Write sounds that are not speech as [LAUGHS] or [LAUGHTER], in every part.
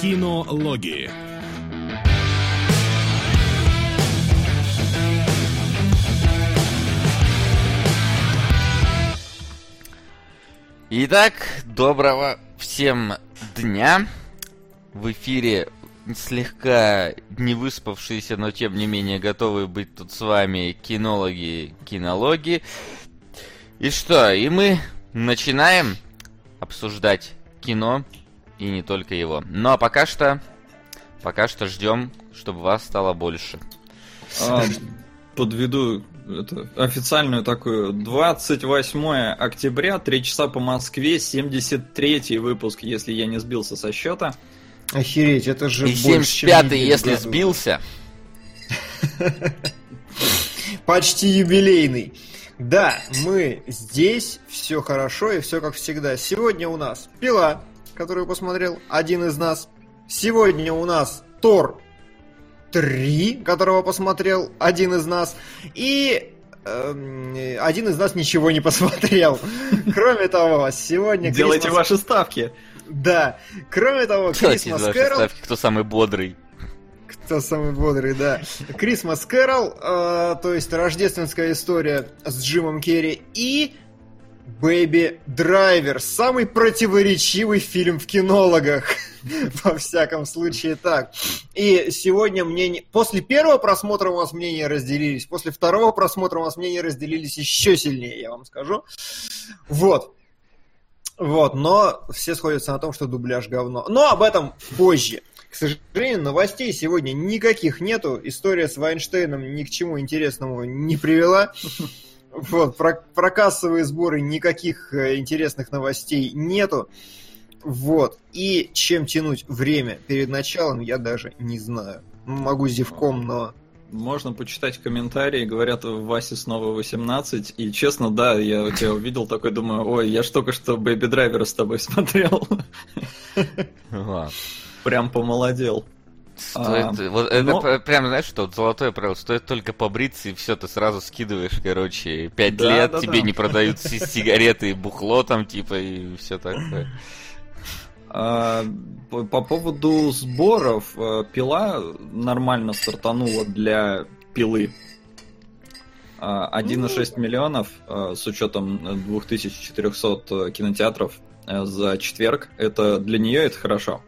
Кинологии. Итак, доброго всем дня. В эфире слегка не выспавшиеся, но тем не менее готовые быть тут с вами кинологи, кинологи. И что, и мы начинаем обсуждать кино и не только его. Ну а пока что, пока что ждем, чтобы вас стало больше. А, подведу это, официальную такую. 28 октября, 3 часа по Москве, 73 выпуск, если я не сбился со счета. Охереть, это же И 75-й, если году. сбился. [LAUGHS] Почти юбилейный. Да, мы здесь, все хорошо и все как всегда. Сегодня у нас пила, которую посмотрел один из нас. Сегодня у нас Тор 3, которого посмотрел один из нас. И э, один из нас ничего не посмотрел. [LAUGHS] Кроме того, сегодня... Делайте ваши ставки. Да. Кроме того, Крисмас Кэрол... Кто самый бодрый? Кто самый бодрый, да. Christmas Carol, э, то есть рождественская история с Джимом Керри и Baby Driver. Самый противоречивый фильм в кинологах. [LAUGHS] Во всяком случае так. И сегодня мнение... После первого просмотра у нас мнения разделились. После второго просмотра у нас мнения разделились еще сильнее, я вам скажу. Вот. Вот, но все сходятся на том, что дубляж говно. Но об этом позже. К сожалению, новостей сегодня никаких нету. История с Вайнштейном ни к чему интересному не привела. Вот, про, про кассовые сборы никаких э, интересных новостей нету. Вот. И чем тянуть время перед началом, я даже не знаю. Могу зевком, но можно почитать комментарии, говорят, Васе снова 18, и честно, да, я тебя увидел такой, думаю, ой, я ж только что Бэйби Драйвера с тобой смотрел. Прям помолодел. Стоит, а, вот но... это прям, знаешь, что золотое правило, стоит только побриться, и все, ты сразу скидываешь, короче, пять да, лет, да, тебе да. не продают [LAUGHS] сигареты и бухло там, типа, и все такое. А, по, по поводу сборов, э, пила нормально стартанула для пилы. 1,6 а, ну. миллионов э, с учетом 2400 кинотеатров э, за четверг. Это для нее это хорошо.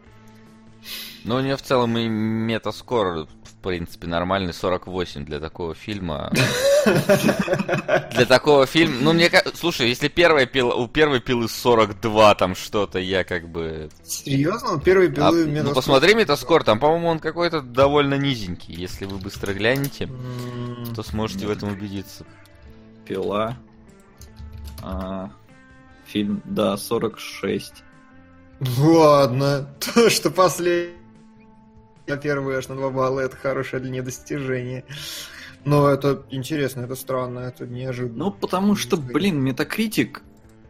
Ну, у нее в целом и метаскор в принципе, нормальный 48 для такого фильма. Для такого фильма... Ну, мне Слушай, если первая пила... у первой пилы 42 там что-то, я как бы... Серьезно? У первой пилы а, Ну, посмотри метаскор, там, по-моему, он какой-то довольно низенький. Если вы быстро глянете, то сможете в этом убедиться. Пила. А, фильм, да, 46. Ладно, то, [LAUGHS] что последний на первый аж на 2 балла, это хорошее для нее достижение. Но это интересно, это странно, это неожиданно. Ну, потому что, блин, метакритик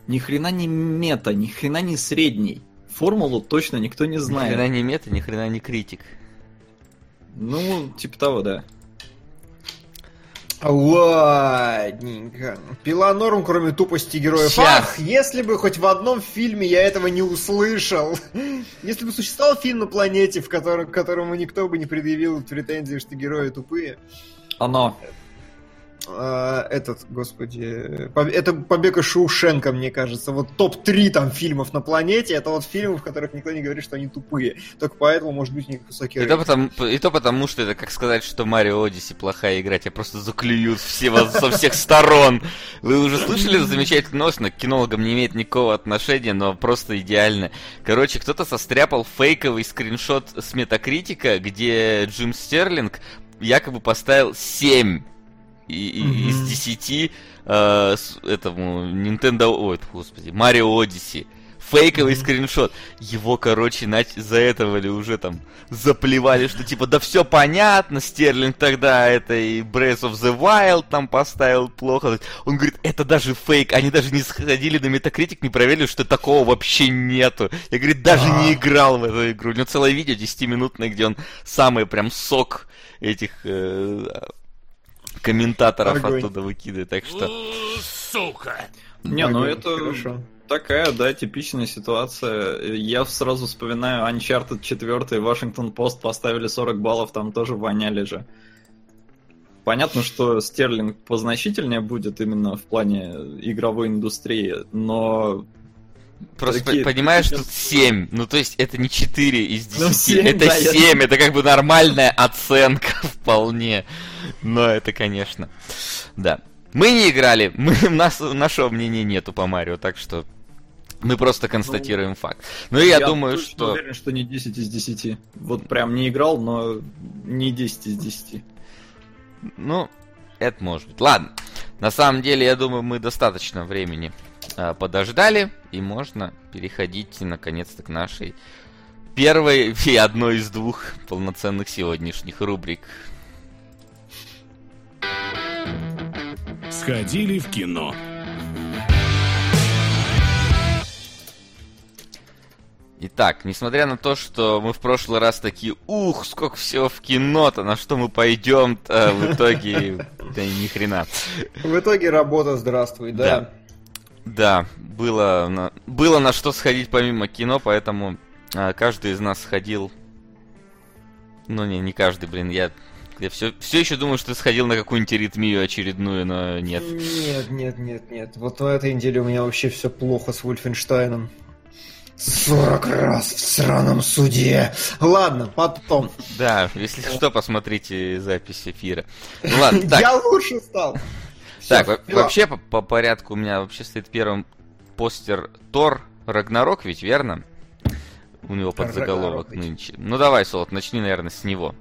ни хрена не мета, ни хрена не средний. Формулу точно никто не знает. Ни хрена не мета, ни хрена не критик. Ну, типа того, да. Ладненько. Пила норм, кроме тупости героев. Сейчас. Ах, если бы хоть в одном фильме я этого не услышал. Если бы существовал фильм на планете, в котором, к которому никто бы не предъявил претензии, что герои тупые. Оно. А, этот, господи, это «Побег из Шоушенка», мне кажется. Вот топ-3 там фильмов на планете, это вот фильмы, в которых никто не говорит, что они тупые. Только поэтому, может быть, у них высокий и то, потому, и то потому, что это как сказать, что Марио Одиссе плохая игра, тебя просто заклюют все вас со всех сторон. Вы уже слышали замечательный новость, но к кинологам не имеет никакого отношения, но просто идеально. Короче, кто-то состряпал фейковый скриншот с Метакритика, где Джим Стерлинг якобы поставил 7 и, mm-hmm. из 10 э, этому Nintendo, ой, господи, Mario Odyssey. Фейковый mm-hmm. скриншот. Его, короче, за этого ли уже там заплевали, что типа, да все понятно, Стерлинг тогда это и Breath of the Wild там поставил плохо. Он говорит, это даже фейк. Они даже не сходили на Metacritic, не проверили, что такого вообще нету. Я, говорит, даже а не играл в эту игру. У него целое видео 10-минутное, где он самый прям сок этих э, комментаторов Огонь. оттуда выкидывает, так что... Сука! Не, ну это... Хорошо. такая, да, типичная ситуация. Я сразу вспоминаю Uncharted 4, Вашингтон Пост поставили 40 баллов, там тоже воняли же. Понятно, что Стерлинг позначительнее будет именно в плане игровой индустрии, но Просто Такие- понимаешь, тут 7. Ну, то есть это не 4 из 10. Ну, семь, это да, я- 7. Это как бы нормальная оценка [LAUGHS] вполне. Но это, конечно. Да. Мы не играли. [LAUGHS] Мы, у нас, нашего мнения нету по Марио, так что мы просто констатируем факт. Ну, и я, думаю, точно что... уверен, что не 10 из 10. Вот прям не играл, но не 10 из 10. Ну, это может быть. Ладно. На самом деле, я думаю, мы достаточно времени подождали, и можно переходить наконец-то к нашей первой [LAUGHS] и одной из двух полноценных сегодняшних рубрик. Сходили в кино. Итак, несмотря на то, что мы в прошлый раз такие, ух, сколько всего в кино-то, на что мы пойдем-то, в итоге, [LAUGHS] да ни хрена. В итоге работа здравствуй, да. Да. Было на, было на что сходить помимо кино, поэтому а, каждый из нас сходил. Ну не, не каждый, блин, я, я все, все еще думаю, что сходил на какую-нибудь аритмию очередную, но нет. Нет, нет, нет, нет. Вот на этой неделе у меня вообще все плохо с Вольфенштайном. 40 раз в сраном суде. Ладно, потом. Да, если что, посмотрите запись эфира. Ну ладно, [LAUGHS] так. Я лучше стал. Так, во- вообще по, по порядку у меня вообще стоит первым постер Тор Рагнарок, ведь верно? У него под заголовок Рагнарок ведь. нынче. Ну давай, Солод, начни, наверное, с него.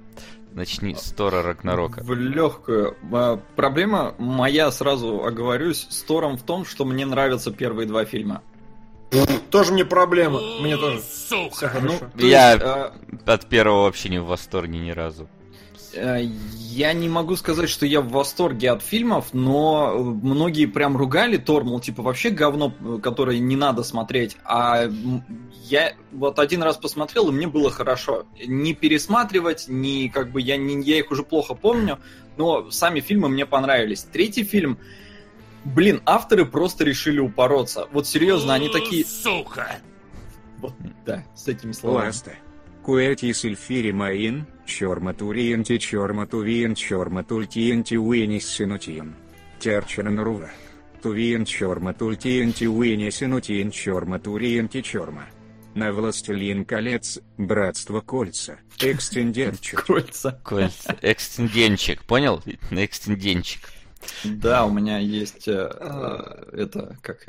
Начни с Тора Рагнарока. В легкую. А, Проблема моя, сразу оговорюсь, с Тором в том, что мне нравятся первые два фильма. Тоже мне проблема. Мне тоже. Сука. Все Ну, хорошо. то Я- есть, а, От первого вообще не в восторге ни разу. Э, Я не могу сказать, что я в восторге от фильмов, но э, многие прям ругали Тор, мол, типа вообще говно, которое не надо смотреть. А я вот один раз посмотрел, и мне было хорошо. Не пересматривать, не как бы я, не, я их уже плохо помню, но сами фильмы мне понравились. Третий фильм, блин, авторы просто решили упороться. Вот серьезно, они такие, Сука. вот, да, с этими словами. Ласта. Куэти сильфири маин, чорматуриенти чорматувиен чорматультиенти уинис синутиен. Терчананрува. Тувиен чорматультиенти уинис синутиен чорматуриенти чорма. На властелин колец, братство кольца, экстенденчик. Кольца. Кольца. Экстенденчик, понял? Экстенденчик. Да, у меня есть э, э, это как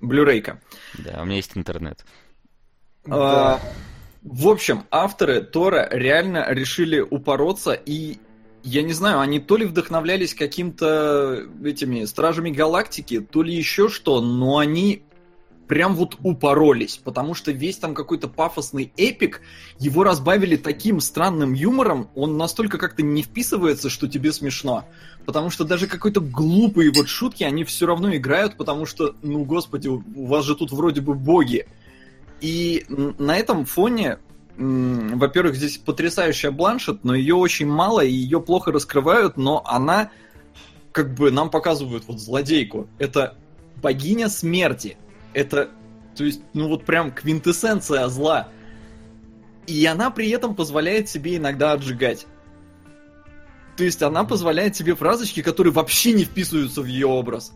блюрейка. Да, у меня есть интернет. А, в общем, авторы Тора реально решили упороться и я не знаю, они то ли вдохновлялись каким-то этими стражами галактики, то ли еще что, но они прям вот упоролись, потому что весь там какой-то пафосный эпик, его разбавили таким странным юмором, он настолько как-то не вписывается, что тебе смешно. Потому что даже какой-то глупые вот шутки, они все равно играют, потому что, ну господи, у вас же тут вроде бы боги. И на этом фоне, во-первых, здесь потрясающая Бланшет, но ее очень мало, и ее плохо раскрывают, но она, как бы, нам показывают вот злодейку. Это богиня смерти. Это, то есть, ну вот прям квинтэссенция зла. И она при этом позволяет себе иногда отжигать. То есть она позволяет себе фразочки, которые вообще не вписываются в ее образ.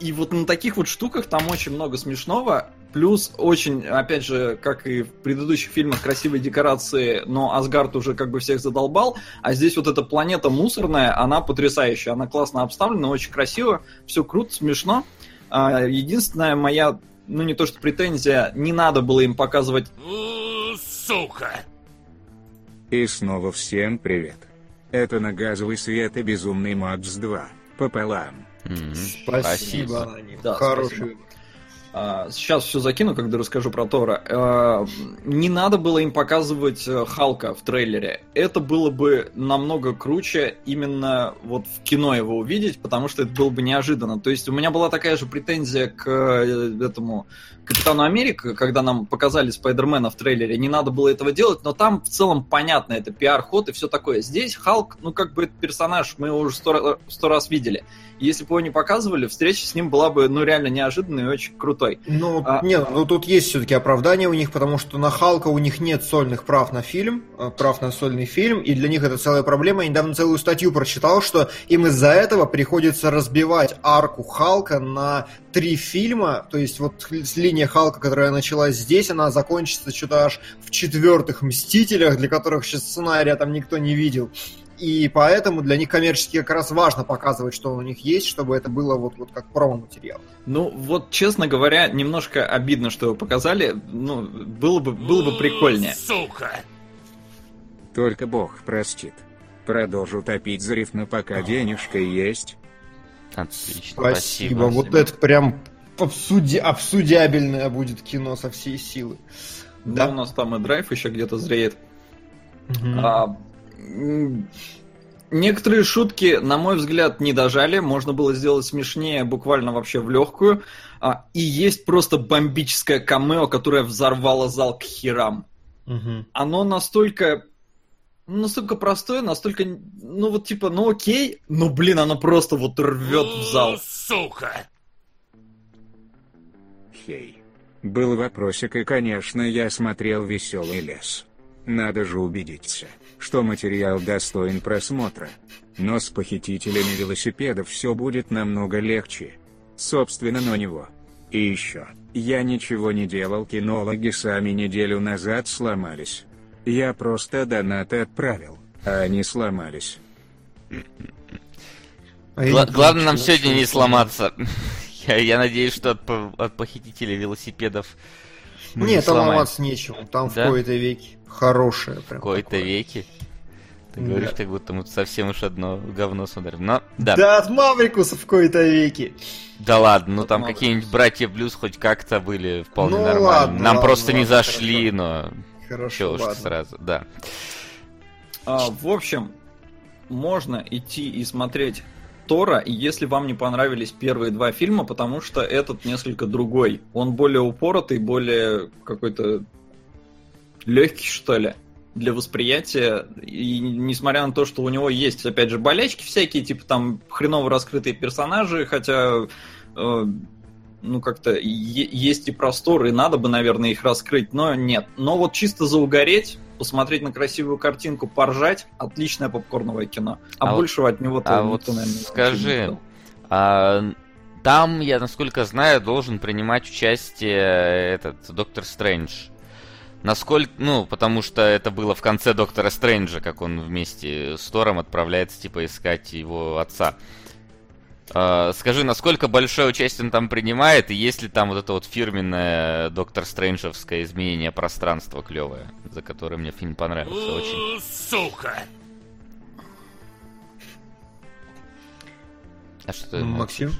И вот на таких вот штуках там очень много смешного. Плюс очень, опять же, как и в предыдущих фильмах, красивые декорации, но Асгард уже как бы всех задолбал. А здесь вот эта планета мусорная, она потрясающая. Она классно обставлена, очень красиво, все круто, смешно. А, Единственная моя, ну не то что претензия, не надо было им показывать Сука. И снова всем привет. Это на газовый свет и безумный Макс 2. Пополам. М, Спасибо. Аноним. Да, Хороший спасибо. А, Сейчас все закину, когда расскажу про Тора. А, Не надо было им показывать э, Халка в трейлере. Это было бы намного круче именно вот в кино его увидеть, потому что это было бы неожиданно. То есть у меня была такая же претензия к э, этому Капитану Америка, когда нам показали Спайдермена в трейлере, не надо было этого делать, но там в целом понятно, это пиар-ход и все такое. Здесь Халк, ну как бы персонаж, мы его уже сто, сто раз видели. Если бы его не показывали, встреча с ним была бы, ну, реально неожиданной и очень крутой. Ну, А- нет, ну тут есть все-таки оправдание у них, потому что на Халка у них нет сольных прав на фильм, э, прав на сольный фильм, и для них это целая проблема. Я недавно целую статью прочитал, что им из-за этого приходится разбивать арку Халка на три фильма, то есть вот линия Халка, которая началась здесь, она закончится что-то аж в четвертых Мстителях, для которых сейчас сценария там никто не видел. И поэтому для них коммерчески как раз важно показывать, что у них есть, чтобы это было вот, вот как промо-материал. Ну, вот, честно говоря, немножко обидно, что его показали. Ну, было бы, было бы прикольнее. Сука. Только бог простит. Продолжу топить за риф, но пока денежка есть. Отлично, Спасибо. спасибо. Вот Спасибо. это прям обсуди... обсудябельное будет кино со всей силы. Да, у нас там и драйв еще где-то зреет. Мгм. А, некоторые шутки, на мой взгляд, не дожали. Можно было сделать смешнее, буквально вообще в легкую. А, и есть просто бомбическое камео, которое взорвало зал к херам. Мгм. Оно настолько ну, настолько простое, настолько, ну вот типа, ну окей, но блин, оно просто вот рвет в зал. Сука. Хей. Был вопросик, и, конечно, я смотрел «Веселый лес». Надо же убедиться, что материал достоин просмотра. Но с похитителями велосипедов все будет намного легче. Собственно, на него. И еще, я ничего не делал, кинологи сами неделю назад сломались. Я просто донаты отправил, а они сломались. А Гла- не главное нам сегодня не сломаться. [LAUGHS] Я, я надеюсь, что от, по- от похитителей велосипедов мы не Нет, там сломаем. ломаться нечего. Там в Да? кои-то веки хорошее в прям. такое. веки. Ты Да. говоришь, как будто мы тут совсем уж одно говно смотрим. Но, да. Да. от Маврикуса в кои-то веки. Да ладно, ну там Мало какие-нибудь братья Блюз хоть как-то были вполне Ну нормальны. ладно, Нам ладно, просто не ладно, зашли, но Хорошо, чё уж сразу, да. А, в общем, можно идти и смотреть Тора, и если вам не понравились первые два фильма, потому что этот несколько другой. Он более упоротый, более какой-то легкий, что ли, для восприятия. И несмотря на то, что у него есть, опять же, болячки всякие, типа там хреново раскрытые персонажи, хотя э, ну, как-то есть и простор, и надо бы, наверное, их раскрыть, но нет. Но вот чисто заугореть, посмотреть на красивую картинку, поржать, отличное попкорновое кино. А, А вот- большего от него а никто, вот наверное, не скажи. А, там, я насколько знаю, должен принимать участие этот Доктор Стрэндж. Насколько, ну, потому что это было в конце Доктора Стрэнджа, как он вместе с Тором отправляется, типа, искать его отца. А, скажи, насколько большое участие он там принимает, и есть ли там вот это вот фирменное Доктор Стрэнджевское изменение пространства клевое, за которое мне фильм понравился очень. Сука. А что ты Ну, молчишь?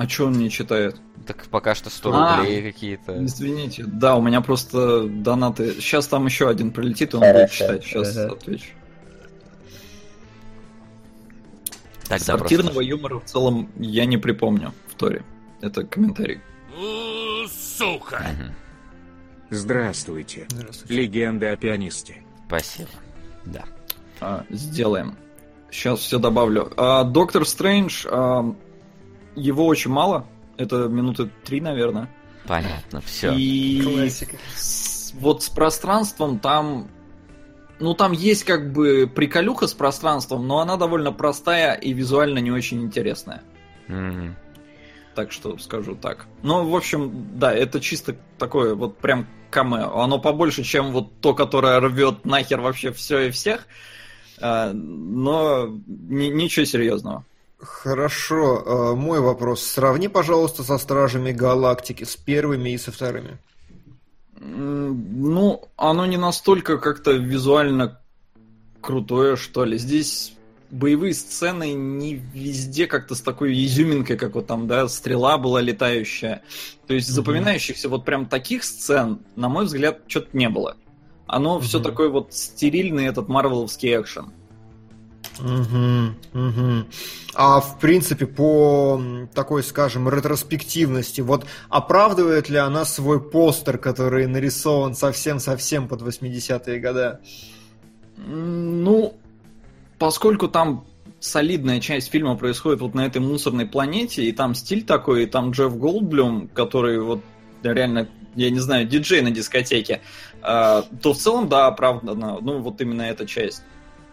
А что он не читает? Так пока что 100 А. рублей какие-то. Извините. Да, у меня просто донаты. Сейчас там еще один прилетит, и он будет читать. Сейчас Ага. отвечу. Тогда Сортирного просто- юмора в целом я не припомню в Торе. Это комментарий. Сука. Здравствуйте. Здравствуйте. Легенда о пианисте. Спасибо. Да. А, сделаем. Сейчас все добавлю. А, Доктор Стрэндж, а, его очень мало. Это минуты три, наверное. Понятно, все. И Классика. с- вот с пространством там... Ну, там есть как бы приколюха с пространством, но она довольно простая и визуально не очень интересная. Так что скажу так. Ну, в общем, да, это чисто такое вот прям камео. Оно побольше, чем вот то, которое рвет нахер вообще все и всех. А, но ни- ничего серьезного. Хорошо, э, мой вопрос. Сравни, пожалуйста, со Стражами Галактики, с первыми и со вторыми. Ну, оно не настолько как-то визуально крутое, что ли. Здесь боевые сцены не везде как-то с такой изюминкой, как вот там, да, стрела была летающая. То есть Мгм. запоминающихся вот прям таких сцен, на мой взгляд, что-то не было. Оно все Мгм. такой вот стерильный этот марвеловский экшен. Мгм, мгм. А в принципе, по такой, скажем, ретроспективности, вот оправдывает ли она свой постер, который нарисован совсем-совсем под 80-е годы? М, Ну, поскольку там солидная часть фильма происходит вот на этой мусорной планете, и там стиль такой, и там Джефф Голдблюм, который вот реально, я не знаю, диджей на дискотеке, а, то в целом, да, оправдано, ну, вот именно эта часть.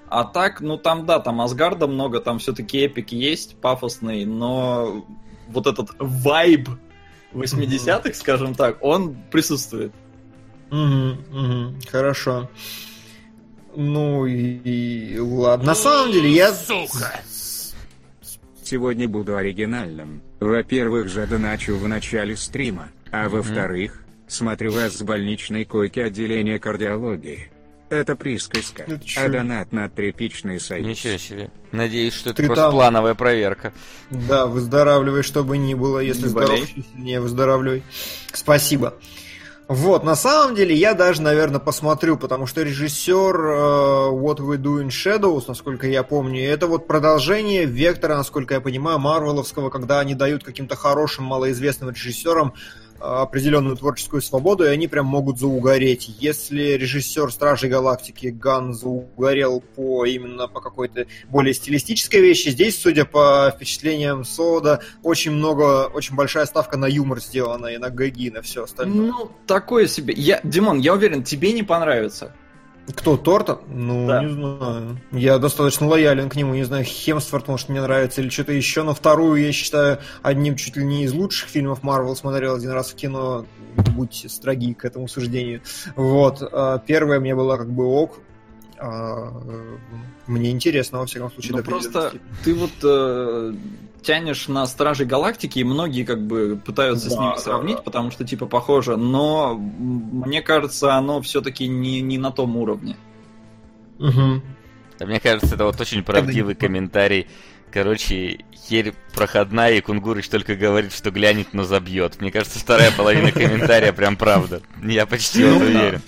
А так, ну там, да, там Асгарда много, там все-таки эпик есть, пафосный, но вот этот вайб 80-х, скажем так, он присутствует. Мгм, Хорошо. Ну и, и ладно. На самом деле я... Сука. Сегодня буду оригинальным. Во-первых, задоначу в начале стрима, а во-вторых, смотрю вас с больничной койки отделения кардиологии. Это присказка, Это чё? а донат на тряпичный союз. Ничего себе. Надеюсь, что это Ты просто там- плановая проверка. Да, выздоравливай, чтобы ни было. Если Не здоров, сильнее выздоравливай. Спасибо. Вот, на самом деле, я даже, наверное, посмотрю, потому что режиссер э, What We Do in Shadows, насколько я помню, это вот продолжение вектора, насколько я понимаю, Марвеловского, когда они дают каким-то хорошим, малоизвестным режиссерам определенную творческую свободу, и они прям могут заугореть. Если режиссер Стражей Галактики Ган заугорел по именно по какой-то более стилистической вещи, здесь, судя по впечатлениям Сода, очень много, очень большая ставка на юмор сделана и на гэги, и на все остальное. Ну, такое себе. Я, Димон, я уверен, тебе не понравится. Кто, Торта? Ну, Да. не знаю. Я достаточно лоялен к нему, не знаю, Хемсворт, может, мне нравится, или что-то еще, но вторую я считаю одним чуть ли не из лучших фильмов Марвел, смотрел один раз в кино, будьте строги к этому суждению. Вот, а первая мне была как бы ок, а, мне интересно, во всяком случае, Ну просто ты вот э, тянешь на Стражей Галактики, и многие как бы пытаются с Да, ними да, сравнить, да. потому что типа похоже, но мне кажется, оно все-таки не, не на том уровне. Да, мне кажется, это вот очень правдивый не- комментарий. Короче, херь проходная, и Кунгурыч только говорит, что глянет, но забьет. Мне кажется, вторая половина комментария прям правда. Я почти Ну, уверен.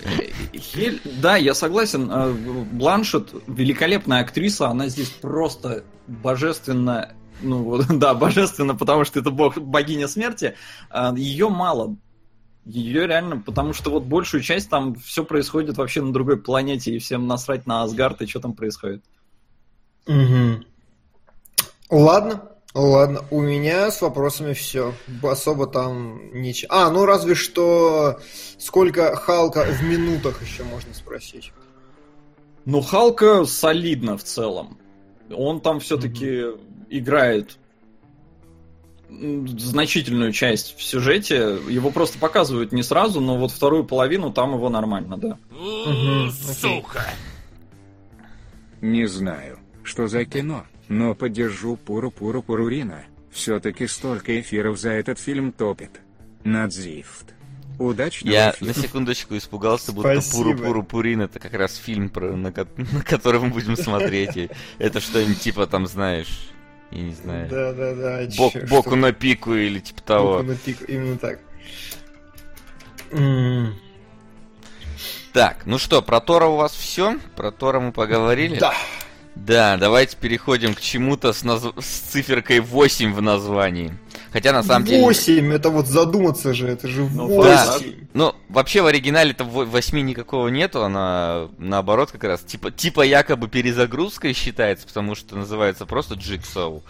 Хель- да, я согласен. э, Бланшет великолепная актриса, она здесь просто божественно. Ну [LAUGHS] да, божественно, потому что это бог, богиня смерти. Ее мало. Ее реально, потому что вот большую часть там все происходит вообще на другой планете, и всем насрать на Асгард и что там происходит. Мгм. Ладно, ладно. У меня с вопросами все. Особо там ничего. А, ну разве что сколько Халка в минутах еще можно спросить. Ну, Халка солидно в целом. Он там все-таки играет значительную часть в сюжете. Его просто показывают не сразу, но вот вторую половину там его нормально, да. Окей. Сука. Не знаю, что за кино, но поддержу Пуру-Пуру Пурурина. Все-таки столько эфиров за этот фильм топит. Надзифт. Удачного Я фильма. на секундочку испугался, будто Спасибо. Пуру Пуру Пурин это как раз фильм, про, на, [LAUGHS] на который мы будем смотреть. И это что-нибудь типа там, знаешь, я не знаю, Да, да, да. бок, чё, боку что- на пику или типа того. боку на пик, именно так. М, Так, ну что, про Тора у вас все? Про Тора мы поговорили? Да. Да, давайте переходим к чему-то с, наз- с циферкой 8 в названии. Хотя на самом деле... 8, это вот задуматься же, это же Ну, 8. Ну, вообще в оригинале-то 8 никакого нету, она наоборот как раз типа, типа якобы перезагрузкой считается, потому что называется просто Jigsaw.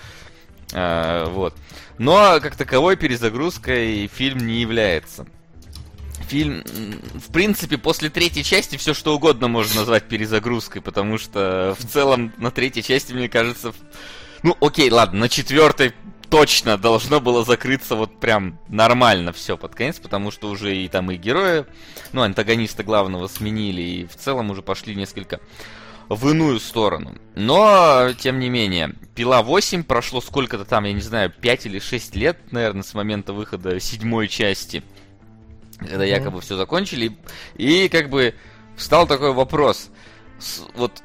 А, вот. Но как таковой перезагрузкой фильм не является. Фильм, в принципе, после третьей части все что угодно можно назвать перезагрузкой, потому что в целом на третьей части, мне кажется, ну окей, ладно, на четвертой точно должно было закрыться вот прям нормально все под конец, потому что уже и там и героя, ну, антагониста главного сменили, и в целом уже пошли несколько в иную сторону. Но, тем не менее, Пила 8 прошло сколько-то там, я не знаю, 5 или 6 лет, наверное, с момента выхода седьмой части, когда якобы все закончили, и как бы встал такой вопрос, с- вот,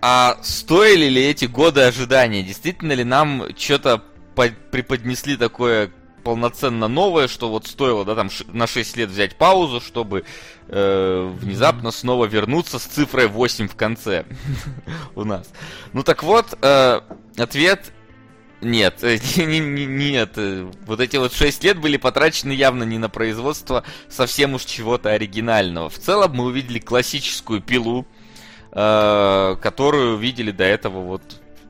а стоили ли эти годы ожидания? Действительно ли нам что-то по- преподнесли такое полноценно новое, что вот стоило, да, там на 6 лет взять паузу, чтобы э, внезапно снова вернуться с цифрой 8 в конце [LAUGHS] у нас. Ну так вот, э, ответ нет, э, не- [LAUGHS] не- не- нет. э, Вот эти вот 6 лет были потрачены явно не на производство совсем уж чего-то оригинального. В целом мы увидели классическую пилу, э, которую видели до этого вот,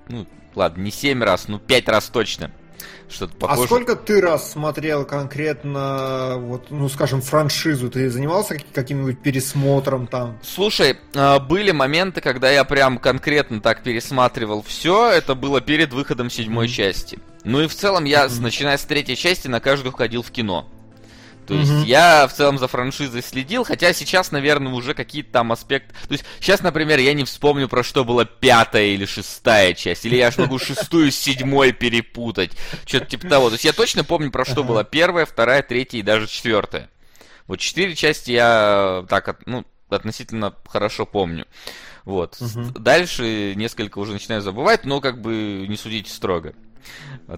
ну, ладно, не 7 раз, ну 5 раз точно. Что-то А похоже. сколько ты раз смотрел конкретно, вот, ну, скажем, франшизу? Ты занимался как- каким-нибудь пересмотром там? Слушай, э, были моменты, когда я прям конкретно так пересматривал все. Это было перед выходом седьмой части. Ну и в целом я, с- начиная с третьей части, на каждую ходил в кино. То есть Мгм. я в целом за франшизой следил, хотя сейчас, наверное, уже какие-то там аспекты... То есть сейчас, например, я не вспомню, про что была пятая или шестая часть, или я аж могу шестую с седьмой перепутать. Что-то типа того. То есть я точно помню, про что была первая, вторая, третья и даже четвертая. Вот четыре части я так, от- ну, относительно хорошо помню. Вот. Мгм. Дальше несколько уже начинаю забывать, но как бы не судите строго.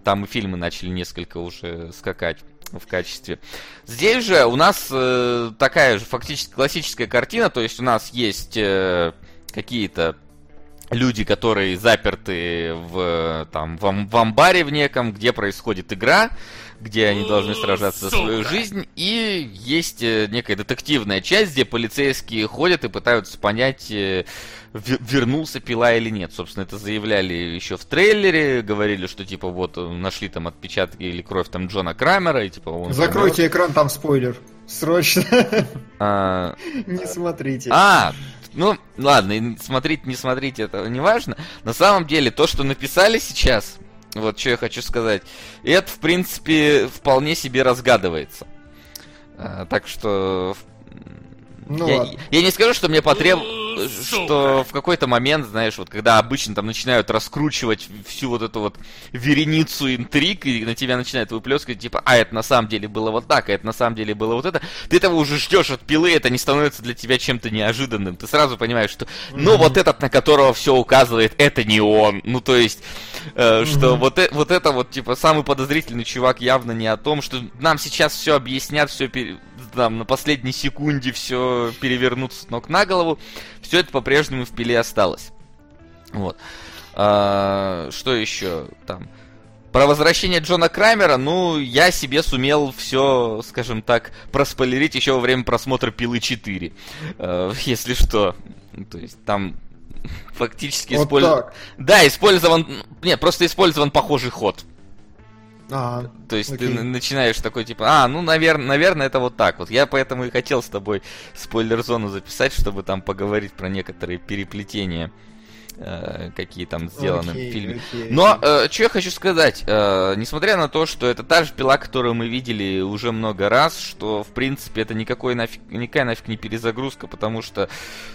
Там и фильмы начали несколько уже скакать в качестве. Здесь же у нас э, такая же фактически классическая картина, то есть у нас есть э, какие-то люди, которые заперты в, там, в, в амбаре в неком, где происходит игра, где они должны сражаться за свою жизнь, и есть э, некая детективная часть, где полицейские ходят и пытаются понять, э, ве- вернулся пила или нет. Собственно, это заявляли еще в трейлере, говорили, что типа вот э, нашли там отпечатки или кровь там Джона Крамера, и типа он... Закройте экран, там спойлер. Срочно. [LAUGHS] А, Не смотрите. А, ну, ладно, и смотреть, не смотреть, это не важно. На самом деле, то, что написали сейчас, вот что я хочу сказать, это, в принципе, вполне себе разгадывается. А, так что... Ну я, ладно. я не скажу, что мне потребовалось, Ну, что сука. в какой-то момент, знаешь, вот когда обычно там начинают раскручивать всю вот эту вот вереницу интриг, и на тебя начинают выплескивать, типа, а это на самом деле было вот так, а это на самом деле было вот это, ты этого уже ждешь от пилы, это не становится для тебя чем-то неожиданным. Ты сразу понимаешь, что, ну, вот этот, на которого все указывает, это не он. Ну, то есть, э, что вот, э- вот это вот, типа, самый подозрительный чувак явно не о том, что нам сейчас все объяснят, все там на последней секунде все перевернут с ног на голову. Все это по-прежнему в пиле осталось. Вот. А, что еще там? Про возвращение Джона Крамера, ну, я себе сумел все, скажем так, проспойлерить еще во время просмотра Пилы 4. Э, если что. То есть там фактически Вот использован... Да, использован... Нет, просто использован похожий ход. А, То есть Окей. ты начинаешь такой, типа, а, ну, наверное, наверное, это вот так вот. Я поэтому и хотел с тобой спойлер-зону записать, чтобы там поговорить про некоторые переплетения, э, какие там сделаны окей, в фильме. окей, Но, окей. что я хочу сказать, э, несмотря на то, что это та же пила, которую мы видели уже много раз, что, в принципе, это никакой нафиг, никакая нафиг не перезагрузка, потому что,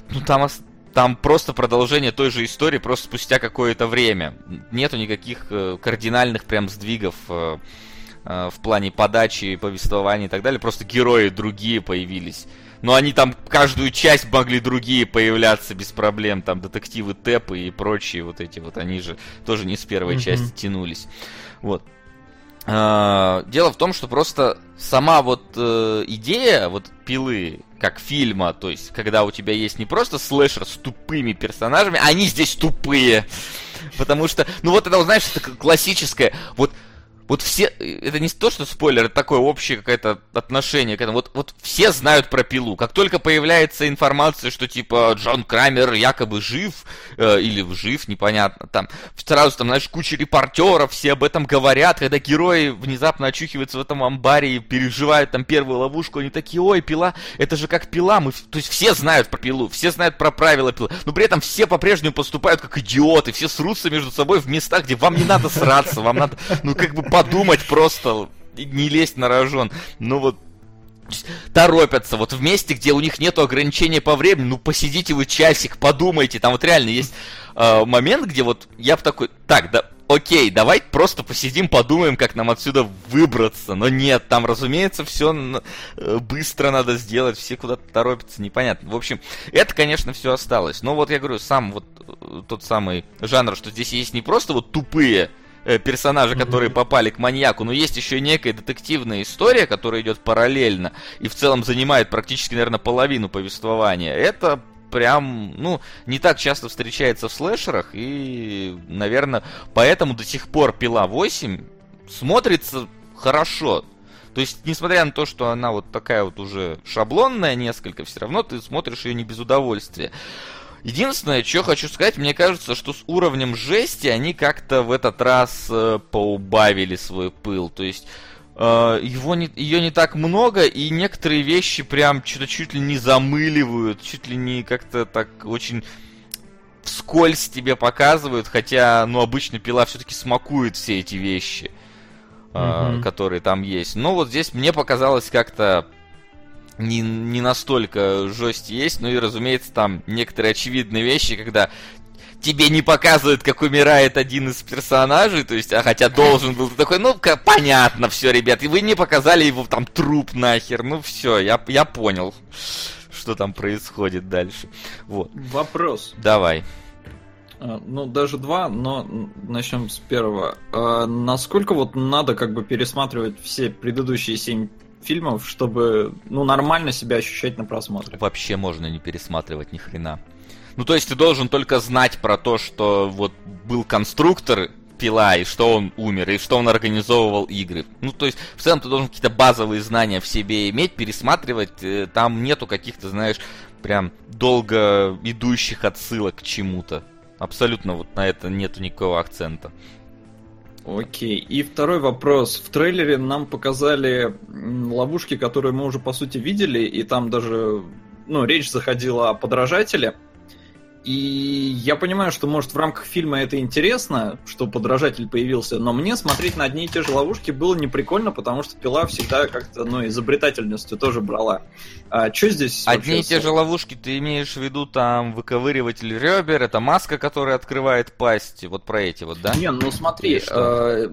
ну, там, ос- там просто продолжение той же истории, просто спустя какое-то время. Нету никаких э, кардинальных прям сдвигов э, э, в плане подачи, повествования и так далее, просто герои другие появились. Но они там каждую часть могли другие появляться без проблем, там детективы Тэпы и прочие вот эти вот, они же тоже не с первой Мгм. части тянулись. Вот. А, Дело в том, что просто сама вот э, идея вот пилы как фильма, то есть когда у тебя есть не просто слэшер с тупыми персонажами, они здесь тупые. Потому что, ну вот это, знаешь, это классическое, вот вот все, это не то, что спойлер, это такое общее какое-то отношение к этому. Вот, вот все знают про пилу. Как только появляется информация, что типа Джон Крамер якобы жив, э, или жив, непонятно, там сразу там, знаешь, куча репортеров, все об этом говорят, когда герои внезапно очухиваются в этом амбаре и переживают там первую ловушку, они такие, ой, пила, это же как пила, мы, то есть все знают про пилу, все знают про правила пилы, но при этом все по-прежнему поступают как идиоты, все срутся между собой в местах, где вам не надо сраться, вам надо, ну, как бы подумать просто, не лезть на рожон, ну вот, торопятся, вот в месте, где у них нету ограничения по времени, ну посидите вы часик, подумайте, там вот реально есть э, момент, где вот я бы такой, так, да, окей, давай просто посидим, подумаем, как нам отсюда выбраться, но нет, там, разумеется, все быстро надо сделать, все куда-то торопятся, непонятно. В общем, это, конечно, все осталось, но вот я говорю, сам вот э, тот самый жанр, что здесь есть не просто вот тупые э, персонажи, Мгм. которые попали к маньяку, но есть еще и некая детективная история, которая идет параллельно и в целом занимает практически, наверное, половину повествования. Это прям, ну, не так часто встречается в слэшерах, и, наверное, поэтому до сих пор Пила 8 смотрится хорошо. То есть, несмотря на то, что она вот такая вот уже шаблонная несколько, все равно ты смотришь ее не без удовольствия. Единственное, что хочу сказать, мне кажется, что с уровнем жести они как-то в этот раз э, поубавили свой пыл. То есть э, его не, ее не так много, и некоторые вещи прям что-то чуть ли не замыливают, чуть ли не как-то так очень вскользь тебе показывают, хотя, ну, обычно пила все-таки смакует все эти вещи, э, Мгм. которые там есть. Но вот здесь мне показалось как-то не, не настолько жесть есть, ну и, разумеется, там некоторые очевидные вещи, когда тебе не показывают, как умирает один из персонажей, то есть, а хотя должен был, ты такой, ну, понятно все, ребят, и вы не показали его там труп нахер, ну все, я, я понял, что там происходит дальше. Вот, Вопрос. давай. А, Ну, даже два, но начнем с первого. А, Насколько вот надо как бы пересматривать все предыдущие семь фильмов, чтобы ну нормально себя ощущать на просмотре? Вообще можно не пересматривать ни хрена. Ну, то есть ты должен только знать про то, что вот был конструктор пила, и что он умер, и что он организовывал игры. Ну, то есть, в целом ты должен какие-то базовые знания в себе иметь, пересматривать. э, Там нету каких-то, знаешь, прям долго идущих отсылок к чему-то. Абсолютно вот на это нету никакого акцента. Окей. И второй вопрос. В трейлере нам показали ловушки, которые мы уже по сути видели, и там даже ну, речь заходила о подражателе. И я понимаю, что, может, в рамках фильма это интересно, что подражатель появился, но мне смотреть на одни и те же ловушки было неприкольно, потому что пила всегда как-то, ну, изобретательностью тоже брала. А что здесь? Одни и те же ловушки ты имеешь в виду там выковыриватель ребер, это маска, которая открывает пасть, вот про эти вот, да? Не, ну смотри, э,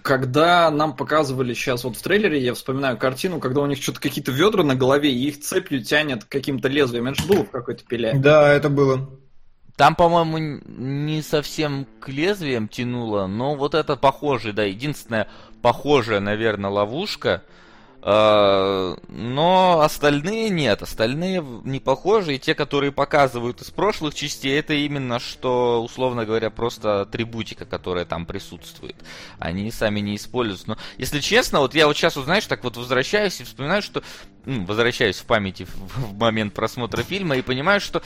когда нам показывали сейчас вот в трейлере, я вспоминаю картину, когда у них что-то какие-то ведра на голове, и их цепью тянет каким-то лезвием. Это же было в какой-то пиле. Да, это было. Там, по-моему, не совсем к лезвиям тянуло, но вот это похоже, да, единственная похожая, наверное, ловушка. Э, Но остальные нет, остальные не похожи, и те, которые показывают из прошлых частей, это именно что, условно говоря, просто атрибутика, которая там присутствует. Они сами не используются. Но, если честно, вот я вот сейчас, знаешь, так вот возвращаюсь и вспоминаю, что... возвращаюсь в памяти в момент просмотра фильма и понимаю, что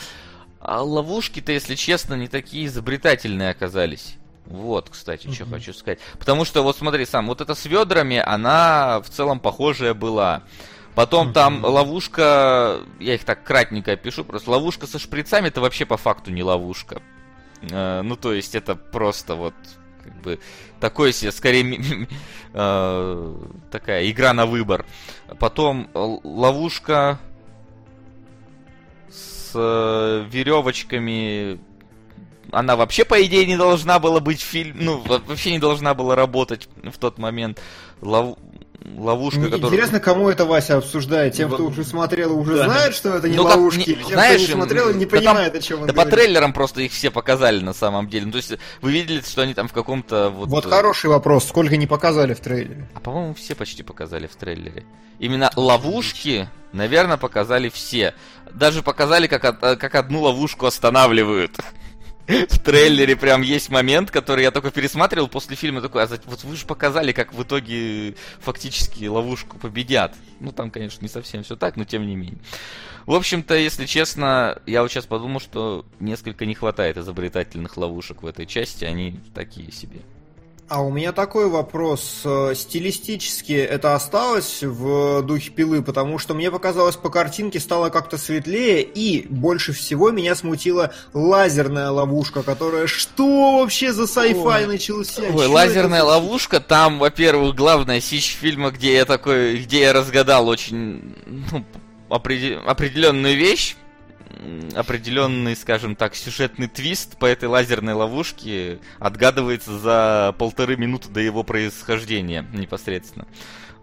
а ловушки-то, если честно, не такие изобретательные оказались. Вот, кстати, что Мгм. хочу сказать. Потому что, вот смотри, сам, вот это с ведрами, она в целом похожая была. Потом там Мгм. ловушка, я их так кратненько опишу, просто ловушка со шприцами это вообще по факту не ловушка. Э, ну, то есть это просто вот как бы такой себе, скорее э, такая игра на выбор. Потом ловушка э, веревочками. Она вообще, по идее, не должна была быть фильм. Ну, во- вообще не должна была работать в тот момент. Лов- Ловушка, Мне которая. Интересно, кому это Вася обсуждает? Тем, кто уже смотрел, уже Да. знает, что это не Ну, как ловушки, не- тем, знаешь, кто не смотрел, не да там- понимает, о чем он Да по говорит. трейлерам просто их все показали на самом деле. Ну, то есть вы видели, что они там в каком-то вот. Вот э, хороший вопрос, сколько не показали в трейлере? А по-моему, все почти показали в трейлере. Именно ловушки, наверное, показали все. Даже показали, как, э, как одну ловушку останавливают. В трейлере прям есть момент, который я только пересматривал после фильма, такой, а вот вы же показали, как в итоге фактически ловушку победят. Ну, там, конечно, не совсем все так, но тем не менее. В общем-то, если честно, я вот сейчас подумал, что несколько не хватает изобретательных ловушек в этой части, они такие себе. А у меня такой вопрос. Э, Стилистически это осталось в духе пилы, потому что мне показалось, по картинке стало как-то светлее, и больше всего меня смутила лазерная ловушка, которая... Что вообще за sci-fi начался? Ой, лазерная это ловушка, там, во-первых, главная сич фильма, где я такой, где я разгадал очень ну, опреде- определенную вещь, определенный, скажем так, сюжетный твист по этой лазерной ловушке отгадывается за полторы минуты до его происхождения непосредственно.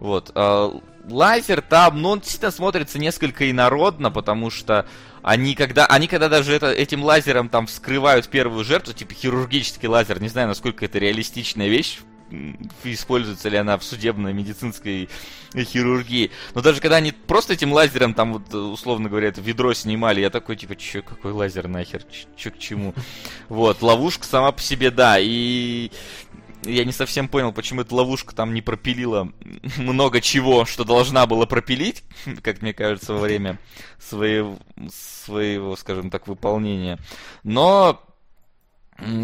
Вот. а, лазер там, ну, он действительно смотрится несколько инородно, потому что они когда, они когда даже это, этим лазером там вскрывают первую жертву, типа хирургический лазер, не знаю, насколько это реалистичная вещь, используется ли она в судебной медицинской хирургии. Но даже когда они просто этим лазером там вот, условно говоря, это ведро снимали, я такой, типа, чё, какой лазер нахер, чё к чему? [LAUGHS] Вот, ловушка сама по себе, да, и я не совсем понял, почему эта ловушка там не пропилила [LAUGHS] много чего, что должна была пропилить, [LAUGHS] как мне кажется, во время своего, своего скажем так, выполнения. Но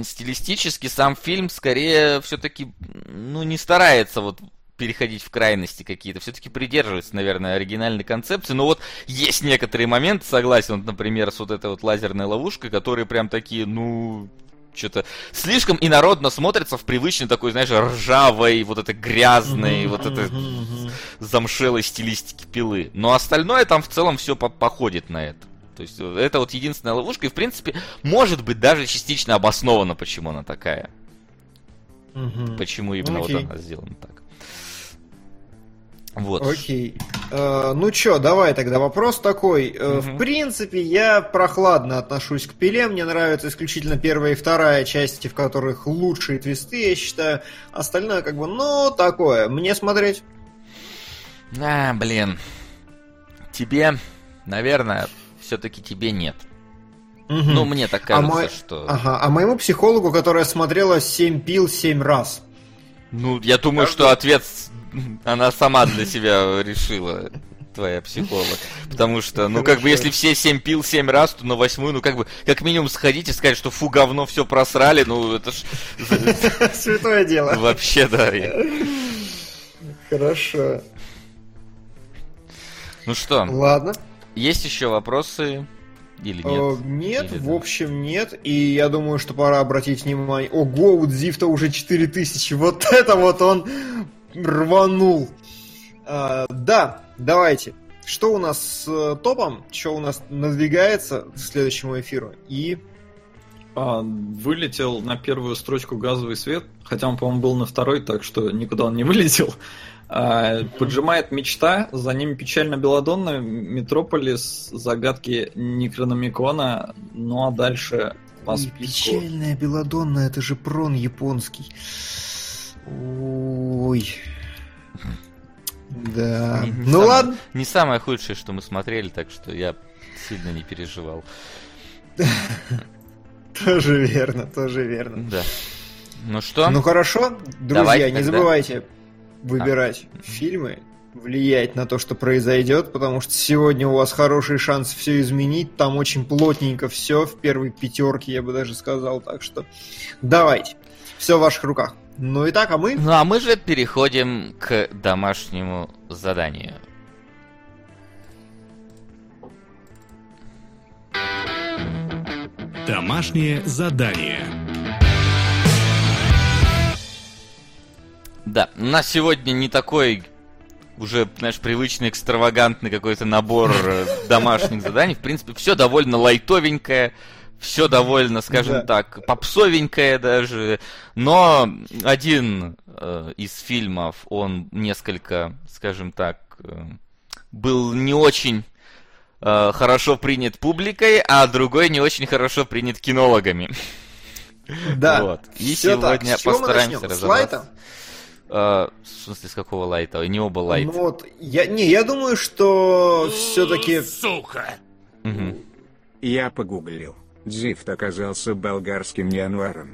стилистически сам фильм скорее все-таки ну, не старается вот переходить в крайности какие-то, все-таки придерживается, наверное, оригинальной концепции. Но вот есть некоторые моменты, согласен, вот, например, с вот этой вот лазерной ловушкой, которые прям такие, ну, что-то слишком инородно смотрится в привычной такой, знаешь, ржавой, вот этой грязной, вот этой замшелой стилистики пилы. Но остальное там в целом все по походит на это. То есть э, это вот единственная ловушка, и в принципе, может быть, даже частично обосновано, почему она такая. Мгм. Почему именно вот Окей. она сделана так. Вот. Окей. Э, ну чё, давай тогда вопрос такой. Мгм. В принципе, я прохладно отношусь к пиле. Мне нравится исключительно первая и вторая части, в которых лучшие твисты, я считаю. Остальное как бы, ну, такое. Мне смотреть. А, блин. Тебе, наверное, все-таки тебе нет. Мгм. Ну, мне так А кажется, мой- что... Ага, а моему психологу, которая смотрела 7 пил 7 раз. Ну, я думаю, что ответ [LAUGHS] она сама для себя решила, твоя психолог. Потому что, ну, как бы, если все семь пил семь раз, то на восьмую, ну, как бы, как минимум сходить и сказать, что фу, говно, все просрали, ну, это ж [LAUGHS] Святое дело. вообще, да. Хорошо. Ну что, Ладно. Есть еще вопросы или Э, нет? Нет, Или в да? общем нет. И я думаю, что пора обратить внимание. Ого, у Дзифта уже 4000. Вот [LAUGHS] это вот он рванул. А, да, давайте. Что у нас с э, топом? Что у нас надвигается к следующему эфиру? И... А, вылетел на первую строчку газовый свет, хотя он, по-моему, был на второй, так что никуда он не вылетел. А, поджимает мечта, за ним печально Беладонна, Метрополис, загадки Некрономикона, ну а дальше по И списку. Печальная Беладонна, это же прон японский. Ой. Да. Не- не Ну самое- ладно. Не самое худшее, что мы смотрели, так что я сильно не переживал. [LAUGHS] Тоже верно, тоже верно. Да. Ну что? Ну хорошо, друзья, Давайте не тогда. забывайте выбирать фильмы, влиять на то, что произойдет, потому что сегодня у вас хороший шанс все изменить. Там очень плотненько все в первой пятерке, я бы даже сказал. Так что давайте. Все в ваших руках. Ну и так, а мы? Ну а мы же переходим к домашнему заданию. Домашнее задание. Да, у нас сегодня не такой уже, знаешь, привычный экстравагантный какой-то набор э, домашних заданий. В принципе, все довольно лайтовенькое, все довольно, скажем Да. так, попсовенькое даже. Но один э, из фильмов, он несколько, скажем так, э, был не очень э, хорошо принят публикой, а другой не очень хорошо принят кинологами. Да. Вот. И так. сегодня С чего мы постараемся? С разобраться. лайта? Э, в смысле, с какого лайта? Не оба лайт. Ну вот, я, не, я думаю, что все-таки... Сука! Мгм. Я погуглил. Дзифт оказался болгарским январом.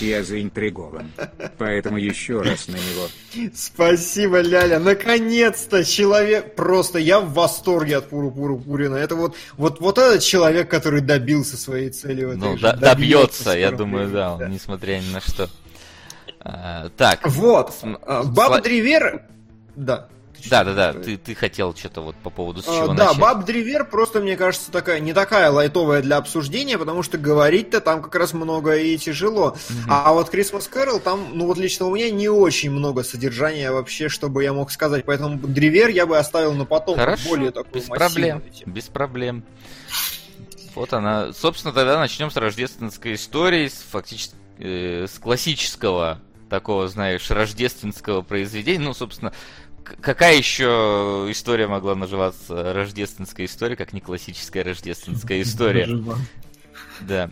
Я заинтригован. Поэтому еще раз на него. Спасибо, Ляля. Наконец-то человек... Просто я в восторге от Пуру Пуру Пурина. Это вот, вот, вот этот человек, который добился своей цели в этой Ну, да- добьется, я скоро думаю, времени, да, он, несмотря ни на что. А, так, Вот. См- а, Баб сла- Древер... Да. Да, да, да, ты, ты хотел что-то вот по поводу с А, чего да, начать. Баб Древер просто, мне кажется, такая не такая лайтовая для обсуждения, потому что говорить-то там как раз много и тяжело. А вот Christmas Carol там, ну вот лично у меня не очень много содержания вообще, чтобы я мог сказать. Поэтому Древер я бы оставил на потом, Хорошо, более такую без проблем, тему. без проблем. Вот она. Собственно, тогда начнем с рождественской истории, с фактически э, с классического такого, знаешь, рождественского произведения. Ну, собственно, какая еще история могла называться рождественская история, как не классическая рождественская история? Да.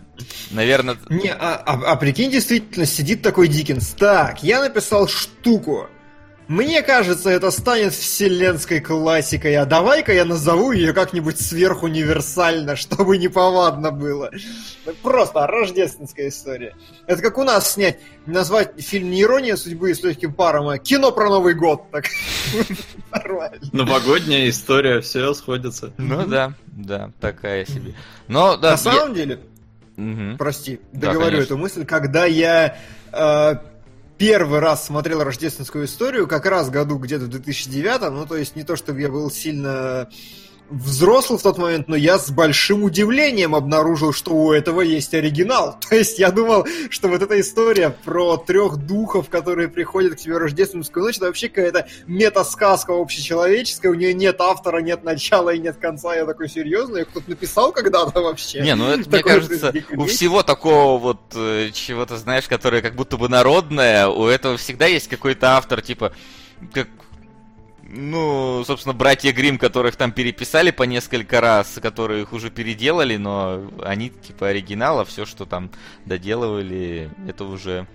Наверное, Не, а, а- а прикинь, действительно, сидит такой Диккенс. Так, я написал штуку. Мне кажется, это станет вселенской классикой, а давай-ка я назову ее как-нибудь сверхуниверсально, [LAUGHS] чтобы неповадно было. Ну, Просто рождественская история. Это как у нас снять, назвать фильм не «Ирония судьбы» с легким паром, а кино про Новый год. [LAUGHS] Так. Нормально. Новогодняя история, все сходится. ну да, да, такая себе. Но да, На самом деле, прости, договорю эту мысль, когда я э, первый раз смотрел рождественскую историю, как раз году где-то в 2009, ну то есть не то, чтобы я был сильно взрослый в тот момент, но я с большим удивлением обнаружил, что у этого есть оригинал. [LAUGHS] То есть я думал, что вот эта история про трех духов, которые приходят к тебе в рождественскую ночь, это вообще какая-то метасказка общечеловеческая, у нее нет автора, нет начала и нет конца. Я такой, серьезно? Ее кто-то написал когда-то вообще? Не, ну это, мне кажется, у всего такого вот э, чего-то, знаешь, которое как будто бы народное, у этого всегда есть какой-то автор, типа, как, ну, собственно, братья Грим, которых там переписали по несколько раз, которые их уже переделали, но они типа оригинал, а все, что там доделывали, это уже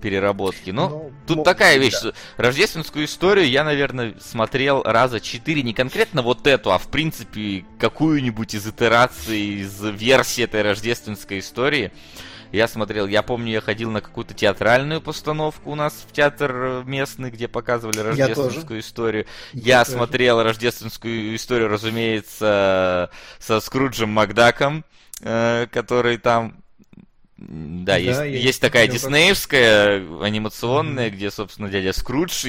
переработки. Но Ну, тут мо- такая да. вещь, что рождественскую историю я, наверное, смотрел раза четыре, не конкретно вот эту, а в принципе какую-нибудь из итераций, из версии этой рождественской истории. Я смотрел, я помню, я ходил на какую-то театральную постановку у нас в театр э, местный, где показывали Я рождественскую историю. Я тоже. смотрел рождественскую историю, разумеется, со Скруджем Макдаком, э, который там... Да, Да, есть, я есть такая диснеевская, анимационная, где, собственно, дядя Скрудж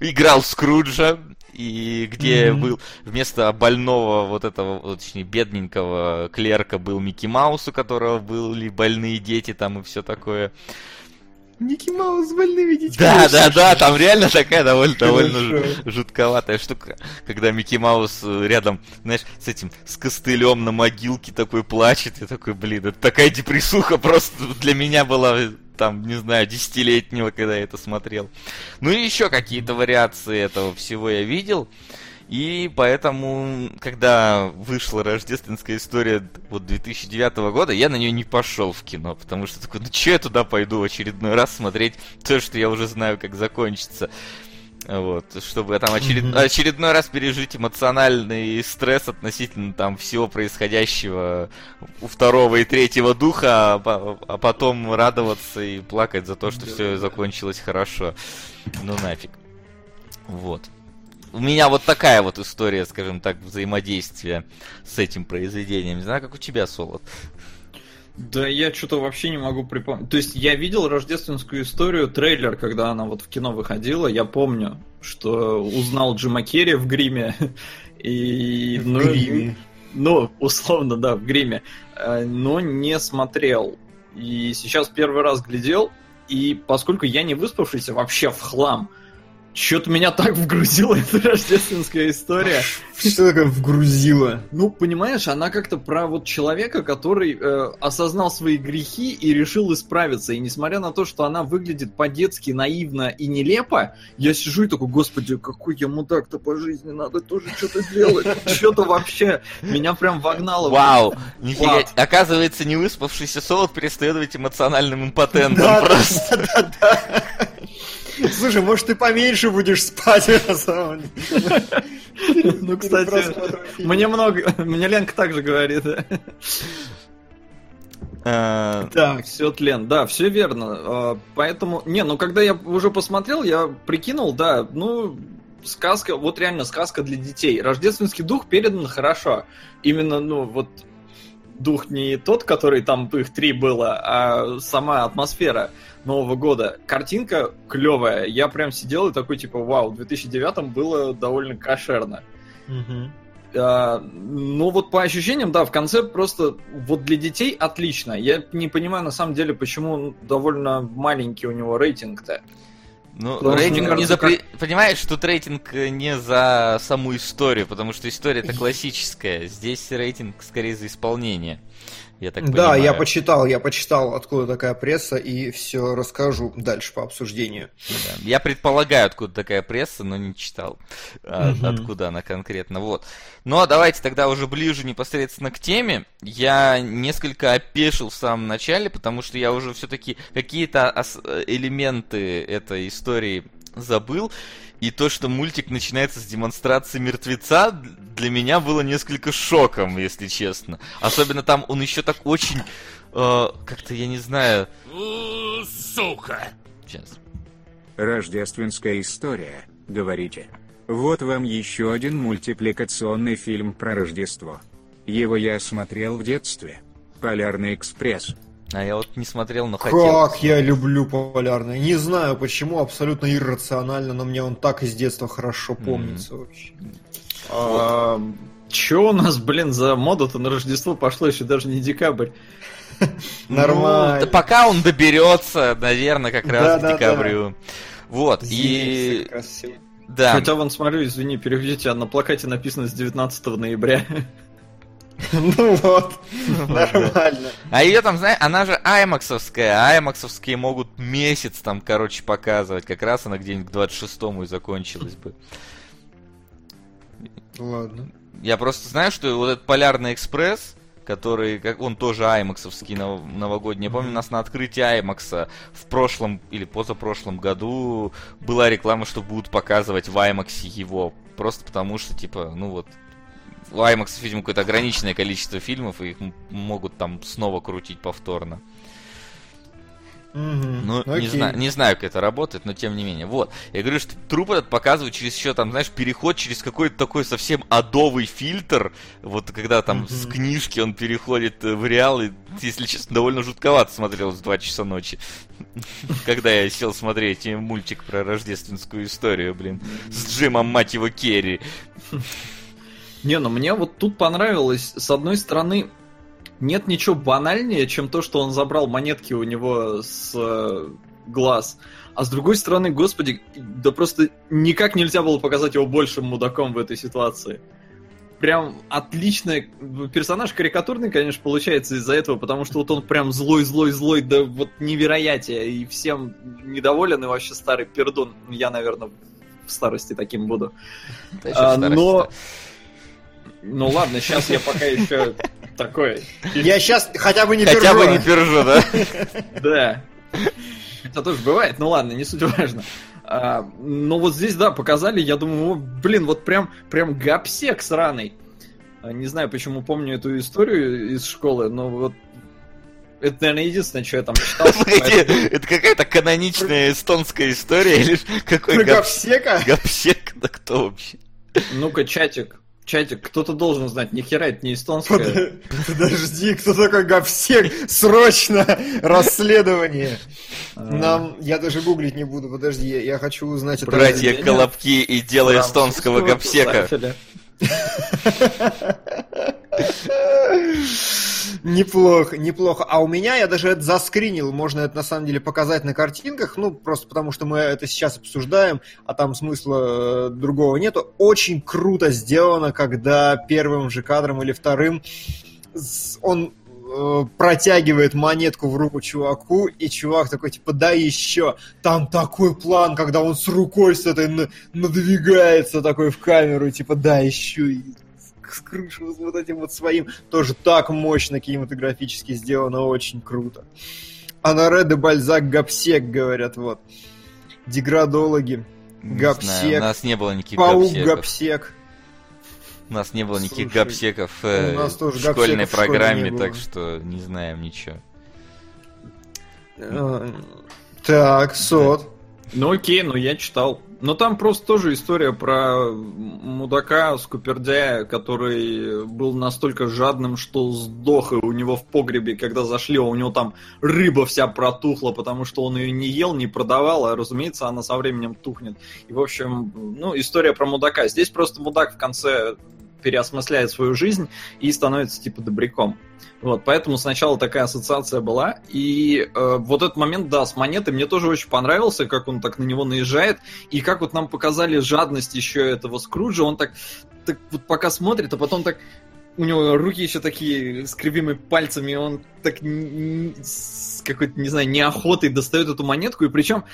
играл Скруджа, и где Мгм. был вместо больного вот этого, точнее, бедненького клерка был Микки Маус, у которого были больные дети там и все такое. Микки Маус с больными детьми. Да, да, да, там реально такая довольно, довольно жутковатая штука, когда Микки Маус э, рядом, знаешь, с этим, с костылем на могилке такой плачет, и такой, блин, это такая депрессуха просто для меня была, там, не знаю, десятилетнего, когда я это смотрел. Ну и еще какие-то вариации этого всего я видел. И поэтому, когда вышла рождественская история вот 2009 года, я на нее не пошел в кино, потому что такой, ну че я туда пойду в очередной раз смотреть то, что я уже знаю, как закончится. Вот, чтобы там очеред- Мгм. очередной раз пережить эмоциональный стресс относительно там всего происходящего у второго и третьего духа, а, а потом радоваться и плакать за то, что все закончилось хорошо. Ну нафиг. Вот. У меня вот такая вот история, скажем так, взаимодействия с этим произведением. Не знаю, как у тебя, Солод. Да я что-то вообще не могу припомнить. То есть я видел рождественскую историю, трейлер, когда она вот в кино выходила. Я помню, что узнал Джима Керри в гриме. [LAUGHS] И, В ну, гриме. Ну, условно, да, в гриме. Э, Но не смотрел. И сейчас первый раз глядел. И поскольку я не выспавшийся вообще в хлам, что-то меня так вгрузила [LAUGHS] эта рождественская история. Что такое вгрузило? Ну, понимаешь, она как-то про вот человека, который э, осознал свои грехи и решил исправиться. И несмотря на то, что она выглядит по-детски наивно и нелепо, я сижу и такой, господи, какой я мудак-то по жизни, надо тоже что-то делать. Что-то вообще меня прям вогнало. Вау! Нифига. Оказывается, не выспавшийся Солод перестает быть эмоциональным импотентом. Просто. да, да, да. Слушай, может ты поменьше будешь спать на самом деле. Ну, кстати, мне много... Мне Ленка также говорит. Э, Так, все тлен, да, все верно. А, Поэтому, не, ну когда я уже посмотрел, я прикинул, да, ну, сказка, вот реально сказка для детей. Рождественский дух передан хорошо. Именно, ну, вот дух не тот, который там их три было, а сама атмосфера Нового года. Картинка клевая. Я прям сидел и такой, типа, вау, в 2009 было довольно кошерно. Мгм. А, ну вот по ощущениям, да, в конце просто вот для детей отлично. Я не понимаю на самом деле, почему довольно маленький у него рейтинг-то. Ну, что, рейтинг не за... при- Понимаешь, тут рейтинг э, не за саму историю, потому что история-то классическая. Здесь рейтинг скорее за исполнение. Я так Да, понимаю. я почитал, я почитал, откуда такая пресса, и все расскажу дальше по обсуждению. Да. Я предполагаю, откуда такая пресса, но не читал, Мгм. откуда она конкретно. Вот. Ну а давайте тогда уже ближе непосредственно к теме. Я несколько опешил в самом начале, потому что я уже все-таки какие-то элементы этой истории забыл. И то, что мультик начинается с демонстрации мертвеца, для меня было несколько шоком, если честно. Особенно там он еще так очень, э, как-то, я не знаю, Сука! сейчас. Рождественская история, говорите. Вот вам еще один мультипликационный фильм про Рождество. Его я смотрел в детстве. Полярный экспресс. А я вот не смотрел, но хотел. Как я люблю полярный. Не знаю почему, абсолютно иррационально, но мне он так из детства хорошо помнится вообще. А, Че у нас, блин, за мода-то на Рождество пошло еще даже не декабрь. [LAUGHS] Нормально. Ну, да пока он доберется, наверное, как раз Да, к да, декабрю. Вот, Зимний и... как. Да, Хотя вон смотрю, извини, переведите, а на плакате написано с 19 ноября. [LAUGHS] Ну вот, нормально. а ее там, знаешь, она же аймаксовская, а аймаксовские могут месяц там, короче, показывать. Как раз она где-нибудь к 26-му и закончилась бы. Ладно. Я просто знаю, что вот этот Полярный экспресс, который, как он тоже аймаксовский нов- новогодний. Я помню, у нас на открытии аймакса в прошлом или позапрошлом году была реклама, что будут показывать в аймаксе его. Просто потому что, типа, ну вот, у аймакса, видимо, какое-то ограниченное количество фильмов, и их могут там снова крутить повторно. Мгм. Ну, не Окей. знаю, не знаю, как это работает, но тем не менее. Вот. Я говорю, что труп этот показывают через еще там, знаешь, переход через какой-то такой совсем адовый фильтр. Вот когда там с Мгм. книжки он переходит э, в реал, и, если честно, довольно жутковато смотрелось в 2 часа ночи. [LAUGHS] Когда я сел смотреть э, мультик про рождественскую историю, блин, с Джимом, мать его, Керри. Не, ну мне вот тут понравилось, с одной стороны, нет ничего банальнее, чем то, что он забрал монетки у него с э, глаз. А с другой стороны, господи, да просто никак нельзя было показать его большим мудаком в этой ситуации. Прям отличный персонаж, карикатурный, конечно, получается из-за этого, потому что вот он прям злой-злой-злой, да вот невероятие, и всем недоволен, и вообще старый пердун. Я, наверное, в старости таким буду. Да А, но... Ну ладно, сейчас я пока еще такой. Я сейчас хотя бы не Хотя пержу. бы не пержу, да? Да. Это тоже бывает, ну ладно, не суть важно. А, но вот здесь, да, показали, я думаю, о, блин, вот прям, прям гапсек сраный. А, Не знаю, почему помню эту историю из школы, но вот это, наверное, единственное, что я там читал. Погоди, это какая-то каноничная эстонская история или какой Гапсека? гапсек? Да кто вообще? Ну-ка, чатик, чатик, кто-то должен знать, ни хера это не эстонская. Под- Подожди, кто такой Гапсек? Срочно! Расследование! А, Нам... Я даже гуглить не буду, подожди, я, хочу узнать это. Братья Колобки и дело эстонского писателя. [LAUGHS] Неплохо, неплохо. А у меня, я даже это заскринил, можно это на самом деле показать на картинках, ну, просто потому что мы это сейчас обсуждаем, а там смысла э, другого нету. Очень круто сделано, когда первым же кадром или вторым он э, протягивает монетку в руку чуваку, и чувак такой, типа, да еще. Там такой план, когда он с рукой с этой на- надвигается такой в камеру, типа, да еще. С крыши с вот этим вот своим. Тоже так мощно кинематографически сделано, очень круто. Анаре де Бальзак Гапсек, говорят, вот. Деградологи. Не Гапсек. знаю, у нас не было никаких Паук гапсеков. Гапсек. У нас не было никаких Слушай, гапсеков э, у нас тоже в школьной в программе, было. так что не знаем ничего. Э, Так, сот. Ну окей, ну я читал. Но там просто тоже история про мудака Скупердяя, который был настолько жадным, что сдох и у него в погребе, когда зашли, у него там рыба вся протухла, потому что он ее не ел, не продавал, а разумеется, она со временем тухнет. И в общем, ну, история про мудака. Здесь просто мудак в конце переосмысляет свою жизнь и становится типа добряком. Вот, поэтому сначала такая ассоциация была. И э, вот этот момент, да, с монетой мне тоже очень понравился, как он так на него наезжает. И как вот нам показали жадность еще этого Скруджа. Он так, так вот пока смотрит, а потом так у него руки еще такие с кривыми пальцами, он так с какой-то, не знаю, неохотой достает эту монетку, и причем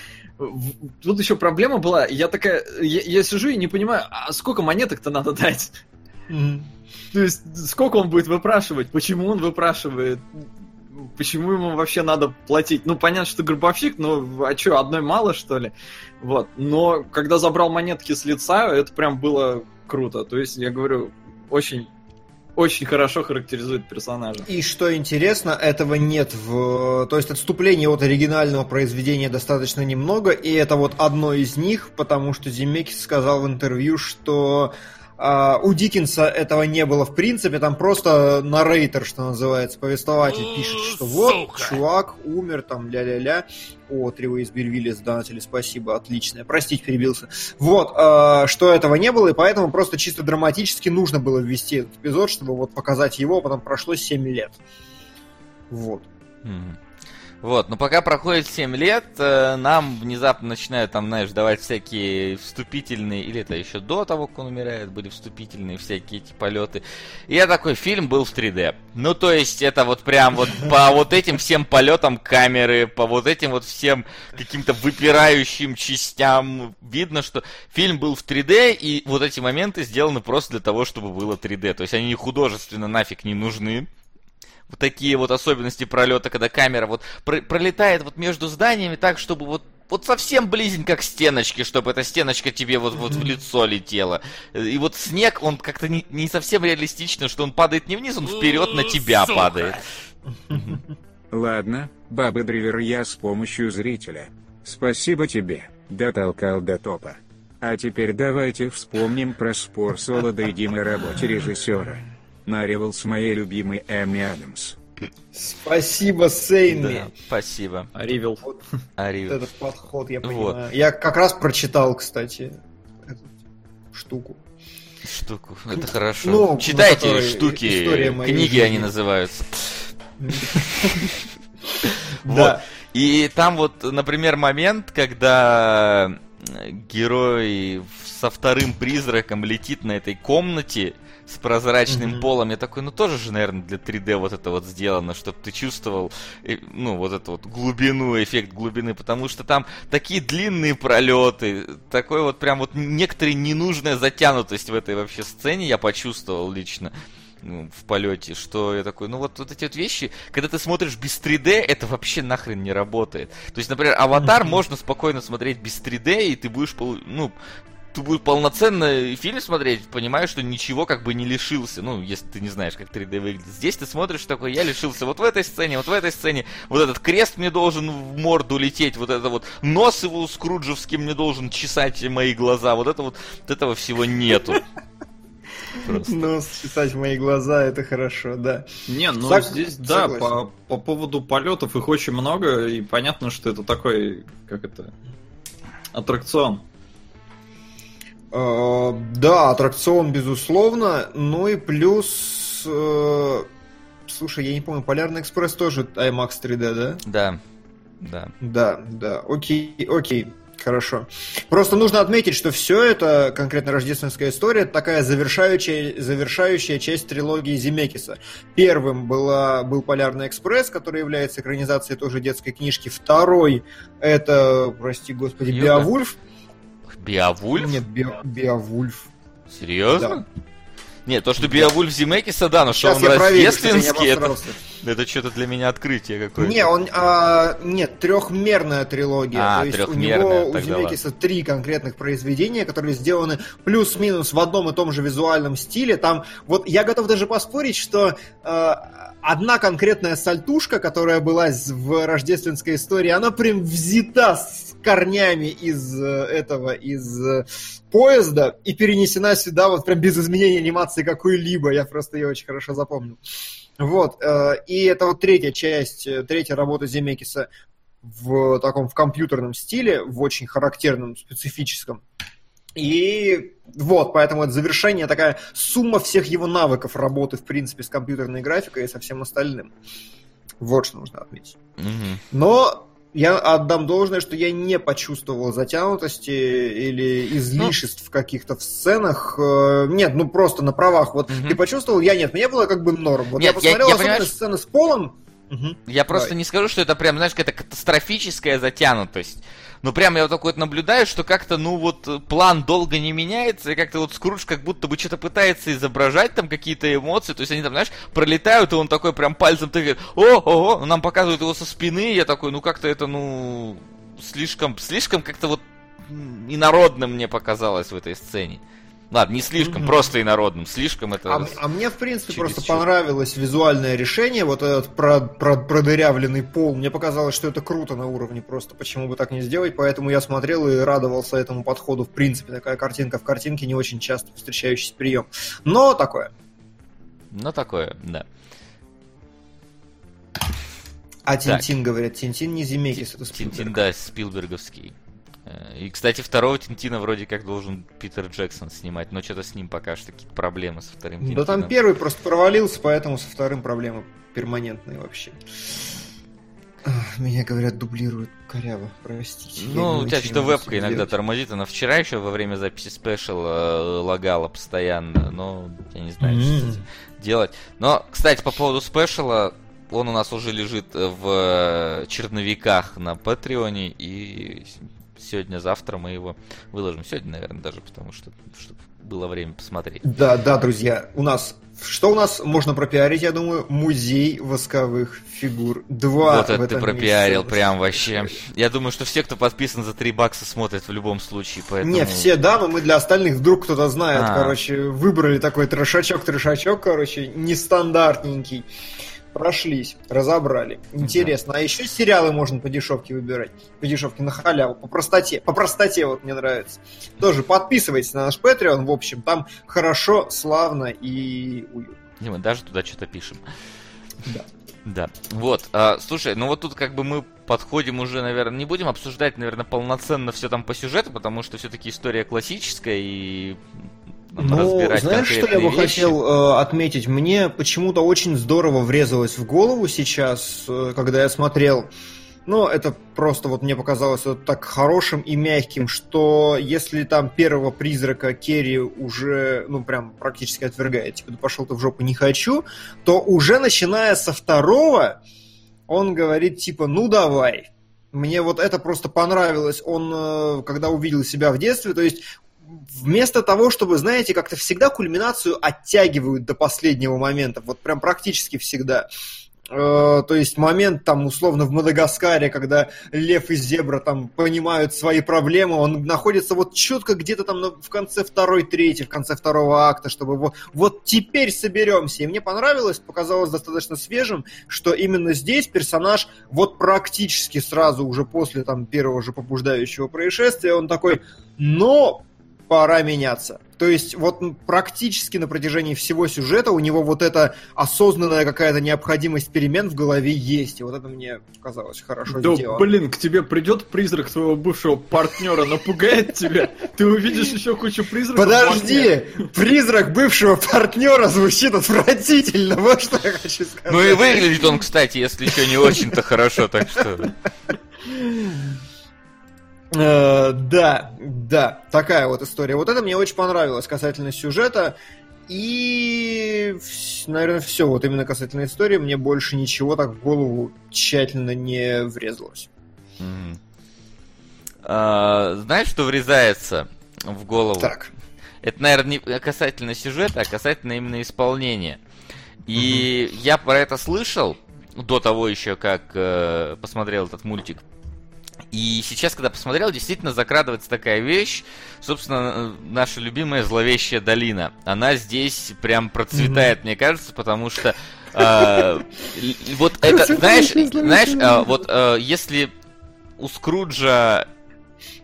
тут еще проблема была, я такая, я, я сижу и не понимаю, а сколько монеток-то надо дать? То есть, сколько он будет выпрашивать? Почему он выпрашивает? Почему ему вообще надо платить? Ну, понятно, что гробовщик, но а что, одной мало, что ли? Вот. Но когда забрал монетки с лица, это прям было круто. То есть, я говорю, очень очень хорошо характеризует персонажа. И что интересно, этого нет в... То есть отступлений от оригинального произведения достаточно немного, и это вот одно из них, потому что Земекис сказал в интервью, что у Диккенса этого не было в принципе, там просто наррейтер, что называется, повествователь пишет, что вот, Сука. чувак умер, там, ля-ля-ля. О, Трево из Бельвилля сдонатели, спасибо, отлично. Простите, перебился. Вот, а, что этого не было, и поэтому просто чисто драматически нужно было ввести этот эпизод, чтобы вот показать его, а потом прошло 7 лет. Вот. Мгм. Вот, но пока проходит 7 лет, э, нам внезапно начинают там, знаешь, давать всякие вступительные, или это еще до того, как он умирает, были вступительные всякие эти полеты. И я такой, фильм был в 3D. Ну, то есть, это вот прям вот по вот этим всем полетам камеры, по вот этим вот всем каким-то выпирающим частям, видно, что фильм был в 3D, и вот эти моменты сделаны просто для того, чтобы было 3D. То есть, они художественно нафиг не нужны вот такие вот особенности пролета, когда камера вот про- пролетает вот между зданиями так, чтобы вот вот совсем близенько к стеночке, чтобы эта стеночка тебе вот, вот в лицо летела. И вот снег, он как-то не, не совсем реалистично, что он падает не вниз, он вперед на тебя Сука. падает. [LAUGHS] Ладно, Баба Дрivер я с помощью зрителя. Спасибо тебе, дотолкал до топа. А теперь давайте вспомним про спор Солода и Димы работе режиссера. Наревал с моей любимой Эми Адамс. Спасибо, Сейнми. Да, спасибо. Ривел. Вот [LAUGHS] Арив. этот подход, я Вот. понимаю. Я как раз прочитал, кстати, эту штуку. Штуку. Это хорошо. Ну, Читайте штуки, книги жизни. они называются. [LAUGHS] Вот. Да. И там вот, например, момент, когда э, герой со вторым призраком летит на этой комнате с прозрачным Мгм. полом. Я такой, ну тоже же, наверное, для 3D вот это вот сделано, чтобы ты чувствовал, ну, вот эту вот глубину, эффект глубины, потому что там такие длинные пролеты, такой вот прям вот некоторая ненужная затянутость в этой вообще сцене я почувствовал лично ну, в полете, что я такой, ну вот, вот эти вот вещи, когда ты смотришь без 3D, это вообще нахрен не работает. То есть, например, Аватар можно спокойно смотреть без 3D, и ты будешь, ну, ты будешь полноценно фильм смотреть, понимаешь, что ничего как бы не лишился, ну, если ты не знаешь, как 3D выглядит. Здесь ты смотришь такой, я лишился вот в этой сцене, вот в этой сцене, вот этот крест мне должен в морду лететь, вот это вот нос его скруджевский мне должен чесать мои глаза, вот это вот, вот этого всего нету. Просто. Ну, списать в мои глаза, это хорошо, да. Не, ну Сог- здесь, да, согласен. по, по поводу полетов их очень много, и понятно, что это такой, как это, аттракцион. Э, Да, аттракцион, безусловно. Ну и плюс... э, Слушай, я не помню, Полярный экспресс тоже IMAX 3D, да? Да, да. Да, да, окей, окей, хорошо. Просто нужно отметить, что все это, конкретно рождественская история, такая завершающая, завершающая часть трилогии Земекиса. Первым была, был Полярный экспресс, который является экранизацией тоже детской книжки. Второй это, прости господи, Книга? Беовульф. Биовульф? Нет, Бе- Беовульф. Серьезно? Нет, то, что Биовульф Земекиса, да, но что Сейчас он кстати, не рождественский, это, это что-то для меня открытие какое-то. Не, он, а, нет, трехмерная трилогия. А, То есть у него, у тогда Земекиса три конкретных произведения, которые сделаны плюс-минус в одном и том же визуальном стиле. Там, вот я готов даже поспорить, что э, одна конкретная сальтушка, которая была в рождественской истории, она прям взята с корнями из э, этого, из э, поезда и перенесена сюда вот прям без изменения анимации какой-либо. Я просто ее очень хорошо запомнил. Вот, э, и это вот третья часть, третья работа Земекиса в таком в компьютерном стиле, в очень характерном, специфическом. И вот, поэтому это завершение такая сумма всех его навыков работы, в принципе, с компьютерной графикой и со всем остальным. Вот что нужно отметить. Мгм. Но я отдам должное, что я не почувствовал затянутости или излишеств Ну. каких-то в сценах. Э, Нет, ну просто на правах. Вот Мгм. ты почувствовал, я нет. Мне было как бы норм. Вот Нет, я я- посмотрел я, особенно понимаешь- сцены с Полом. Мгм. Я просто Давай. не скажу, что это прям, знаешь, какая-то катастрофическая затянутость. Но прям я вот такой вот наблюдаю, что как-то, ну вот, план долго не меняется, и как-то вот Скрудж как будто бы что-то пытается изображать там какие-то эмоции, то есть они там, знаешь, пролетают, и он такой прям пальцем тыкает, о, ого, ну, нам показывают его со спины, и я такой, ну как-то это, ну, слишком, слишком как-то вот инородным мне показалось в этой сцене. Ладно, не слишком, Мгм. просто инородным, слишком это... А, а мне, в принципе, Через просто чуть. понравилось визуальное решение, вот этот про- про- продырявленный пол. Мне показалось, что это круто на уровне просто. Почему бы так не сделать? Поэтому я смотрел и радовался этому подходу. В принципе, такая картинка в картинке не очень часто встречающийся прием. Но такое. Ну, такое, да. А Так. Тинтин, говорят, Тинтин не Земекис, это Тинтин, Спилберг. да, Спилберговский. Э, И, кстати, второго Тинтина вроде как должен Питер Джексон снимать, но что-то с ним пока что какие-то проблемы со вторым Да там Тинтином. первый просто провалился, поэтому со вторым проблемы перманентные вообще. Меня, говорят, дублируют коряво, простите. Ну, у тебя что-то вебка иногда делать. тормозит, она вчера еще во время записи спешл э, лагала постоянно, но я не знаю, что М. этим делать. Но, кстати, по поводу спешла, он у нас уже лежит в э, черновиках на Патреоне, и сегодня-завтра мы его выложим. Сегодня, наверное, даже, потому что чтобы было время посмотреть. Да, да, друзья, у нас... Что у нас можно пропиарить, я думаю? Музей восковых фигур. Два вот в это ты пропиарил месяце. прям вообще. Я думаю, что все, кто подписан за 3 бакса, смотрят в любом случае, поэтому... Не, все, да, но мы для остальных вдруг кто-то знает, А. короче, выбрали такой трешачок-трешачок, короче, нестандартненький. Прошлись, разобрали. Интересно. А еще сериалы можно по дешевке выбирать. По дешевке на халяву, по простоте. По простоте вот мне нравится. Тоже подписывайтесь на наш Patreon, в общем, там хорошо, славно и уютно. Не, мы даже туда что-то пишем. Да. Да. Вот. а, слушай, ну вот тут как бы мы подходим уже, наверное, не будем обсуждать, наверное, полноценно все там по сюжету, потому что все-таки история классическая и Ну, знаешь, что я бы вещи. хотел э, отметить? Мне почему-то очень здорово врезалось в голову сейчас, э, когда я смотрел. Ну, это просто вот мне показалось вот так хорошим и мягким, что если там первого призрака Керри уже, ну, прям практически отвергает, типа, да пошел ты в жопу, не хочу, то уже начиная со второго он говорит, типа, ну, давай. Мне вот это просто понравилось. Он, э, когда увидел себя в детстве, то есть вместо того, чтобы, знаете, как-то всегда кульминацию оттягивают до последнего момента, вот прям практически всегда. Э, То есть момент там условно в Мадагаскаре, когда лев и зебра там понимают свои проблемы, он находится вот четко где-то там в конце второй трети, в конце второго акта, чтобы вот, вот теперь соберемся. И мне понравилось, показалось достаточно свежим, что именно здесь персонаж вот практически сразу уже после там первого же побуждающего происшествия, он такой, но пора меняться. То есть вот практически на протяжении всего сюжета у него вот эта осознанная какая-то необходимость перемен в голове есть. И вот это мне показалось хорошо Да, сделано. блин, к тебе придет призрак твоего бывшего партнера, напугает тебя, ты увидишь еще кучу призраков. Подожди! Призрак бывшего партнера звучит отвратительно, вот что я хочу сказать. Ну и выглядит он, кстати, если еще не очень-то хорошо, так что... Э, да, да, такая вот история. Вот это мне очень понравилось касательно сюжета. И, наверное, все. Вот именно касательно истории мне больше ничего так в голову тщательно не врезалось. Мгм. А, Знаешь, что врезается в голову? Так. Это, наверное, не касательно сюжета, а касательно именно исполнения. И я про это слышал до того еще, как э, посмотрел этот мультик. И сейчас, когда посмотрел, действительно закрадывается такая вещь. Собственно, наша любимая зловещая долина. Она здесь прям процветает, мне кажется, потому что э, л- вот это, знаешь, знаешь, э, вот э, если у Скруджа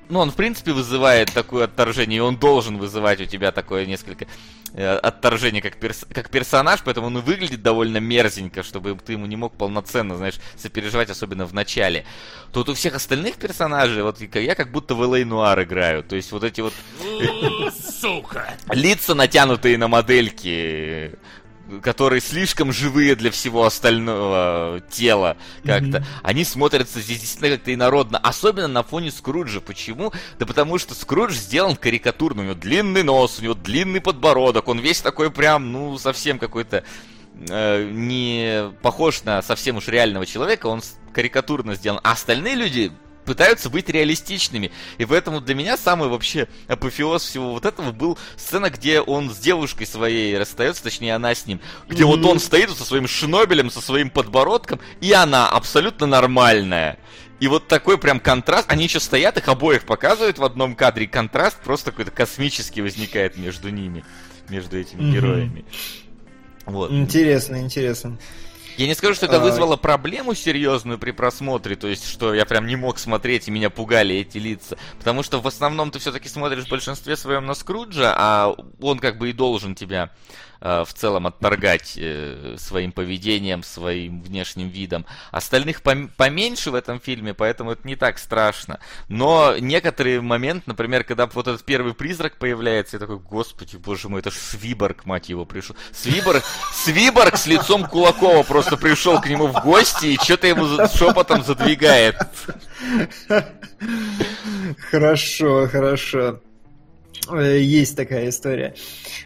ну, он, в принципе, вызывает такое отторжение, и он должен вызывать у тебя такое несколько э, отторжение как, перс- как персонаж, поэтому он и выглядит довольно мерзенько, чтобы ты ему не мог полноценно, знаешь, сопереживать, особенно в начале. Вот у всех остальных персонажей, вот я как будто в Л.А. Нуар играю, то есть вот эти вот У, Сука! лица, натянутые на модельки, которые слишком живые для всего остального тела как-то, Мгм. они смотрятся здесь действительно как-то инородно. Особенно на фоне Скруджа. Почему? Да потому что Скрудж сделан карикатурно. У него длинный нос, у него длинный подбородок. Он весь такой прям, ну, совсем какой-то э, не похож на совсем уж реального человека. Он карикатурно сделан. А остальные люди пытаются быть реалистичными. И поэтому для меня самый вообще апофеоз всего вот этого был сцена, где он с девушкой своей расстается, точнее она с ним, где вот Мгм. он стоит со своим шнобелем, со своим подбородком, и она абсолютно нормальная. И вот такой прям контраст, они еще стоят, их обоих показывают в одном кадре, и контраст просто какой-то космический возникает между ними, между этими Мгм. героями. Вот. Интересно, интересно. Я не скажу, что это А. вызвало проблему серьезную при просмотре, то есть, что я прям не мог смотреть, и меня пугали эти лица. Потому что в основном ты все-таки смотришь в большинстве своем на Скруджа, а он как бы и должен тебя в целом отторгать э, своим поведением, своим внешним видом. Остальных пом- поменьше в этом фильме, поэтому это не так страшно. Но некоторые моменты, например, когда вот этот первый призрак появляется, я такой, господи, боже мой, это ж Свиборг, мать его, пришел. Свиборг, Свиборг с лицом Кулакова просто пришел к нему в гости и что-то ему шепотом задвигает. Хорошо, хорошо. Э, Есть такая история.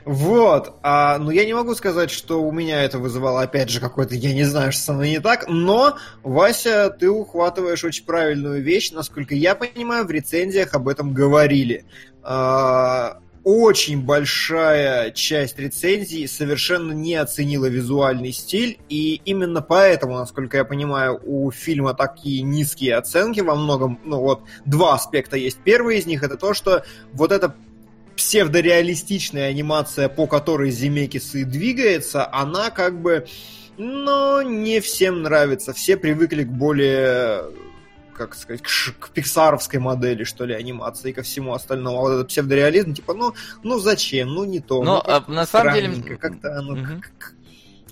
Вот. А, ну, я не могу сказать, что у меня это вызывало, опять же, какой-то, я не знаю, что со мной не так, но, Вася, ты ухватываешь очень правильную вещь. Насколько я понимаю, в рецензиях об этом говорили. А, очень большая часть рецензий совершенно не оценила визуальный стиль, и именно поэтому, насколько я понимаю, у фильма такие низкие оценки во многом, ну вот, два аспекта есть. Первый из них это то, что вот эта псевдореалистичная анимация, по которой Земекис и двигается, она как бы, ну, не всем нравится. Все привыкли к более как сказать, к, к пиксаровской модели, что ли, анимации и ко всему остальному. А вот этот псевдореализм, типа, ну, ну зачем, ну не то. Но, ну, а, на самом деле, Как-то оно... мгм. к-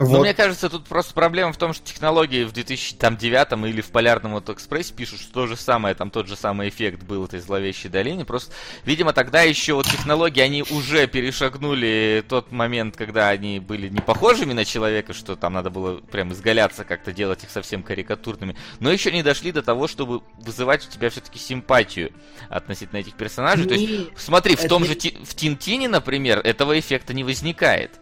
Но Вот. мне кажется, тут просто проблема в том, что технологии в 2009 или в Полярном вот экспрессе пишут, что то же самое, там тот же самый эффект был этой зловещей долине. Просто, видимо, тогда еще вот технологии, они уже перешагнули тот момент, когда они были не похожими на человека, что там надо было прям изгаляться, как-то делать их совсем карикатурными, но еще не дошли до того, чтобы вызывать у тебя все-таки симпатию относительно этих персонажей. То есть, Не- смотри, в это том не- же Ти- в Тинтине, например, этого эффекта не возникает.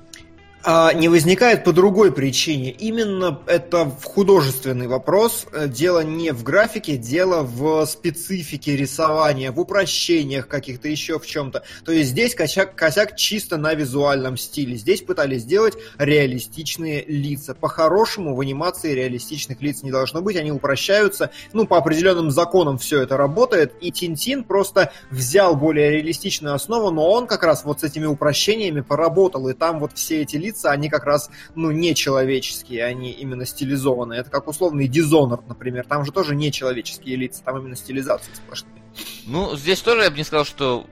А, не возникает по другой причине. Именно это художественный вопрос. Э, Дело не в графике, дело в специфике рисования, в упрощениях каких-то, еще в чем-то. То есть здесь косяк, косяк чисто на визуальном стиле. Здесь пытались сделать реалистичные лица. По-хорошему в анимации реалистичных лиц не должно быть, они упрощаются. Ну, по определенным законам все это работает. И Тинтин просто взял более реалистичную основу, но он как раз вот с этими упрощениями поработал. И там вот все эти лица, они как раз, ну, не человеческие, они именно стилизованные. Это как условный Dishonored, например. Там же тоже не человеческие лица, там именно стилизации сплошные. Ну, здесь тоже я бы не сказал, что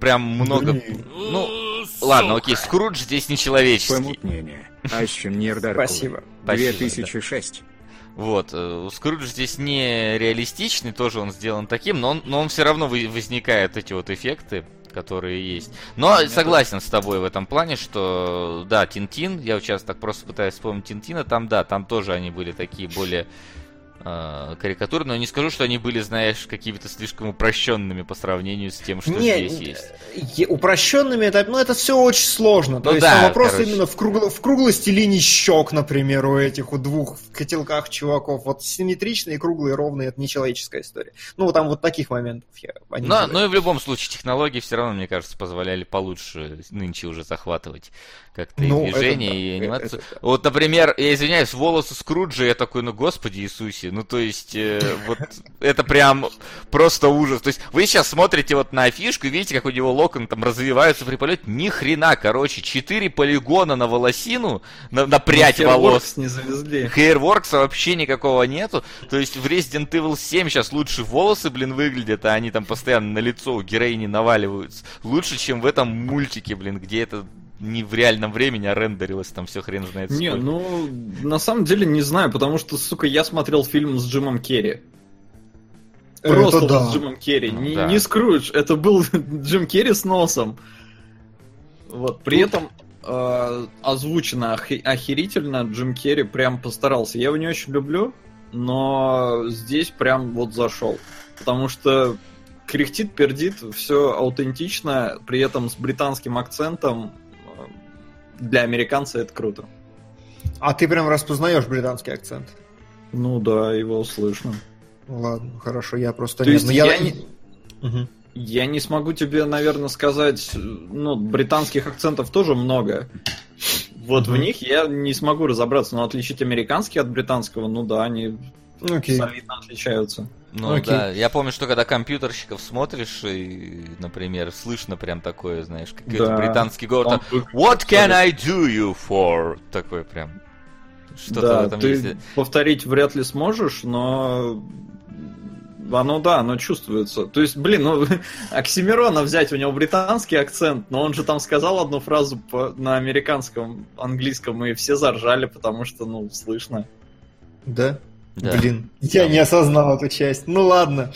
прям много... Блин. Ну, Сука. ладно, окей, Скрудж здесь не человеческий. Помутнение. Ащин Нердаркова. Спасибо. Спасибо, 2006. Вот, э, Скрудж здесь не реалистичный, тоже он сделан таким, но он, но он все равно возникает эти вот эффекты, которые есть. Но согласен с тобой в этом плане, что да, Тинтин, я вот сейчас так просто пытаюсь вспомнить Тинтина, там да, там тоже они были такие более э, карикатурные, но не скажу, что они были, знаешь, какими-то слишком упрощенными по сравнению с тем, что Не, здесь есть. упрощенными это, ну, это все очень сложно. То Ну есть да, вопрос короче. именно в, кругло- в круглости линий щек, например, у этих у двух в котелках чуваков. Вот симметричные, круглые, ровные, это нечеловеческая история. Ну, там вот таких моментов я они Но, бывают. но и в любом случае технологии все равно, мне кажется, позволяли получше нынче уже захватывать как-то Ну, и это движение, да, и анимацию. это да. Вот, например, я извиняюсь, волосы Скруджа, я такой, ну господи Иисусе, ну то есть, э, вот это прям просто ужас. То есть вы сейчас смотрите вот на афишку и видите, как у него локон там развиваются при полете. Ни хрена, короче, 4 полигона на волосину, на, на прядь Ну, волос. Не завезли. Hairworks вообще никакого нету. То есть в Resident Evil 7 сейчас лучше волосы, блин, выглядят, а они там постоянно на лицо у героини наваливаются. Лучше, чем в этом мультике, блин, где это не в реальном времени, а рендерилось там все хрен знает Не, сколько. ну, на самом деле не знаю, потому что, сука, я смотрел фильм с Джимом Керри. Просто да. с Джимом Керри. Ну не, да. не Скрудж, это был [LAUGHS] Джим Керри с носом. Вот, при этом э, озвучено охе- охерительно. Джим Керри прям постарался. Я его не очень люблю, но здесь прям вот зашел. Потому что кряхтит, пердит, все аутентично, при этом с британским акцентом. Для американца это круто. А ты прям распознаешь британский акцент. Ну да, его слышно. Ну Ладно, хорошо, я просто То нет. есть Ну, я не- Мгм. Я не смогу тебе, наверное, сказать, ну, британских акцентов тоже много. Вот в Мгм. них я не смогу разобраться, но отличить американский от британского, ну да, они Окей. солидно отличаются. Ну Окей. да, я помню, что когда компьютерщиков смотришь, и, например, слышно прям такое, знаешь, какой-то Да. британский говор, там, What can I do you for? Такой прям. Что-то да, в этом ты есть. повторить вряд ли сможешь, но оно, да, оно чувствуется. То есть, блин, ну, [LAUGHS] Оксимирона взять, у него британский акцент, но он же там сказал одну фразу по- на американском, английском, и все заржали, потому что, ну, слышно. Да? Да. Блин, я не осознал эту часть. Ну ладно.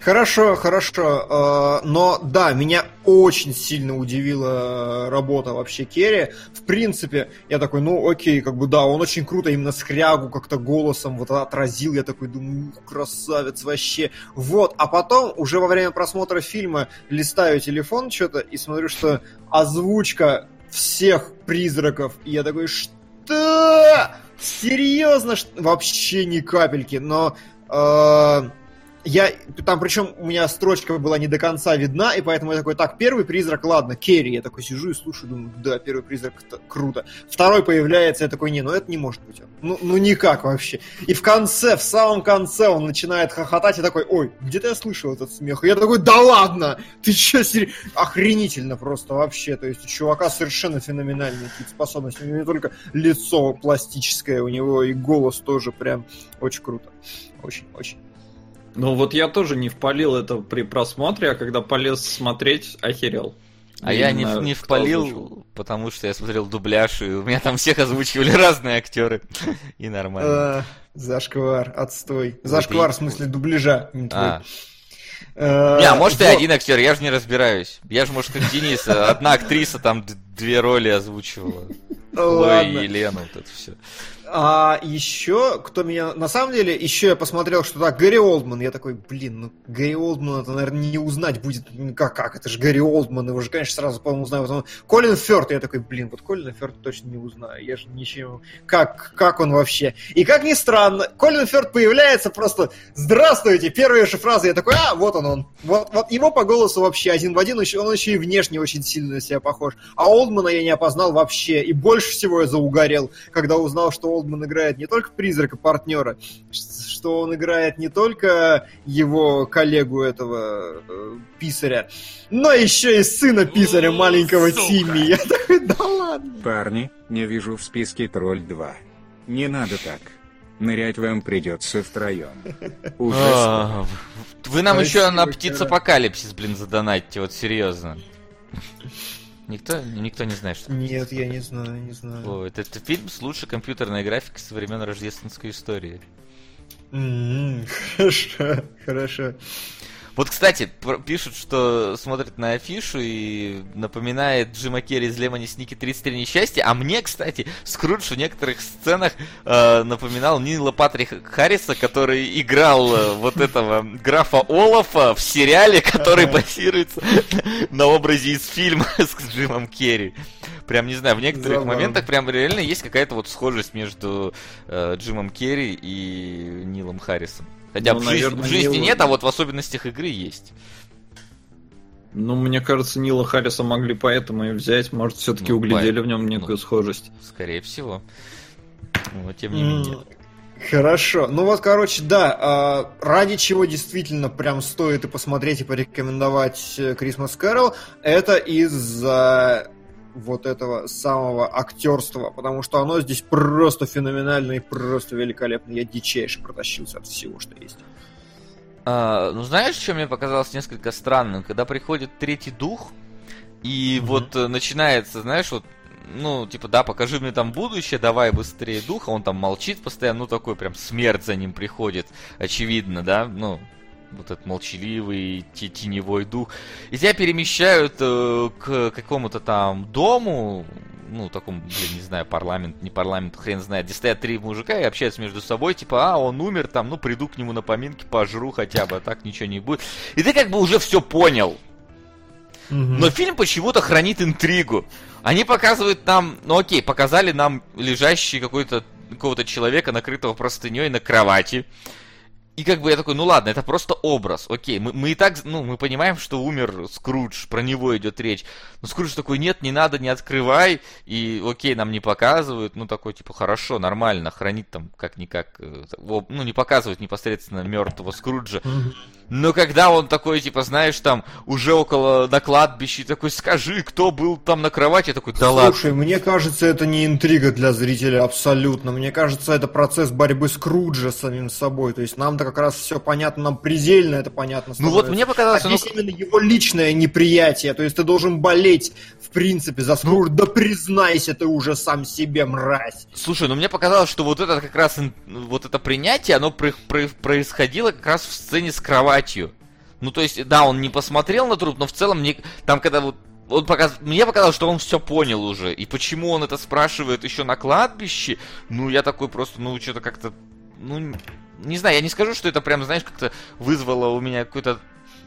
Хорошо, хорошо. Э, Но да, меня очень сильно удивила работа вообще Керри. В принципе, я такой, ну окей, как бы да, он очень круто именно скрягу как-то голосом вот отразил. Я такой думаю, красавец вообще. Вот, а потом уже во время просмотра фильма листаю телефон что-то и смотрю, что озвучка всех призраков. И я такой, что? Серьезно? Ш- Вообще ни капельки. Но э, я там, причем у меня строчка была не до конца видна, и поэтому я такой, так, первый призрак, ладно, Керри. Я такой сижу и слушаю, думаю, да, первый призрак это круто. Второй появляется, я такой, не, ну это не может быть. Ну, ну никак вообще. И в конце, в самом конце он начинает хохотать, и такой, ой, где-то я слышал этот смех. И я такой, да ладно! Ты че, сери... охренительно просто вообще. То есть у чувака совершенно феноменальные какие-то способности. У него не только лицо пластическое, у него и голос тоже прям очень круто. Очень-очень. Ну вот я тоже не впалил это при просмотре, а когда полез смотреть, охерел. А я не, знаю, не впалил, потому что я смотрел дубляж, и у меня там всех озвучивали [LAUGHS] разные актеры. [LAUGHS] И нормально. А, зашквар, отстой. Зашквар в смысле дубляжа. не твой. А. Э, Не, а может и один актер, я же не разбираюсь. Я же, может, как Денис, одна актриса там две роли озвучивала. [LAUGHS] Ладно. и Елену, вот это все. А еще, кто меня... На самом деле, еще я посмотрел, что так, Гэри Олдман. Я такой, блин, ну Гэри Олдман это, наверное, не узнать будет. Ну, как, как? Это же Гэри Олдман. Его же, конечно, сразу, по-моему, узнаю. Потом Колин Фёрд. Я такой, блин, вот Колина Фёрд точно не узнаю. Я же ничего... Как, как он вообще? И как ни странно, Колин Фёрд появляется просто «Здравствуйте!» Первая же фраза. Я такой, а, вот он он. Вот, вот его по голосу вообще один в один. Он еще и внешне очень сильно на себя похож. А Олдмана я не опознал вообще. И больше всего я заугорел, когда узнал, что Олдман играет не только призрака партнера, что он играет не только его коллегу этого э, писаря, но еще и сына писаря маленького Сука. Тимми. Я такой, да ладно. Парни, не вижу в списке тролль 2. Не надо так. Нырять вам придется втроем. [LAUGHS] А, Вы нам еще на Кара. птицапокалипсис, блин, задонатите, вот серьезно. Никто, никто не знает, что Нет, я не знаю, не знаю. О, это, это фильм с лучшей компьютерной графикой со времен рождественской истории. Хорошо, хорошо. Вот, кстати, пишут, что смотрят на афишу и напоминает Джима Керри из Лемони Сники 33 несчастья. А мне, кстати, Скрудж в некоторых сценах э, напоминал Нила Патрика Харриса, который играл э, вот этого графа Олафа в сериале, который базируется [LAUGHS] на образе из фильма [LAUGHS] с Джимом Керри. Прям, не знаю, в некоторых Забавно. моментах прям реально есть какая-то вот схожесть между э, Джимом Керри и Нилом Харрисом. Хотя Ну, в, жизни, наверное, в жизни Нил- нет, а вот в особенностях игры есть. Ну, мне кажется, Нила Харриса могли поэтому и взять. Может, все-таки Ну, углядели по- в нем некую ну. схожесть. Скорее всего. Но тем не менее. Хорошо. Ну вот, короче, да, а, ради чего действительно прям стоит и посмотреть, и порекомендовать э, Christmas Carol, это из-за вот этого самого актерства, потому что оно здесь просто феноменально и просто великолепно. Я дичайше протащился от всего, что есть. А, ну, знаешь, что мне показалось несколько странным? Когда приходит третий дух, и Мгм. вот э, начинается, знаешь, вот, ну, типа, да, покажи мне там будущее, давай быстрее духа, он там молчит постоянно, ну, такой прям смерть за ним приходит, очевидно, да, ну, вот этот молчаливый те- теневой дух. И тебя перемещают э, к какому-то там дому, ну, таком, блин, не знаю, парламент, не парламент, хрен знает, где стоят три мужика и общаются между собой, типа, а, он умер, там, ну, приду к нему на поминки, пожру хотя бы, а так ничего не будет. И ты как бы уже все понял. Но фильм почему-то хранит интригу. Они показывают нам, ну окей, показали нам лежащий какой-то какого-то человека, накрытого простыней на кровати. И как бы я такой, ну ладно, это просто образ, окей, мы, мы и так, ну, мы понимаем, что умер Скрудж, про него идет речь. Но Скрудж такой, нет, не надо, не открывай, и окей, нам не показывают, ну такой, типа, хорошо, нормально, хранить там как-никак, э, ну, не показывают непосредственно мертвого Скруджа. Но когда он такой, типа, знаешь, там, уже около на кладбище, такой, скажи, кто был там на кровати, я такой, да ладно. Слушай, мне кажется, это не интрига для зрителя абсолютно. Мне кажется, это процесс борьбы с самим собой. То есть нам-то как раз все понятно, нам предельно это понятно. Ну вот мне показалось, а оно- здесь именно его личное неприятие. То есть ты должен болеть, принципе, за Скрудж. Да признайся ты уже сам себе, мразь. Слушай, ну мне показалось, что вот это как раз, вот это принятие, оно про- про- происходило как раз в сцене с кроватью. Ну, то есть, да, он не посмотрел на труп, но в целом мне, там, когда вот он показ... Мне показалось, что он все понял уже. И почему он это спрашивает еще на кладбище, ну, я такой просто, ну, что-то как-то, ну, не знаю, я не скажу, что это прям, знаешь, как-то вызвало у меня какое-то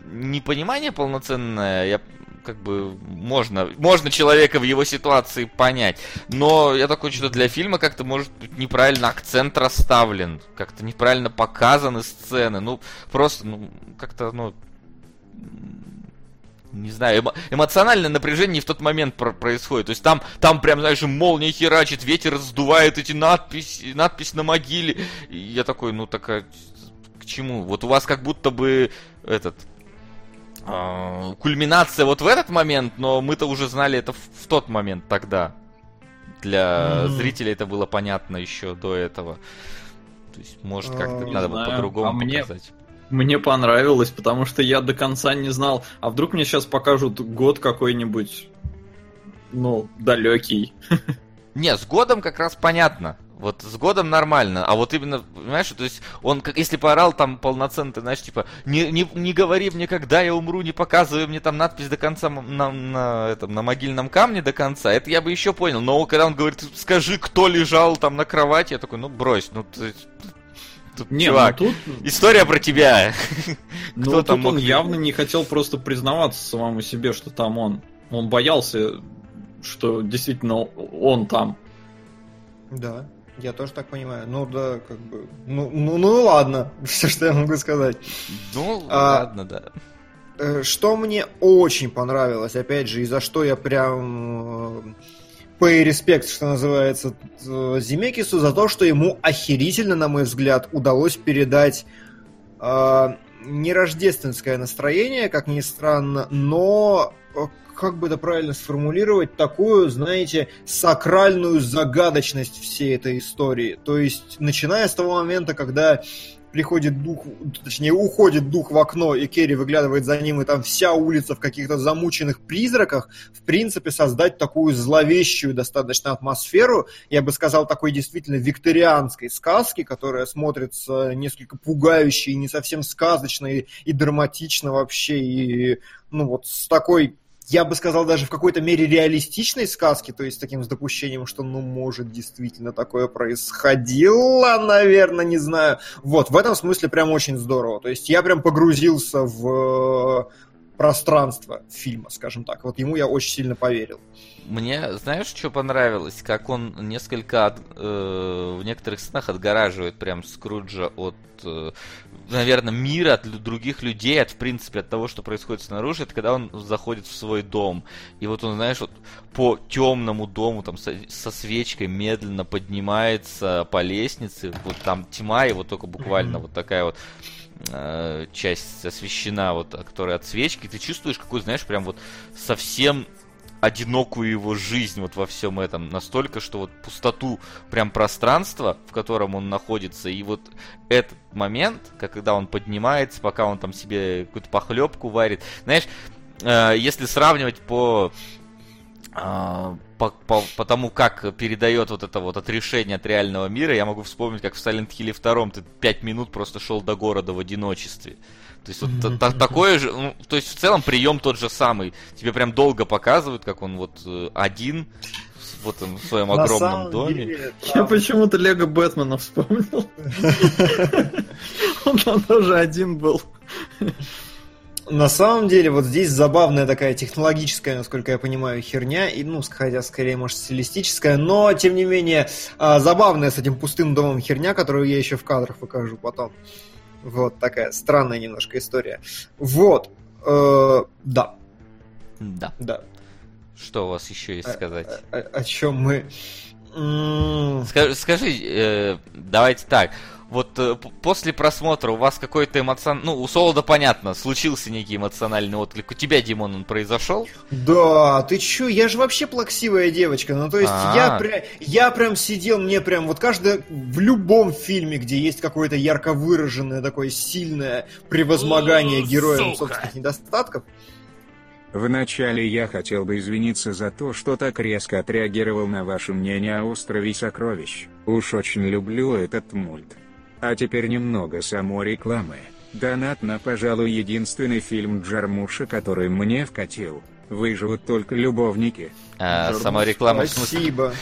непонимание полноценное. Я как бы можно, можно человека в его ситуации понять. Но я такой, что для фильма как-то может быть неправильно акцент расставлен, как-то неправильно показаны сцены. Ну, просто, ну, как-то, ну, не знаю, эмо- эмоциональное напряжение в тот момент про- происходит. То есть там, там прям, знаешь, молния херачит, ветер раздувает эти надписи, надпись на могиле. И я такой, ну так а к чему? Вот у вас как будто бы этот а, кульминация вот в этот момент, но мы-то уже знали это в, в тот момент тогда. Для Мгм. зрителей это было понятно еще до этого. То есть, может, как-то А, надо не было знаю. по-другому А мне- показать. Мне понравилось, потому что я до конца не знал. А вдруг мне сейчас покажут год какой-нибудь, ну, далекий. [LAUGHS] Не, с годом как раз понятно. Вот с годом нормально, а вот именно, понимаешь, то есть он, как если поорал там полноценно, ты знаешь, типа, не, не, не говори мне, когда я умру, не показывай мне там надпись до конца на, на, этом, на могильном камне до конца, это я бы еще понял, но когда он говорит, скажи, кто лежал там на кровати, я такой, ну брось, ну ты, тут, Не, чувак, ну тут, история про тебя. ну, кто тут там он мог- явно не хотел просто признаваться самому себе, что там он. Он боялся, что действительно он там. Да, я тоже так понимаю. Ну да, как бы. Ну, ну, ну ладно, [LAUGHS] все, что я могу сказать. Ну, А, ладно, да. Э, Что мне очень понравилось, опять же, и за что я прям э, pay респект, что называется, э, Земекису, за то, что ему охерительно, на мой взгляд, удалось передать э, не рождественское настроение, как ни странно, но как бы это правильно сформулировать, такую, знаете, сакральную загадочность всей этой истории. То есть, начиная с того момента, когда приходит дух, точнее, уходит дух в окно, и Керри выглядывает за ним, и там вся улица в каких-то замученных призраках, в принципе, создать такую зловещую достаточно атмосферу, я бы сказал, такой действительно викторианской сказки, которая смотрится несколько пугающе и не совсем сказочно, и, и драматично вообще, и, ну, вот с такой я бы сказал, даже в какой-то мере реалистичной сказки, то есть с таким с допущением, что, ну, может, действительно такое происходило, наверное, не знаю. Вот, в этом смысле прям очень здорово. То есть я прям погрузился в пространство фильма, скажем так. Вот ему я очень сильно поверил. Мне, знаешь, что понравилось? Как он несколько от- э, в некоторых сценах отгораживает прям Скруджа от, э, наверное, мира, от других людей, от, в принципе, от того, что происходит снаружи. Это когда он заходит в свой дом. И вот он, знаешь, вот по темному дому, там, со, со свечкой медленно поднимается по лестнице. Вот там тьма, и вот только буквально вот такая вот э, часть освещена, вот, которая от свечки. Ты чувствуешь какую, знаешь, прям вот совсем одинокую его жизнь вот во всем этом. Настолько, что вот пустоту прям пространства, в котором он находится, и вот этот момент, когда он поднимается, пока он там себе какую-то похлебку варит. Знаешь, э, если сравнивать по а, по, по, по тому, как передает вот это вот отрешение от реального мира, я могу вспомнить, как в Silent Hill 2 ты 5 минут просто шел до города в одиночестве. То есть вот та- та- такое же, ну, то есть в целом прием тот же самый. Тебе прям долго показывают, как он вот э, один вот он в своем На огромном доме. деле, Я там- почему-то Лего Бэтмена вспомнил. [LAUGHS] Он там тоже один был. На самом деле, вот здесь забавная такая технологическая, насколько я понимаю, херня, и, ну, хотя скорее, может, стилистическая, но, тем не менее, а, забавная с этим пустым домом херня, которую я еще в кадрах покажу потом. Вот такая странная немножко история. Вот. э, да, Да. да. Что у вас еще есть сказать? О, о чем мы... Скажи, э, давайте так. Вот э, после просмотра у вас какой-то эмоцион... Ну, у Солода понятно, случился некий эмоциональный отклик. У тебя, Димон, он произошел? Да, ты чё, я же вообще плаксивая девочка. Ну, то есть, А. я, пря- я прям сидел, мне прям вот каждое, в любом фильме, где есть какое-то ярко выраженное такое сильное превозмогание героем собственных недостатков. Вначале я хотел бы извиниться за то, что так резко отреагировал на ваше мнение о острове сокровищ. Уж очень люблю этот мульт. А теперь немного саморекламы. Донат на, пожалуй, единственный фильм Джармуша, который мне вкатил. Выживут только любовники. А, Джармуш, [LAUGHS] сама реклама, Спасибо.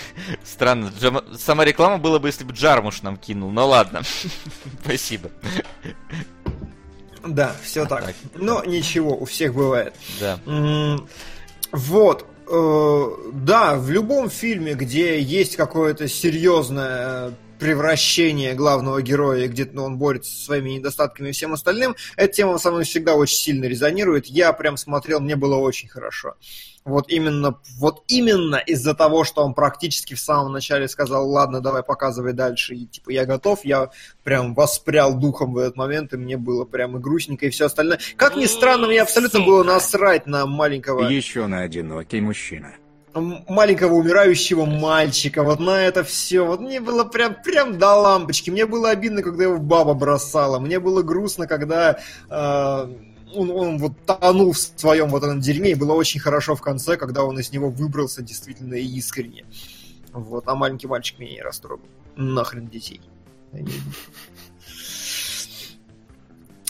странно. Джама- Сама реклама было бы, если бы Джармуш нам кинул. Ну ладно. [LAUGHS] Спасибо. Да, все так. Так. Но ничего, у всех бывает. Да. Вот. э, Да, в любом фильме, где есть какое-то серьезное превращение главного героя, где ну, он борется со своими недостатками и всем остальным, эта тема со мной всегда очень сильно резонирует. Я прям смотрел, мне было очень хорошо. Вот именно, вот именно из-за того, что он практически в самом начале сказал, ладно, давай показывай дальше, и типа я готов, я прям воспрял духом в этот момент, и мне было прям и грустненько, и все остальное. Как ни странно, мне абсолютно было насрать на маленького Еще на одинокий мужчина. Маленького умирающего мальчика, вот на это все. Вот мне было прям, прям до лампочки. Мне было обидно, когда его баба бросала. Мне было грустно, когда э, он, он вот тонул в своем вот этом дерьме. И было очень хорошо в конце, когда он из него выбрался действительно искренне. Вот, а маленький мальчик меня не растрогал. Нахрен детей.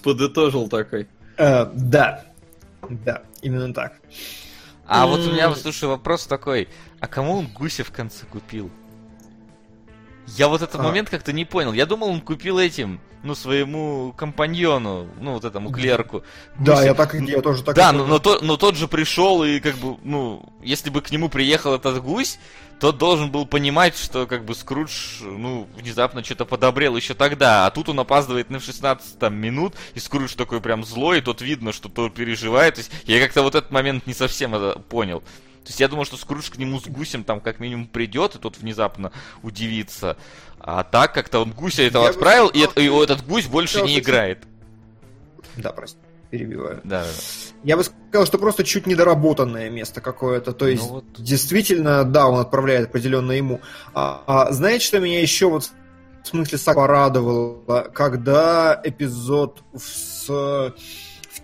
Подытожил такой. Э, да. Да, именно так. А вот у меня, слушай, вопрос такой. А кому он гуся в конце купил? Я вот этот А. момент как-то не понял. Я думал, он купил этим, ну, своему компаньону, ну, вот этому клерку. Да, Гуся. я так и я тоже так Да, но, но, то- но тот же пришел и как бы, ну, если бы к нему приехал этот гусь, тот должен был понимать, что как бы Скрудж, ну, внезапно что-то подобрел еще тогда, а тут он опаздывает на 16 там, минут, и Скрудж такой прям злой, и тот видно, что тот переживает. То есть я как-то вот этот момент не совсем это понял. То есть я думал, что Скрудж к нему с гусем там как минимум придет, и тот внезапно удивится. А так как-то он гуся этого Я бы отправил, и, сказал, это- и этот гусь больше не играет. Да, прости, перебиваю. Да, да. Я бы сказал, что просто чуть недоработанное место какое-то. То есть, Ну вот. действительно, да, он отправляет определенно ему. А, а знаете, что меня еще вот в смысле порадовало? Когда эпизод с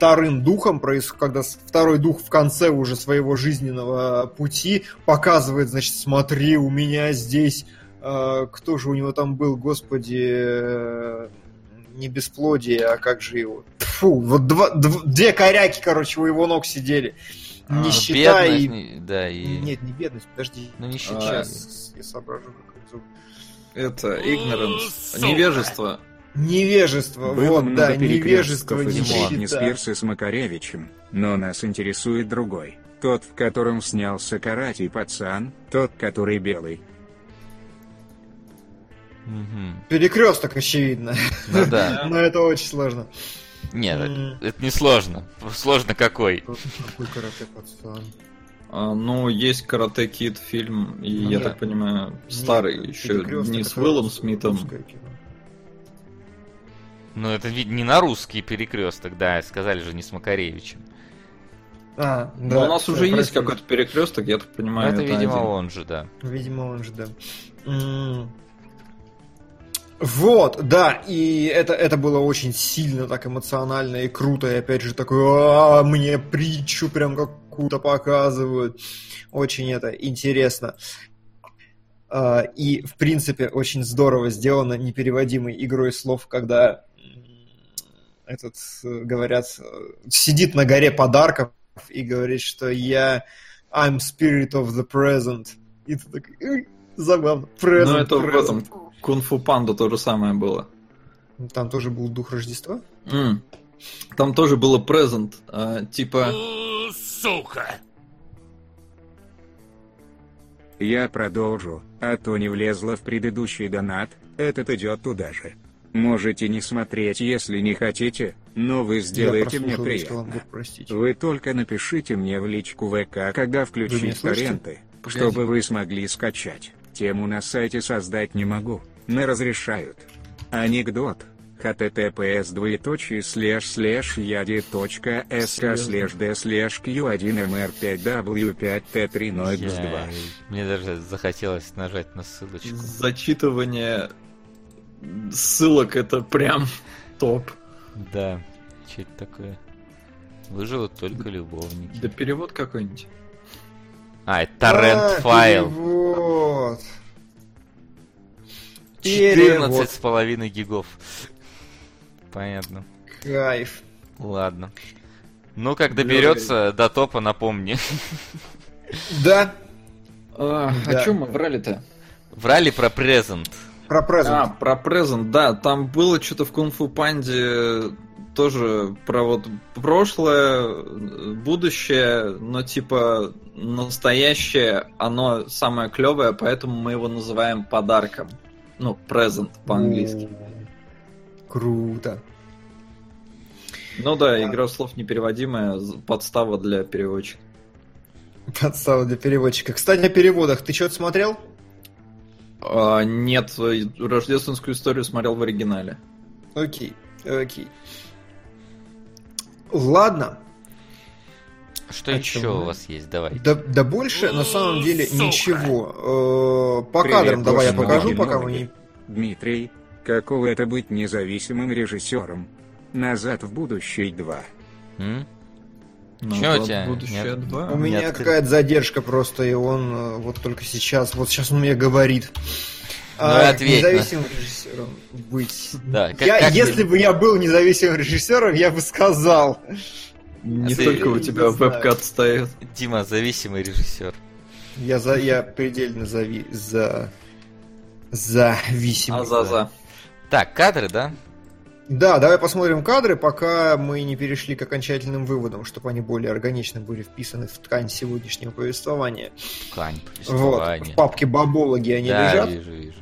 вторым духом происходит, когда второй дух в конце уже своего жизненного пути показывает, значит, смотри, у меня здесь... э, кто же у него там был, господи... э, не бесплодие, а как же его? Фу, вот два, дв- две коряки, короче, у его ног сидели. А, Нищета бедность, и... не- Да, и... Нет, не бедность, подожди. Ну. А, Сейчас я соображу, как это. Это ignorance, Сука. невежество. Невежество, Было вот, много да, невежество, из нищета. Спирса с Макаревичем, но нас интересует другой. Тот, в котором снялся карате пацан, тот, который белый. Мгм. Перекресток, очевидно. Ну да. [LAUGHS] Но это очень сложно. Нет, М. это, не сложно. Сложно какой. Какой карате пацан? А, ну, есть Карате Кид фильм, и Ну я так понимаю, старый Нет, еще, не с Уиллом Смитом. русское кино. Ну это ведь не на русский перекресток, да, сказали же не с Макаревичем. А, Но да. у нас уже есть прости. какой-то перекресток, я так Ну, понимаю, это, это видимо, один. он же, да. Видимо, он же, да. М. Вот, да, и это, это было очень сильно так эмоционально и круто, и опять же такой, «А, мне притчу прям какую-то показывают. Очень это интересно. А, И, в принципе, очень здорово сделано непереводимой игрой слов, когда этот, э, говорят, э, сидит на горе подарков и говорит, что я I'm spirit of the present. И ты такой, «Ой, забавно. Present, Ну, это в present». этом Кунг-фу Панда то же самое было. Там тоже был дух Рождества? М. Там тоже было презент. а, типа... Сука! Я продолжу, а то не влезла в предыдущий донат, этот идет туда же. Можете не смотреть, если не хотите, но вы сделаете мне приятно. Вы только напишите мне в личку ВК, когда включить торренты, чтобы вы смогли скачать. Тему на сайте создать не могу, не разрешают. Анекдот. https двоеточие слэш слэш яди точка sk слэш d слэш q1 mr 5 w 5 t 3 0 2 Я- Мне даже захотелось нажать на ссылочку. Зачитывание ссылок это прям топ. Да, что это такое? Выживут только любовники. Да перевод какой-нибудь. А, это торрент А, файл. перевод. 14 с половиной гигов. Понятно. Кайф. Ладно. Ну, как доберется до топа, напомни. Да, А, Да. О чем мы врали-то? Врали про презент. Про А, презент. про презент, да, там было что-то в Кунг-фу Панде тоже про вот прошлое, будущее, но типа настоящее, оно самое клевое, поэтому мы его называем подарком. Ну, презент по-английски. Круто. Ну да, игра слов непереводимая, подстава для переводчика. Подстава для переводчика. Кстати, о переводах. Ты что-то смотрел? А, нет, рождественскую историю смотрел в оригинале. Окей, окей. Ладно. Что О еще чем у вас есть? Давай. Да, да больше, на самом деле, Сука. ничего. Э, По Привет, кадрам давай я покажу, ноги, пока ноги. мы не... Дмитрий, каково это быть независимым режиссером? Назад в будущее 2. М? Ну, Чё у тебя? Будущее Нет? 2. У меня открыт. какая-то задержка просто, и он э, вот только сейчас, вот сейчас он мне говорит. Ну, А, ответь на- независимым режиссером быть. Да, как- Я, как если ты- бы я был независимым режиссером, я бы сказал. Не А ты- только у тебя вебкат стоит. Дима, зависимый режиссер. Я, за, я предельно зави, за... зависимый. А-за-за. Так, кадры, да? Да, давай посмотрим кадры, пока мы не перешли к окончательным выводам, чтобы они более органично были вписаны в ткань сегодняшнего повествования. Ткань, Вот, повествование. в папке бабологи они да, лежат. вижу, вижу.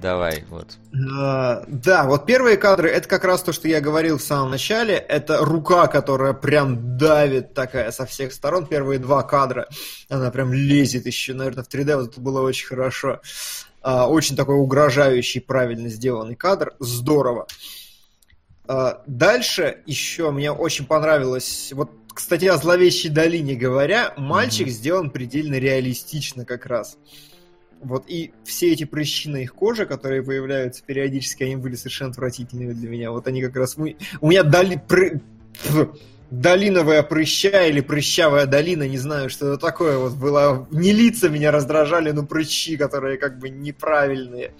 Давай, вот. А, Да, вот первые кадры, это как раз то, что я говорил в самом начале. Это рука, которая прям давит такая со всех сторон. Первые два кадра, она прям лезет еще, наверное, в 3D. Вот это было очень хорошо. А, Очень такой угрожающий, правильно сделанный кадр. Здорово. А, Дальше еще мне очень понравилось... Вот, кстати, о зловещей долине говоря, мальчик сделан предельно реалистично как раз. Вот и все эти прыщи на их коже, которые появляются периодически, они были совершенно отвратительными для меня. Вот они как раз... У меня дали... пры-. Долиновая прыща или прыщавая долина, не знаю, что это такое. Вот было... Не лица меня раздражали, но прыщи, которые как бы неправильные.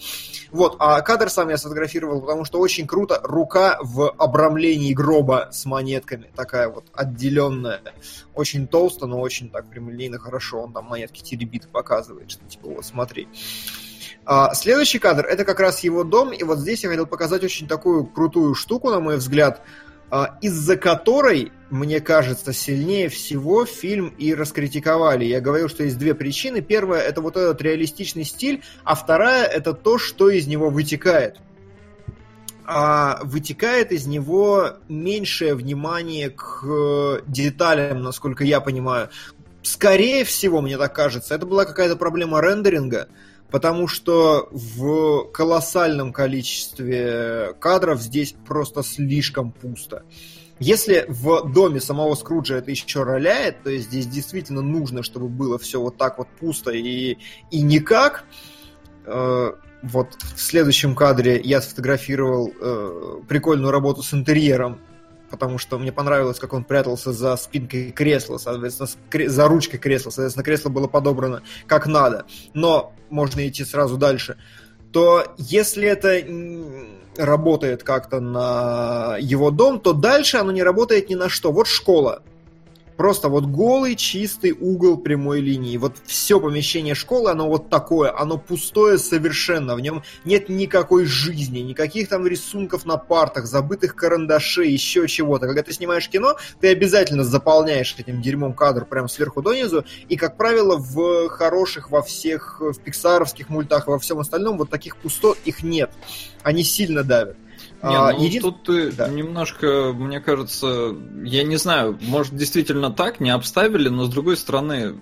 Вот, а кадр сам я сфотографировал, потому что очень круто. Рука в обрамлении гроба с монетками. Такая вот отделенная. Очень толсто, но очень так прямолинейно хорошо. Он там монетки теребит показывает, что типа вот смотри. А, следующий кадр это как раз его дом, и вот здесь я хотел показать очень такую крутую штуку, на мой взгляд, из-за которой, мне кажется, сильнее всего фильм и раскритиковали. Я говорил, что есть две причины. Первая это вот этот реалистичный стиль, а вторая это то, что из него вытекает. А вытекает из него меньшее внимание к э, деталям, насколько я понимаю. Скорее всего, мне так кажется, это была какая-то проблема рендеринга, потому что в колоссальном количестве кадров здесь просто слишком пусто. Если в доме самого Скруджа это еще роляет, то есть здесь действительно нужно, чтобы было все вот так вот пусто и, и никак, э, вот в следующем кадре я сфотографировал э, прикольную работу с интерьером, потому что мне понравилось, как он прятался за спинкой кресла, соответственно, за ручкой кресла, соответственно, кресло было подобрано как надо, но можно идти сразу дальше, то если это работает как-то на его дом, то дальше оно не работает ни на что. Вот школа. Просто вот голый, чистый угол прямой линии. Вот все помещение школы, оно вот такое, оно пустое совершенно. В нем нет никакой жизни, никаких там рисунков на партах, забытых карандашей, еще чего-то. Когда ты снимаешь кино, ты обязательно заполняешь этим дерьмом кадр прям сверху донизу. И, как правило, в хороших, во всех, в пиксаровских мультах, во всем остальном, вот таких пустот их нет. Они сильно давят. Не, А, ну, един- тут ты Да. немножко, мне кажется, я не знаю, может действительно так, не обставили, но с другой стороны,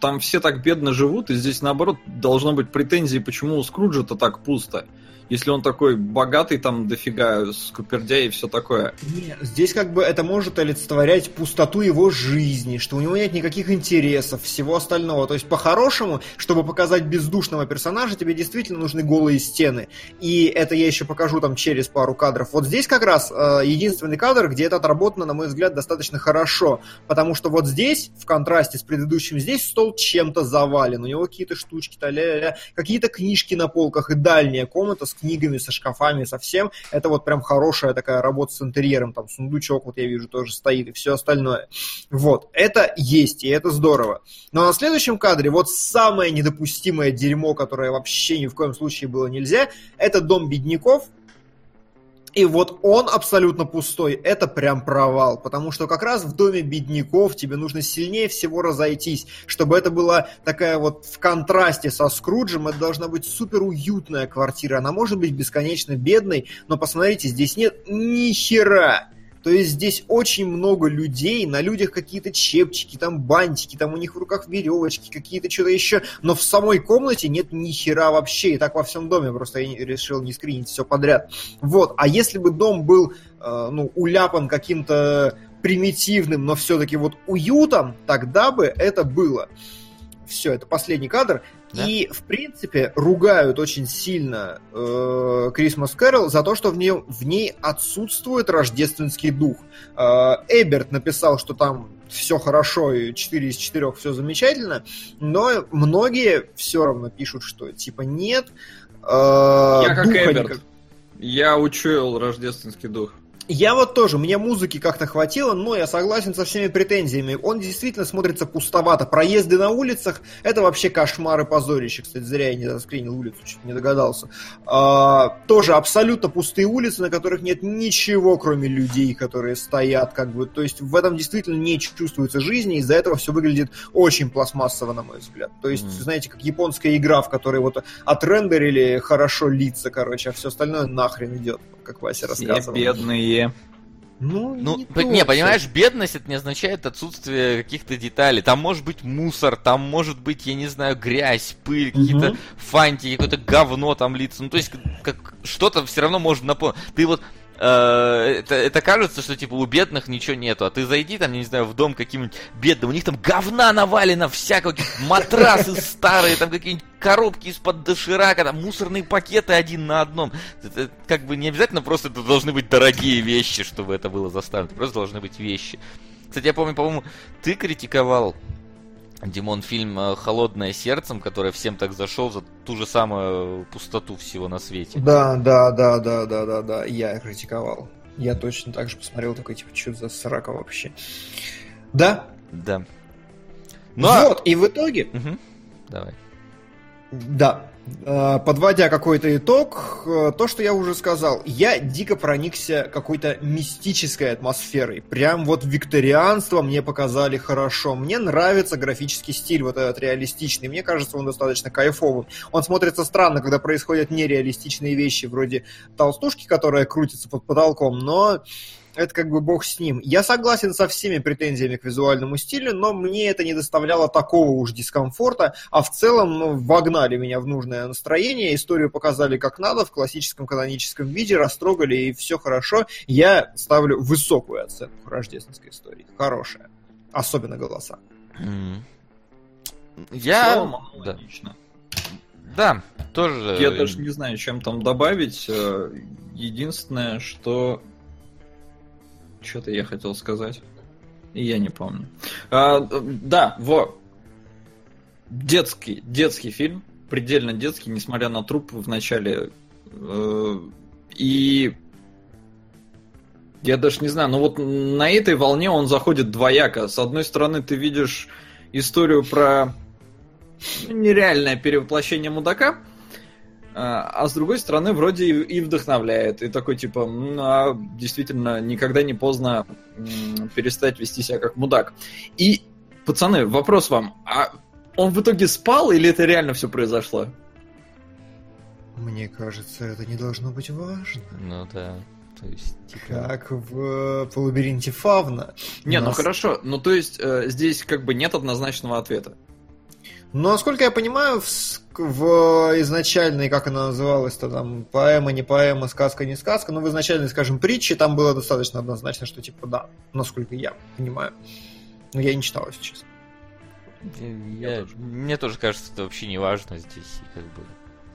там все так бедно живут, и здесь наоборот должно быть претензии, почему у Скруджа-то так пусто. Если он такой богатый, там дофига скупердяй и все такое. Не, здесь как бы это может олицетворять пустоту его жизни, что у него нет никаких интересов, всего остального. То есть, по-хорошему, чтобы показать бездушного персонажа, тебе действительно нужны голые стены. И это я еще покажу там через пару кадров. Вот здесь как раз э, единственный кадр, где это отработано, на мой взгляд, достаточно хорошо. Потому что вот здесь, в контрасте с предыдущим, здесь стол чем-то завален. У него какие-то ля-ля-ля, какие-то книжки на полках и дальняя комната с книгами, со шкафами, со всем. Это вот прям хорошая такая работа с интерьером. Там сундучок, вот я вижу, тоже стоит и все остальное. Вот. Это есть, и это здорово. Но на следующем кадре вот самое недопустимое дерьмо, которое вообще ни в коем случае было нельзя, это дом бедняков, и вот он абсолютно пустой, это прям провал, потому что как раз в доме бедняков тебе нужно сильнее всего разойтись, чтобы это была такая вот в контрасте со Скруджем, это должна быть супер уютная квартира, она может быть бесконечно бедной, но посмотрите, здесь нет ни хера. То есть здесь очень много людей, на людях какие-то чепчики, там бантики, там у них в руках веревочки, какие-то что-то еще, но в самой комнате нет ни хера вообще, и так во всем доме, просто я решил не скринить все подряд. Вот, а если бы дом был, э, ну, уляпан каким-то примитивным, но все-таки вот уютом, тогда бы это было. Все, это последний кадр. Да. И, в принципе, ругают очень сильно э, Christmas Carol за то, что в, ней, в ней отсутствует рождественский дух. Э, Эберт написал, что там все хорошо, и 4 из 4 все замечательно, но многие все равно пишут, что типа нет. э, Я как Эберт. никак- Я учуял рождественский дух. Я вот тоже, мне музыки как-то хватило, но я согласен со всеми претензиями. Он действительно смотрится пустовато. Проезды на улицах — это вообще кошмар и позорище. Кстати, зря я не заскринил улицу, чуть не догадался. А, тоже абсолютно пустые улицы, на которых нет ничего, кроме людей, которые стоят. Как бы. То есть в этом действительно не чувствуется жизни, из-за этого все выглядит очень пластмассово, на мой взгляд. То есть, Мгм. знаете, как японская игра, в которой вот отрендерили хорошо лица, короче, а все остальное нахрен идет, как Вася Все рассказывал. бедные. Ну, Ну, не, по- не, понимаешь, бедность это не означает отсутствие каких-то деталей. Там может быть мусор, там может быть, я не знаю, грязь, пыль, какие-то фантики, какое-то говно там лица. Ну, то есть, как, что-то все равно можно напомнить. Ты вот это, это кажется, что типа у бедных ничего нету, а ты зайди там, не знаю, в дом каким-нибудь бедным, у них там говна навалено, какие-то матрасы старые, там какие-нибудь коробки из-под доширака, там мусорные пакеты один на одном. Это как бы не обязательно просто это должны быть дорогие вещи, чтобы это было заставлено, просто должны быть вещи. Кстати, я помню, по-моему, ты критиковал Димон фильм э, «Холодное сердцем», который всем так зашел за ту же самую пустоту всего на свете. Да, да, да, да, да, да, да, я критиковал. Я точно так же посмотрел, такой, типа, что за срака вообще. Да, Да. Ну, а- вот, и в итоге, Мгм. Давай. да, подводя какой-то итог, э, то, что я уже сказал, я дико проникся какой-то мистической атмосферой. Прям вот викторианство мне показали хорошо. Мне нравится графический стиль вот этот реалистичный. Мне кажется, он достаточно кайфовым. Он смотрится странно, когда происходят нереалистичные вещи, вроде толстушки, которая крутится под потолком, но это как бы бог с ним. Я согласен со всеми претензиями к визуальному стилю, но мне это не доставляло такого уж дискомфорта, а в целом ну, вогнали меня в нужное настроение, историю показали как надо, в классическом каноническом виде, растрогали, и все хорошо. Я ставлю высокую оценку рождественской истории. Хорошая. Особенно голоса. В Я... целом, да. логично. Да, тоже... Я даже не знаю, чем там добавить. Э, Единственное, что... Что-то я хотел сказать. И я не помню. А, да, во. Детский, детский фильм. Предельно детский, несмотря на труп в начале. Э, И Я даже не знаю, но вот на этой волне он заходит двояко. С одной стороны, ты видишь историю про ну, нереальное перевоплощение мудака, а, а с другой стороны, вроде и вдохновляет. И такой, типа, ну, а действительно, никогда не поздно перестать вести себя как мудак. И, пацаны, вопрос вам, а он в итоге спал или это реально все произошло? Мне кажется, это не должно быть важно. Ну да. То есть, типа... Как в по лабиринте Фавна. Не, ну хорошо. Ну то есть э, здесь как бы нет однозначного ответа. Но, насколько я понимаю, в, в изначальной, как она называлась-то там, поэма, не поэма, сказка, не сказка, но в изначальной, скажем, притче там было достаточно однозначно, что типа да, насколько я понимаю. Но я не читал, если честно. Я, мне тоже кажется, это вообще не важно здесь. Как бы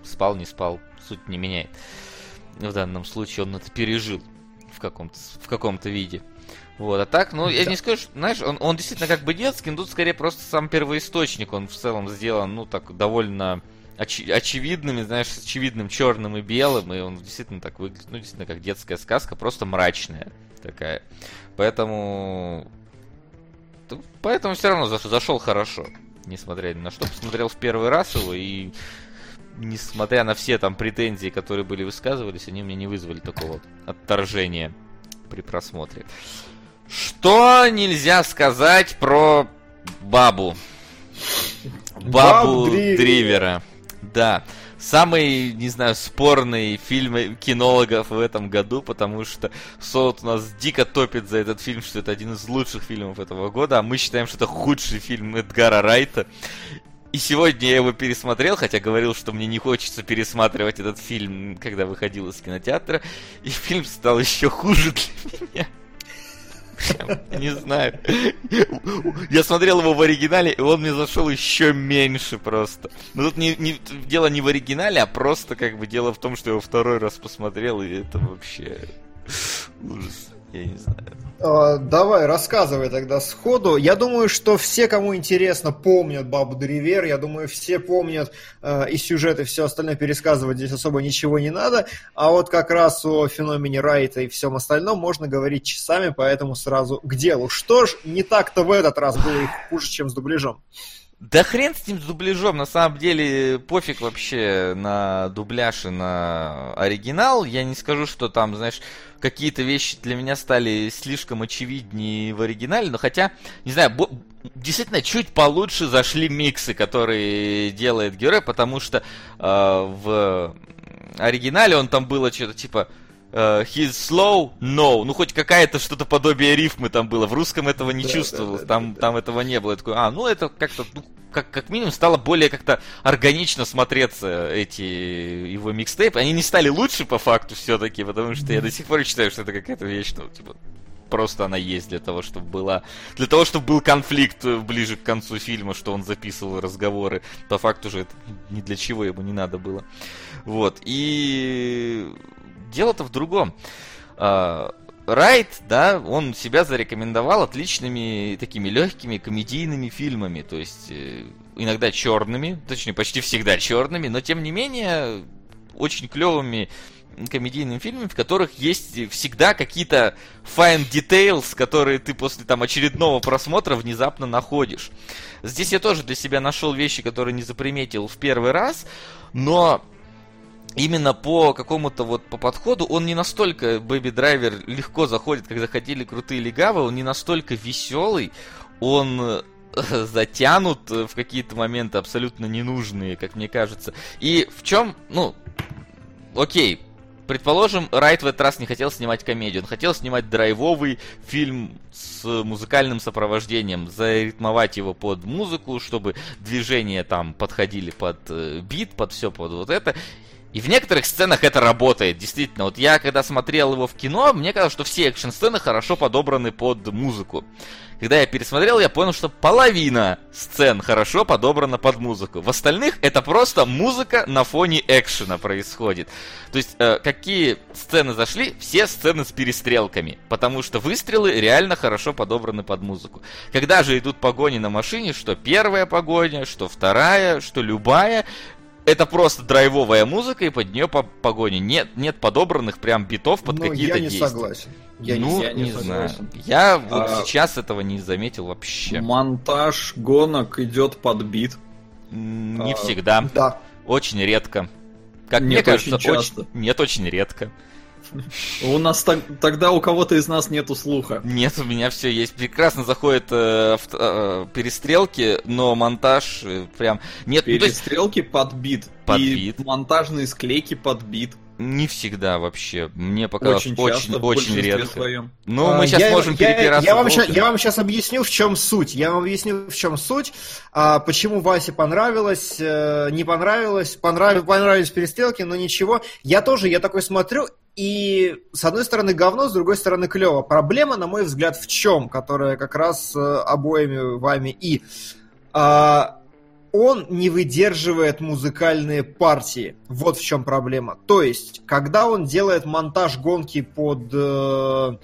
спал, не спал, суть не меняет. В данном случае он это пережил в каком-то, в каком-то виде. Вот, а так, ну, я да. не скажу, что, знаешь, он, он действительно как бы детский, но тут скорее просто сам первоисточник, он в целом сделан, ну, так, довольно оч- очевидными, знаешь, с очевидным черным и белым, и он действительно так выглядит, ну, действительно, как детская сказка, просто мрачная такая. Поэтому... Поэтому все равно зашел хорошо, несмотря ни на что. Посмотрел в первый раз его, и несмотря на все там претензии, которые были высказывались, они мне не вызвали такого отторжения при просмотре. Что нельзя сказать про бабу? Бабу Дривера. Да. Самый, не знаю, спорный фильм кинологов в этом году, потому что Солод у нас дико топит за этот фильм, что это один из лучших фильмов этого года, а мы считаем, что это худший фильм Эдгара Райта. И сегодня я его пересмотрел, хотя говорил, что мне не хочется пересматривать этот фильм, когда выходил из кинотеатра. И фильм стал еще хуже для меня. Не знаю. Я смотрел его в оригинале, и он мне зашел еще меньше просто. Но тут не, не, дело не в оригинале, а просто как бы дело в том, что я его второй раз посмотрел, и это вообще ужас. Я не знаю. А, давай, рассказывай тогда сходу. Я думаю, что все, кому интересно, помнят Бабу Древер. Я думаю, все помнят э, и сюжет, и все остальное пересказывать здесь особо ничего не надо. А вот как раз о феномене Райта и всем остальном можно говорить часами, поэтому сразу к делу. Что ж, не так-то в этот раз было их хуже, чем с дубляжом. Да хрен с ним с дубляжом, на самом деле пофиг вообще на дубляж и на оригинал. Я не скажу, что там, знаешь, какие-то вещи для меня стали слишком очевиднее в оригинале, но хотя, не знаю, действительно чуть получше зашли миксы, которые делает герой, потому что э, в оригинале он там было что-то типа Uh, he's slow, no. Ну, хоть какая-то что-то подобие рифмы там было. В русском этого не да, чувствовалось, да, да, там, да, там этого не было. Я такой, а, ну это как-то, ну, как, как минимум стало более как-то органично смотреться эти его микстейпы. Они не стали лучше по факту все-таки, потому что я до сих пор считаю, что это какая-то вещь, ну, типа, просто она есть для того, чтобы была... Для того, чтобы был конфликт ближе к концу фильма, что он записывал разговоры. По факту же это ни для чего ему не надо было. Вот. И дело-то в другом. А, Райт, да, он себя зарекомендовал отличными такими легкими комедийными фильмами, то есть э, иногда черными, точнее почти всегда черными, но тем не менее очень клевыми комедийными фильмами, в которых есть всегда какие-то fine details, которые ты после там очередного просмотра внезапно находишь. Здесь я тоже для себя нашел вещи, которые не заприметил в первый раз, но именно по какому-то вот по подходу он не настолько Baby Driver легко заходит, как заходили крутые легавы, он не настолько веселый, он э, [LAUGHS] затянут в какие-то моменты абсолютно ненужные, как мне кажется. И в чем, ну, окей, Предположим, Райт в этот раз не хотел снимать комедию, он хотел снимать драйвовый фильм с музыкальным сопровождением, заритмовать его под музыку, чтобы движения там подходили под э, бит, под все, под вот это. И в некоторых сценах это работает, действительно. Вот я, когда смотрел его в кино, мне казалось, что все экшн-сцены хорошо подобраны под музыку. Когда я пересмотрел, я понял, что половина сцен хорошо подобрана под музыку. В остальных это просто музыка на фоне экшена происходит. То есть, э, какие сцены зашли? Все сцены с перестрелками. Потому что выстрелы реально хорошо подобраны под музыку. Когда же идут погони на машине, что первая погоня, что вторая, что любая, это просто драйвовая музыка, и под нее по погони. Нет, нет подобранных прям битов под Ну, какие-то я не действия. согласен. Я ну, я не, не знаю. Я вот А- сейчас этого не заметил вообще. Монтаж гонок идет под бит. Не а, всегда. Да. Очень редко. Как мне Нет, кажется, очень часто. Нет, очень редко. У нас так- тогда у кого-то из нас нету слуха. Нет, у меня все есть. Прекрасно заходят э, авто- э, перестрелки, но монтаж э, прям... Нет, ну, есть Перестрелки под бит. Под и бит. монтажные склейки под бит. не всегда вообще. Мне показалось Очень очень, часто, в очень редко. своем. Ну, А, мы сейчас я- можем я, перепираться. я вам, я вам сейчас объясню, в чем суть. Я вам объясню, в чем суть. А, почему Васе понравилось, э, не понравилось, понрав- понравились перестрелки, но ничего. Я тоже, я такой смотрю, и с одной стороны говно, с другой стороны клево. Проблема, на мой взгляд, в чем, которая как раз э, обоими вами и... а, он не выдерживает музыкальные партии. Вот в чем проблема. То есть, когда он делает монтаж гонки под э,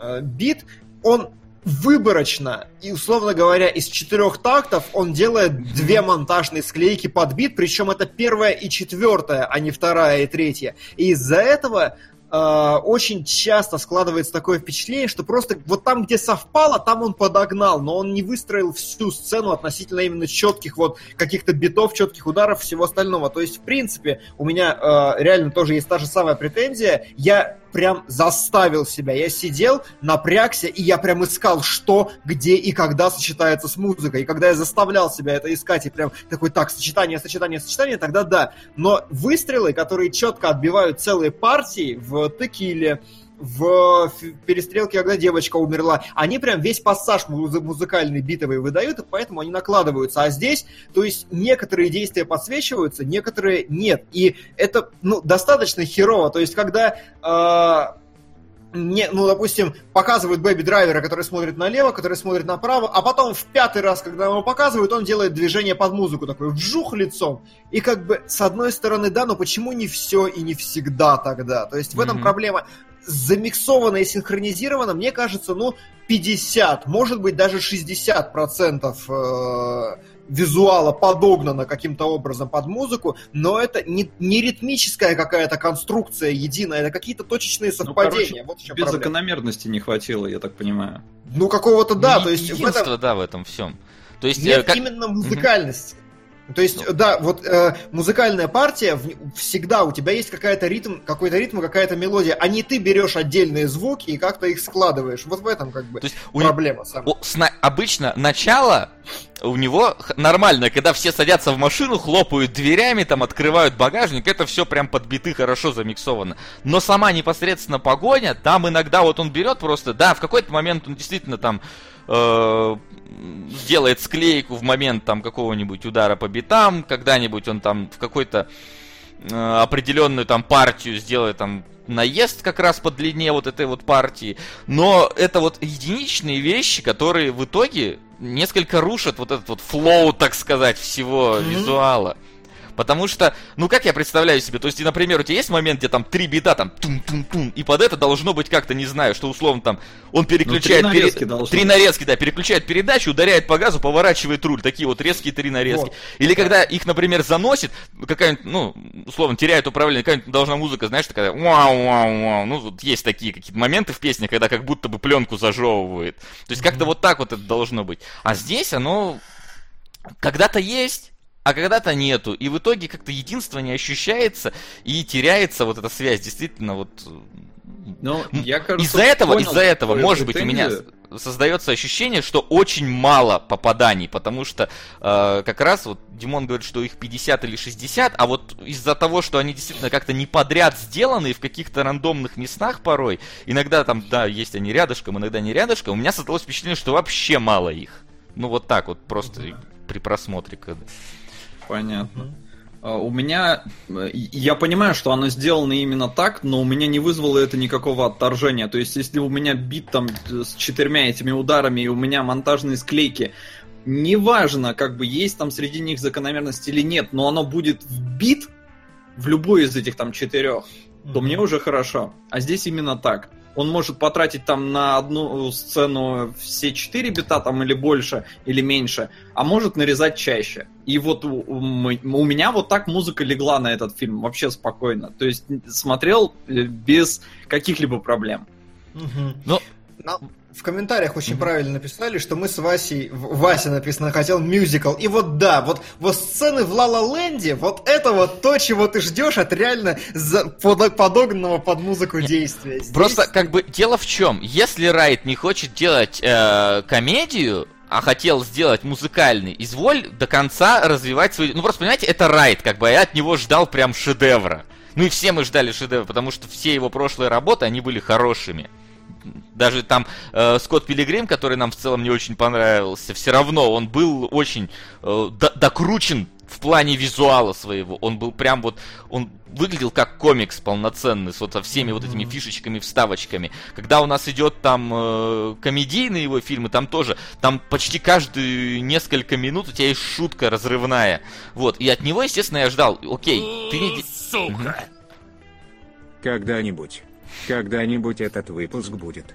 э, бит, он выборочно и, условно говоря, из четырех тактов он делает две монтажные склейки под бит, причем это первая и четвертая, а не вторая и третья. И из-за этого э, очень часто складывается такое впечатление, что просто вот там, где совпало, там он подогнал, но он не выстроил всю сцену относительно именно четких вот каких-то битов, четких ударов, всего остального. То есть, в принципе, у меня э, реально тоже есть та же самая претензия. Я прям заставил себя. Я сидел, напрягся, и я прям искал, что, где и когда сочетается с музыкой. И когда я заставлял себя это искать, и прям такой, так, сочетание, сочетание, сочетание, тогда да. Но выстрелы, которые четко отбивают целые партии в текиле, в перестрелке, когда девочка умерла, они прям весь пассаж муз- музыкальный битовый выдают, и поэтому они накладываются. А здесь, то есть, некоторые действия подсвечиваются, некоторые нет. И это, ну, достаточно херово. То есть, когда э, не, ну, допустим, показывают Бэби Драйвера, который смотрит налево, который смотрит направо, а потом в пятый раз, когда его показывают, он делает движение под музыку, такой вжух лицом. И как бы, с одной стороны, да, но почему не все и не всегда тогда? То есть в этом Мгм. проблема. Замиксовано и синхронизировано, мне кажется, ну, 50, может быть, даже 60 процентов э, визуала подогнано каким-то образом под музыку, но это не, не ритмическая какая-то конструкция единая, это какие-то точечные Ну, совпадения. короче, вот в без проблема. закономерности не хватило, я так понимаю. Ну, какого-то, да, Ну, то есть в единство, этом да, в этом всем. То есть, э, нет как... именно музыкальности. То есть, да, вот э, музыкальная партия, в- всегда у тебя есть какая-то ритм, какой-то ритм, какая-то мелодия, а не ты берешь отдельные звуки и как-то их складываешь. Вот в этом как бы То есть у, проблема самая. о, сна- обычно начало у него нормально, когда все садятся в машину, хлопают дверями, там открывают багажник, это все прям подбиты, хорошо замиксовано. Но сама непосредственно погоня, там иногда вот он берет просто, да, в какой-то момент он действительно там э, сделает склейку в момент там какого-нибудь удара по битам, когда-нибудь он там в какой-то э, определенную там партию сделает там наезд как раз по длине вот этой вот партии. Но это вот единичные вещи, которые в итоге несколько рушат вот этот вот флоу, так сказать, всего Мгм. визуала. Потому что, ну как я представляю себе, то есть, и, например, у тебя есть момент, где там три бита, там тун-тун-тун, и под это должно быть как-то, не знаю, что условно там он переключает... Ну, три пере- нарезки должно Три нарезки, да, переключает передачу, ударяет по газу, поворачивает руль, такие вот резкие три нарезки. Вот. Или когда их, например, заносит, какая-нибудь, ну, условно, теряет управление, какая-нибудь должна музыка, знаешь, такая вау-вау-вау. Ну, вот есть такие какие-то моменты в песне, когда как будто бы пленку зажевывает. То есть как-то вот так вот это должно быть. А здесь оно когда-то есть, а когда-то нету. И в итоге как-то единство не ощущается и теряется вот эта связь. Действительно, вот Ну, М, я, кажется, из-за этого, понял из-за этого, твою может быть, у меня создается ощущение, что очень мало попаданий, потому что э, как раз вот Димон говорит, что их 50 или 60, а вот из-за того, что они действительно как-то не подряд сделаны и в каких-то рандомных местах порой, иногда там, да, есть они рядышком, иногда не рядышком, у меня создалось впечатление, что вообще мало их. Ну вот так вот, просто при просмотре. когда. Понятно. А, У меня, э, я понимаю, что оно сделано именно так, но у меня не вызвало это никакого отторжения. То есть, если у меня бит там э, с четырьмя этими ударами, и у меня монтажные склейки, неважно, как бы есть там среди них закономерность или нет, но оно будет в бит в любой из этих там четырех, то мне уже хорошо. А здесь именно так. Он может потратить там на одну сцену все 4 бита там или больше, или меньше, а может нарезать чаще. И вот у, у, у меня вот так музыка легла на этот фильм вообще спокойно. То есть смотрел э, без каких-либо проблем. Ну, в комментариях очень правильно написали, что мы с Васей, Вася написано, хотел мюзикл. И вот да, вот, вот сцены в Ла Ленде, вот это вот то, чего ты ждешь от реально за- под- подогнанного под музыку действия. Здесь- Просто как бы дело в чем, если Райт не хочет делать э, комедию, а хотел сделать музыкальный, изволь до конца развивать свой... Ну просто понимаете, это Райт, как бы, а я от него ждал прям шедевра. Ну и все мы ждали шедевра, потому что все его прошлые работы, они были хорошими. Даже там э, Скотт Пилигрим, который нам в целом не очень понравился, все равно он был очень э, до- докручен в плане визуала своего. Он был прям вот, он выглядел как комикс полноценный, с вот со всеми вот этими фишечками, вставочками. Когда у нас идет там э, комедийные его фильмы, там тоже, там почти каждые несколько минут у тебя есть шутка разрывная. Вот, и от него, естественно, я ждал, окей, ты не... Сука! Когда-нибудь. Когда-нибудь этот выпуск будет.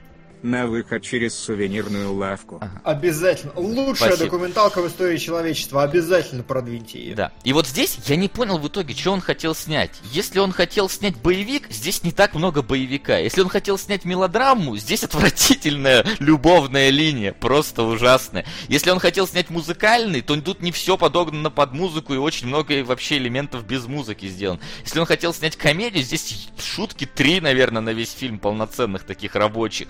На выход через сувенирную лавку. Обязательно. Лучшая Спасибо. документалка в истории человечества. Обязательно продвиньте ее. Да. И вот здесь я не понял в итоге, что он хотел снять. Если он хотел снять боевик, здесь не так много боевика. Если он хотел снять мелодраму, здесь отвратительная [LAUGHS] любовная линия, просто ужасная. Если он хотел снять музыкальный, то тут не все подогнано под музыку и очень много вообще элементов без музыки сделано. Если он хотел снять комедию, здесь шутки три, наверное, на весь фильм полноценных таких рабочих.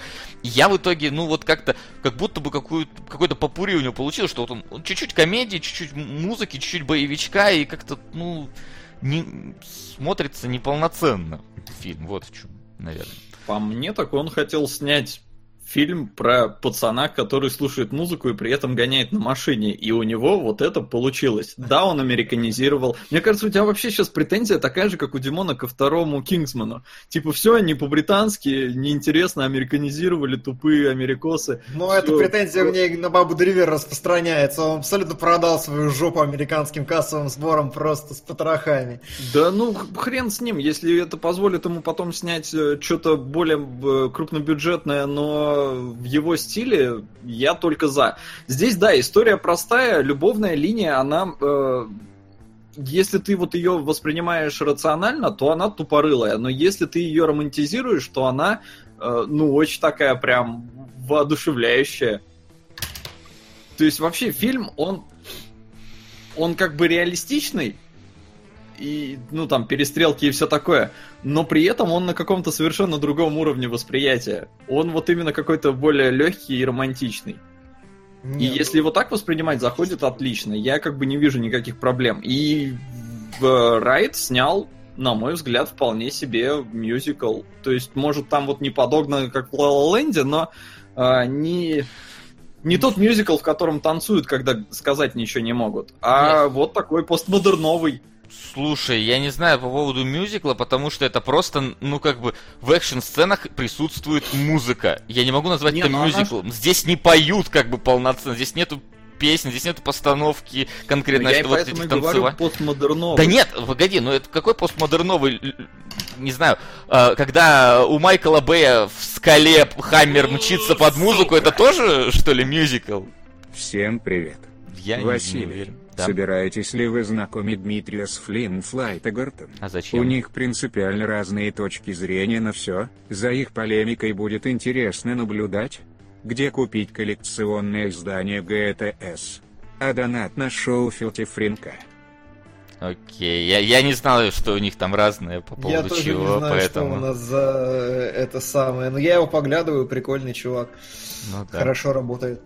Я в итоге, ну вот как-то, как будто бы какую какой-то попури у него получилось, что вот он он чуть-чуть комедии, чуть-чуть музыки, чуть-чуть боевичка, и как-то, ну, не, смотрится неполноценно фильм. Вот в чем, наверное. По мне, так он хотел снять фильм про пацана, который слушает музыку и при этом гоняет на машине. И у него вот это получилось. Да, он американизировал. Мне кажется, у тебя вообще сейчас претензия такая же, как у Димона ко второму Кингсману. Типа, все они по-британски, неинтересно, американизировали, тупые америкосы. Но эта Всё. претензия у меня на Бабу Дрivер распространяется. Он абсолютно продал свою жопу американским кассовым сбором просто с потрохами. Да ну, хрен с ним, если это позволит ему потом снять что-то более э, крупнобюджетное, но в его стиле, я только за. Здесь, да, история простая, любовная линия, она... э, если ты вот ее воспринимаешь рационально, то она тупорылая, но если ты ее романтизируешь, то она, э, ну, очень такая прям воодушевляющая. То есть вообще фильм, он, он как бы реалистичный, и, ну, там, перестрелки и все такое. Но при этом он на каком-то совершенно другом уровне восприятия. Он вот именно какой-то более легкий и романтичный. И Нет. если его так воспринимать, заходит отлично. Я как бы не вижу никаких проблем. И в Райт снял, на мой взгляд, вполне себе мюзикл. То есть, может, там вот не подогнано, как в Ла Ленде, но а, не, не тот мюзикл, в котором танцуют, когда сказать ничего не могут. А вот такой постмодерновый. Слушай, я не знаю по поводу мюзикла, потому что это просто, ну как бы, в экшн-сценах присутствует музыка. Я не могу назвать Не, это ну она мюзиклом. Здесь не поют как бы полноценно, здесь нету песен, здесь нету постановки конкретно, и что вот этих танцевать. постмодерновый. Да нет, погоди, ну это какой постмодерновый, не знаю, а, когда у Майкла Бэя в скале Хаммер мчится под музыку, это тоже, что ли, мюзикл? Всем привет. Я не- не Василий, уверен. Да. собираетесь ли вы знакомить Дмитрия с Флинн Флайтегортом? А зачем? У них принципиально разные точки зрения на все. За их полемикой будет интересно наблюдать. Где купить коллекционное издание ГТС? А донат на шоу Филти Фринка. Окей, я, я не знал, что у них там разные по поводу Я тоже чего, не знаю, поэтому... что у нас за э, это самое. Но я его поглядываю, прикольный чувак. Ну да. Хорошо работает.